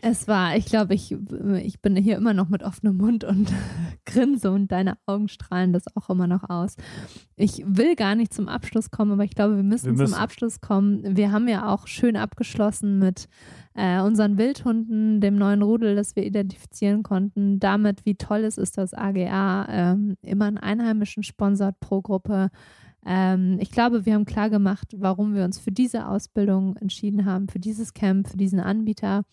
Es war, ich glaube, ich, ich bin hier immer noch mit offenem Mund und grinse und deine Augen strahlen das auch immer noch aus. Ich will gar nicht zum Abschluss kommen, aber ich glaube, wir müssen, Wir müssen. zum Abschluss kommen. Wir haben ja auch schön abgeschlossen mit äh, unseren Wildhunden, dem neuen Rudel, das wir identifizieren konnten, damit, wie toll es ist, dass AGA ähm, immer einen Einheimischen sponsert pro Gruppe. Ähm, ich glaube, wir haben klar gemacht, warum wir uns für diese Ausbildung entschieden haben, für dieses Camp, für diesen Anbieter.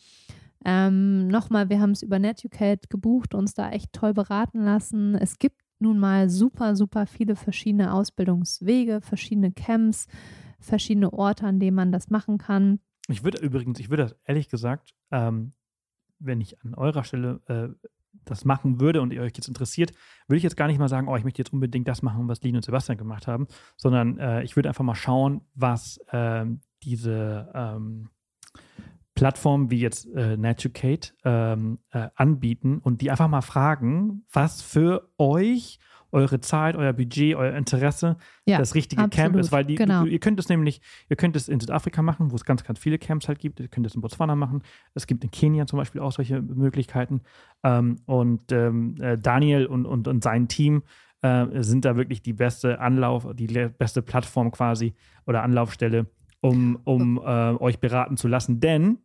Ähm, Nochmal, wir haben es über Netucate gebucht, uns da echt toll beraten lassen. Es gibt nun mal super, super viele verschiedene Ausbildungswege, verschiedene Camps, verschiedene Orte, an denen man das machen kann. Ich würde übrigens, ich würde das ehrlich gesagt, ähm, wenn ich an eurer Stelle äh, das machen würde und ihr euch jetzt interessiert, würde ich jetzt gar nicht mal sagen, oh, ich möchte jetzt unbedingt das machen, was Lin und Sebastian gemacht haben, sondern äh, ich würde einfach mal schauen, was ähm, diese ähm, Plattformen wie jetzt äh, Natucate ähm, äh, anbieten und die einfach mal fragen, was für euch eure Zeit, euer Budget, euer Interesse Ja, das richtige Camp absolut, ist, weil die, genau. ihr könnt es nämlich, ihr könnt es in Südafrika machen, wo es ganz, ganz viele Camps halt gibt. Ihr könnt es in Botswana machen. Es gibt in Kenia zum Beispiel auch solche Möglichkeiten. Ähm, und ähm, äh, Daniel und, und, und sein Team äh, sind da wirklich die beste Anlauf, die beste Plattform quasi oder Anlaufstelle, um, um äh, euch beraten zu lassen. Denn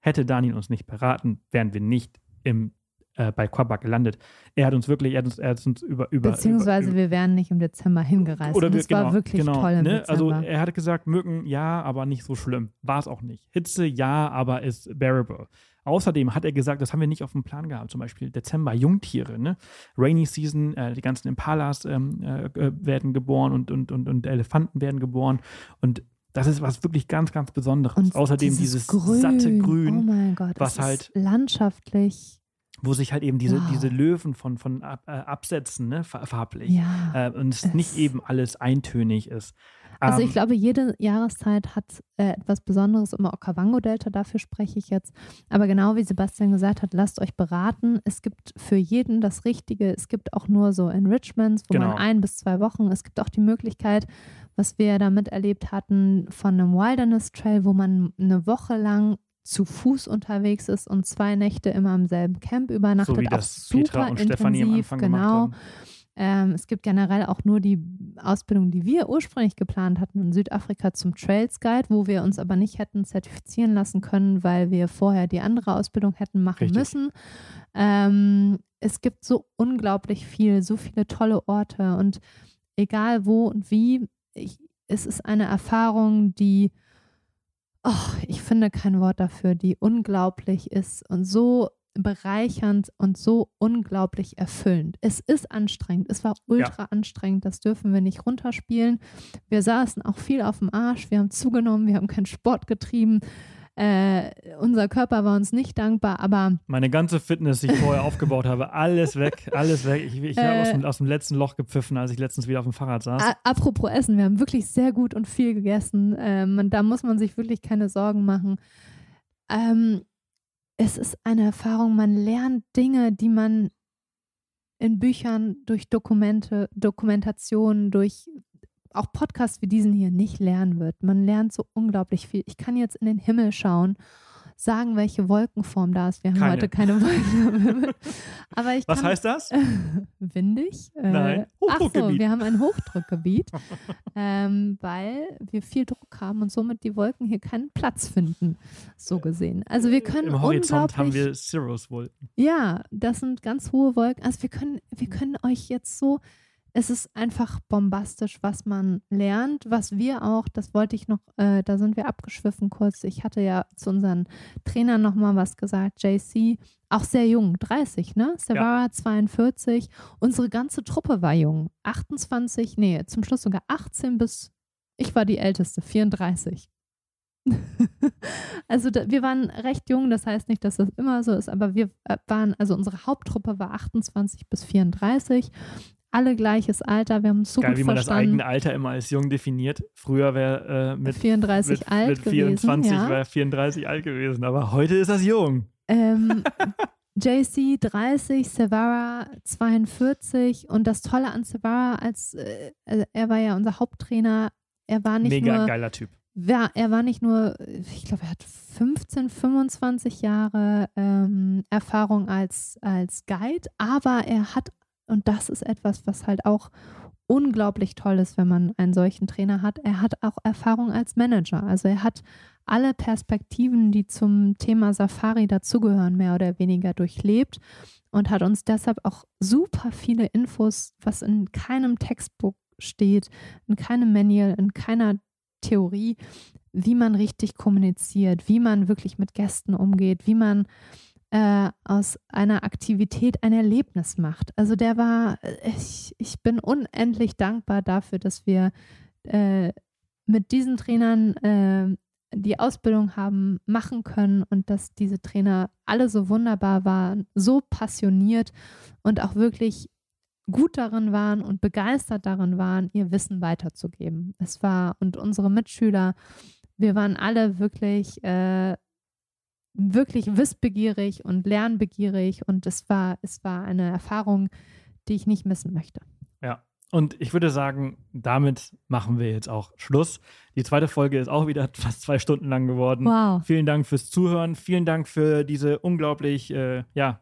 hätte Daniel uns nicht beraten, wären wir nicht im, äh, bei Quabak gelandet. Er hat uns wirklich, er hat uns, er hat uns über, über Beziehungsweise über, wir wären nicht im Dezember hingereist. oder wir, es war wirklich genau, toll im ne? Also Dezember. er hatte gesagt, Mücken ja, aber nicht so schlimm. War es auch nicht. Hitze ja, aber ist bearable. Außerdem hat er gesagt, das haben wir nicht auf dem Plan gehabt, zum Beispiel Dezember, Jungtiere, ne? Rainy Season, äh, die ganzen Impalas ähm, äh, äh, werden geboren und, und, und, und Elefanten werden geboren. Und Das ist was wirklich ganz, ganz Besonderes. Und Außerdem dieses, satte Grün, Oh mein Gott, was halt- landschaftlich. Wo sich halt eben diese, Wow. diese Löwen von, von ab, äh, absetzen, ne, fa- farblich. Ja. Äh, und es nicht eben alles eintönig ist. Also Ähm, ich glaube, jede Jahreszeit hat äh, etwas Besonderes. Im Okavango-Delta, dafür spreche ich jetzt. Aber genau wie Sebastian gesagt hat, lasst euch beraten. Es gibt für jeden das Richtige. Es gibt auch nur so Enrichments, wo Genau. man ein bis zwei Wochen. Es gibt auch die Möglichkeit, was wir da miterlebt hatten, von einem Wilderness Trail, wo man eine Woche lang zu Fuß unterwegs ist und zwei Nächte immer im selben Camp übernachtet. so wie auch das super Petra und Stefanie am intensiv, Anfang genau. gemacht haben. Ähm, es gibt generell auch nur die Ausbildung, die wir ursprünglich geplant hatten in Südafrika zum Trails Guide, wo wir uns aber nicht hätten zertifizieren lassen können, weil wir vorher die andere Ausbildung hätten machen Richtig. müssen. Ähm, es gibt so unglaublich viel, so viele tolle Orte und egal wo und wie, ich, es ist eine Erfahrung, die, oh, ich finde kein Wort dafür, die unglaublich ist und so bereichernd und so unglaublich erfüllend. Es ist anstrengend. Es war ultra anstrengend. Das dürfen wir nicht runterspielen. Wir saßen auch viel auf dem Arsch. Wir haben zugenommen. Wir haben keinen Sport getrieben. Äh, unser Körper war uns nicht dankbar, aber Meine ganze Fitness, die ich vorher aufgebaut habe, alles weg, alles weg. Ich, ich habe aus, Äh. dem, aus dem letzten Loch gepfiffen, als ich letztens wieder auf dem Fahrrad saß. Apropos Essen, wir haben wirklich sehr gut und viel gegessen. Ähm, da muss man sich wirklich keine Sorgen machen. Ähm, es ist eine Erfahrung, man lernt Dinge, die man in Büchern, durch Dokumente, Dokumentationen, durch auch Podcasts wie diesen hier nicht lernen wird. Man lernt so unglaublich viel. Ich kann jetzt in den Himmel schauen, sagen, welche Wolkenform da ist. Wir haben Keine. heute keine Wolken am Himmel. Aber ich Was kann, heißt das? windig. Äh, Nein, ach so, Hochdruckgebiet. wir haben ein Hochdruckgebiet, ähm, weil wir viel Druck haben und somit die Wolken hier keinen Platz finden, so gesehen. Also wir können Im Horizont haben wir Cirrus-Wolken. ja, das sind ganz hohe Wolken. Also wir können, wir können euch jetzt so, es ist einfach bombastisch, was man lernt, was wir auch, das wollte ich noch, äh, da sind wir abgeschwiffen kurz. Ich hatte ja zu unseren Trainern nochmal was gesagt, JC, auch sehr jung, 30, ne? Savara 42. Unsere ganze Truppe war jung. 28, nee, zum Schluss sogar 18 bis, ich war die Älteste, 34. also da, wir waren recht jung, das heißt nicht, dass das immer so ist, aber wir äh, waren, also unsere Haupttruppe war 28 bis 34. Alle gleiches Alter, wir haben uns so Geil, gut wie man das verstanden. eigene Alter immer als jung definiert. Früher wäre äh, mit, 34 mit, alt mit 24 gewesen, ja. wäre 34 alt gewesen, aber heute ist das jung. Ähm, JC 30, Savara 42 und das Tolle an Savara, als äh, also er war ja unser Haupttrainer, er war nicht Mega nur geiler Typ. Ja, er war nicht nur, ich glaube, er hat 15, 25 Jahre ähm, Erfahrung als, als Guide, aber er hat, und das ist etwas, was halt auch unglaublich toll ist, wenn man einen solchen Trainer hat, er hat auch Erfahrung als Manager. Also er hat alle Perspektiven, die zum Thema Safari dazugehören, mehr oder weniger durchlebt und hat uns deshalb auch super viele Infos, was in keinem Textbuch steht, in keinem Manual, in keiner Theorie, wie man richtig kommuniziert, wie man wirklich mit Gästen umgeht, wie man äh, aus einer Aktivität ein Erlebnis macht. Also der war, ich, ich bin unendlich dankbar dafür, dass wir äh, mit diesen Trainern äh, die Ausbildung haben machen können und dass diese Trainer alle so wunderbar waren, so passioniert und auch wirklich gut darin waren und begeistert darin waren, ihr Wissen weiterzugeben. Es war und unsere Mitschüler, wir waren alle wirklich, äh, wirklich wissbegierig und lernbegierig und es war, es war eine Erfahrung, die ich nicht missen möchte. Ja. Und ich würde sagen, damit machen wir jetzt auch Schluss. Die zweite Folge ist auch wieder fast zwei Stunden lang geworden. Wow. Vielen Dank fürs Zuhören. Vielen Dank für diese unglaublich, äh, ja.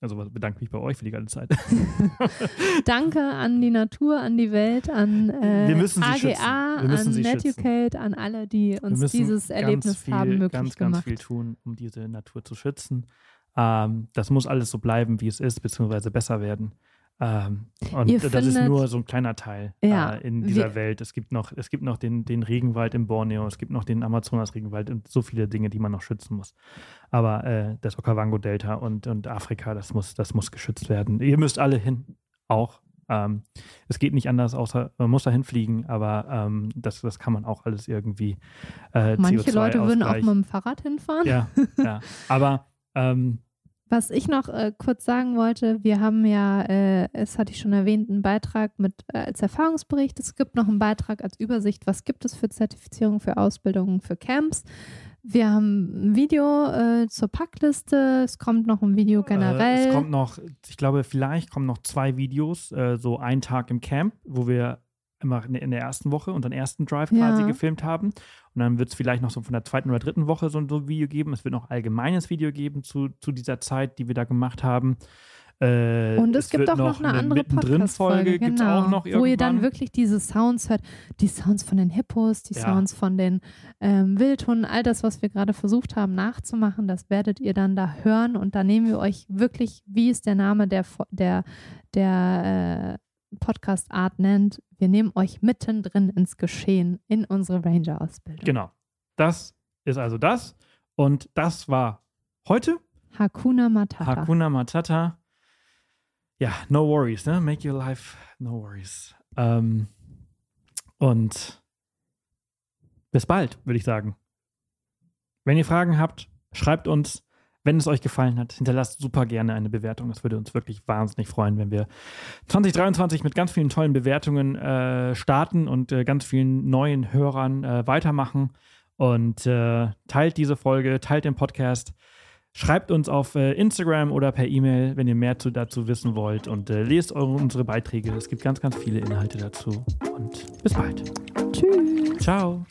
Also bedanke mich bei euch für die ganze Zeit. Danke an die Natur, an die Welt, an äh, AGA, schützen. An. Netucate, an alle, die uns dieses Erlebnis viel, haben möglich ganz, gemacht. ganz viel tun, um diese Natur zu schützen. Ähm, das muss alles so bleiben, wie es ist, beziehungsweise besser werden. Ähm, und Ihr das ist findet- nur so ein kleiner Teil Ja, äh, in dieser wir- Welt. Es gibt noch, es gibt noch den, den Regenwald in Borneo, es gibt noch den Amazonas-Regenwald und so viele Dinge, die man noch schützen muss. Aber äh, das Okavango-Delta und, und Afrika, das muss, das muss geschützt werden. Ihr müsst alle hin, auch Ähm, es geht nicht anders, außer man muss dahin fliegen, aber ähm, das, das kann man auch alles irgendwie. Äh, Manche Leute würden auch mit dem Fahrrad hinfahren. Ja, ja. Aber ähm, was ich noch äh, kurz sagen wollte, wir haben ja, äh, es hatte ich schon erwähnt, einen Beitrag mit äh, als Erfahrungsbericht. Es gibt noch einen Beitrag als Übersicht, was gibt es für Zertifizierungen, für Ausbildungen, für Camps. Wir haben ein Video äh, zur Packliste. Es kommt noch ein Video generell. Äh, es kommt noch, ich glaube, vielleicht kommen noch zwei Videos, äh, so ein Tag im Camp, wo wir immer in der ersten Woche unseren ersten Drive quasi ja. gefilmt haben. Und dann wird es vielleicht noch so von der zweiten oder dritten Woche so ein Video geben. Es wird noch ein allgemeines Video geben zu, zu dieser Zeit, die wir da gemacht haben. Äh, und es, es gibt auch noch eine, eine andere Podcast-Folge, genau, wo ihr dann wirklich diese Sounds hört. Die Sounds von den Hippos, die ja. Sounds von den ähm, Wildhunden, all das, was wir gerade versucht haben nachzumachen, das werdet ihr dann da hören. Und da nehmen wir euch wirklich, wie es der Name der, der, der äh, Podcast-Art nennt, wir nehmen euch mittendrin ins Geschehen in unsere Ranger-Ausbildung. Genau. Das ist also das. Und das war heute. Hakuna Matata. Hakuna Matata ja, no worries, ne? Make your life no worries. Ähm, und bis bald, würde ich sagen. Wenn ihr Fragen habt, schreibt uns. Wenn es euch gefallen hat, hinterlasst super gerne eine Bewertung. Das würde uns wirklich wahnsinnig freuen, wenn wir 2023 mit ganz vielen tollen Bewertungen äh, starten und äh, ganz vielen neuen Hörern äh, weitermachen. Und äh, teilt diese Folge, teilt den Podcast. Schreibt uns auf äh, Instagram oder per E-Mail, wenn ihr mehr zu, dazu wissen wollt und äh, lest eure, unsere Beiträge. Es gibt ganz, ganz viele Inhalte dazu. Und bis bald. Tschüss. Ciao.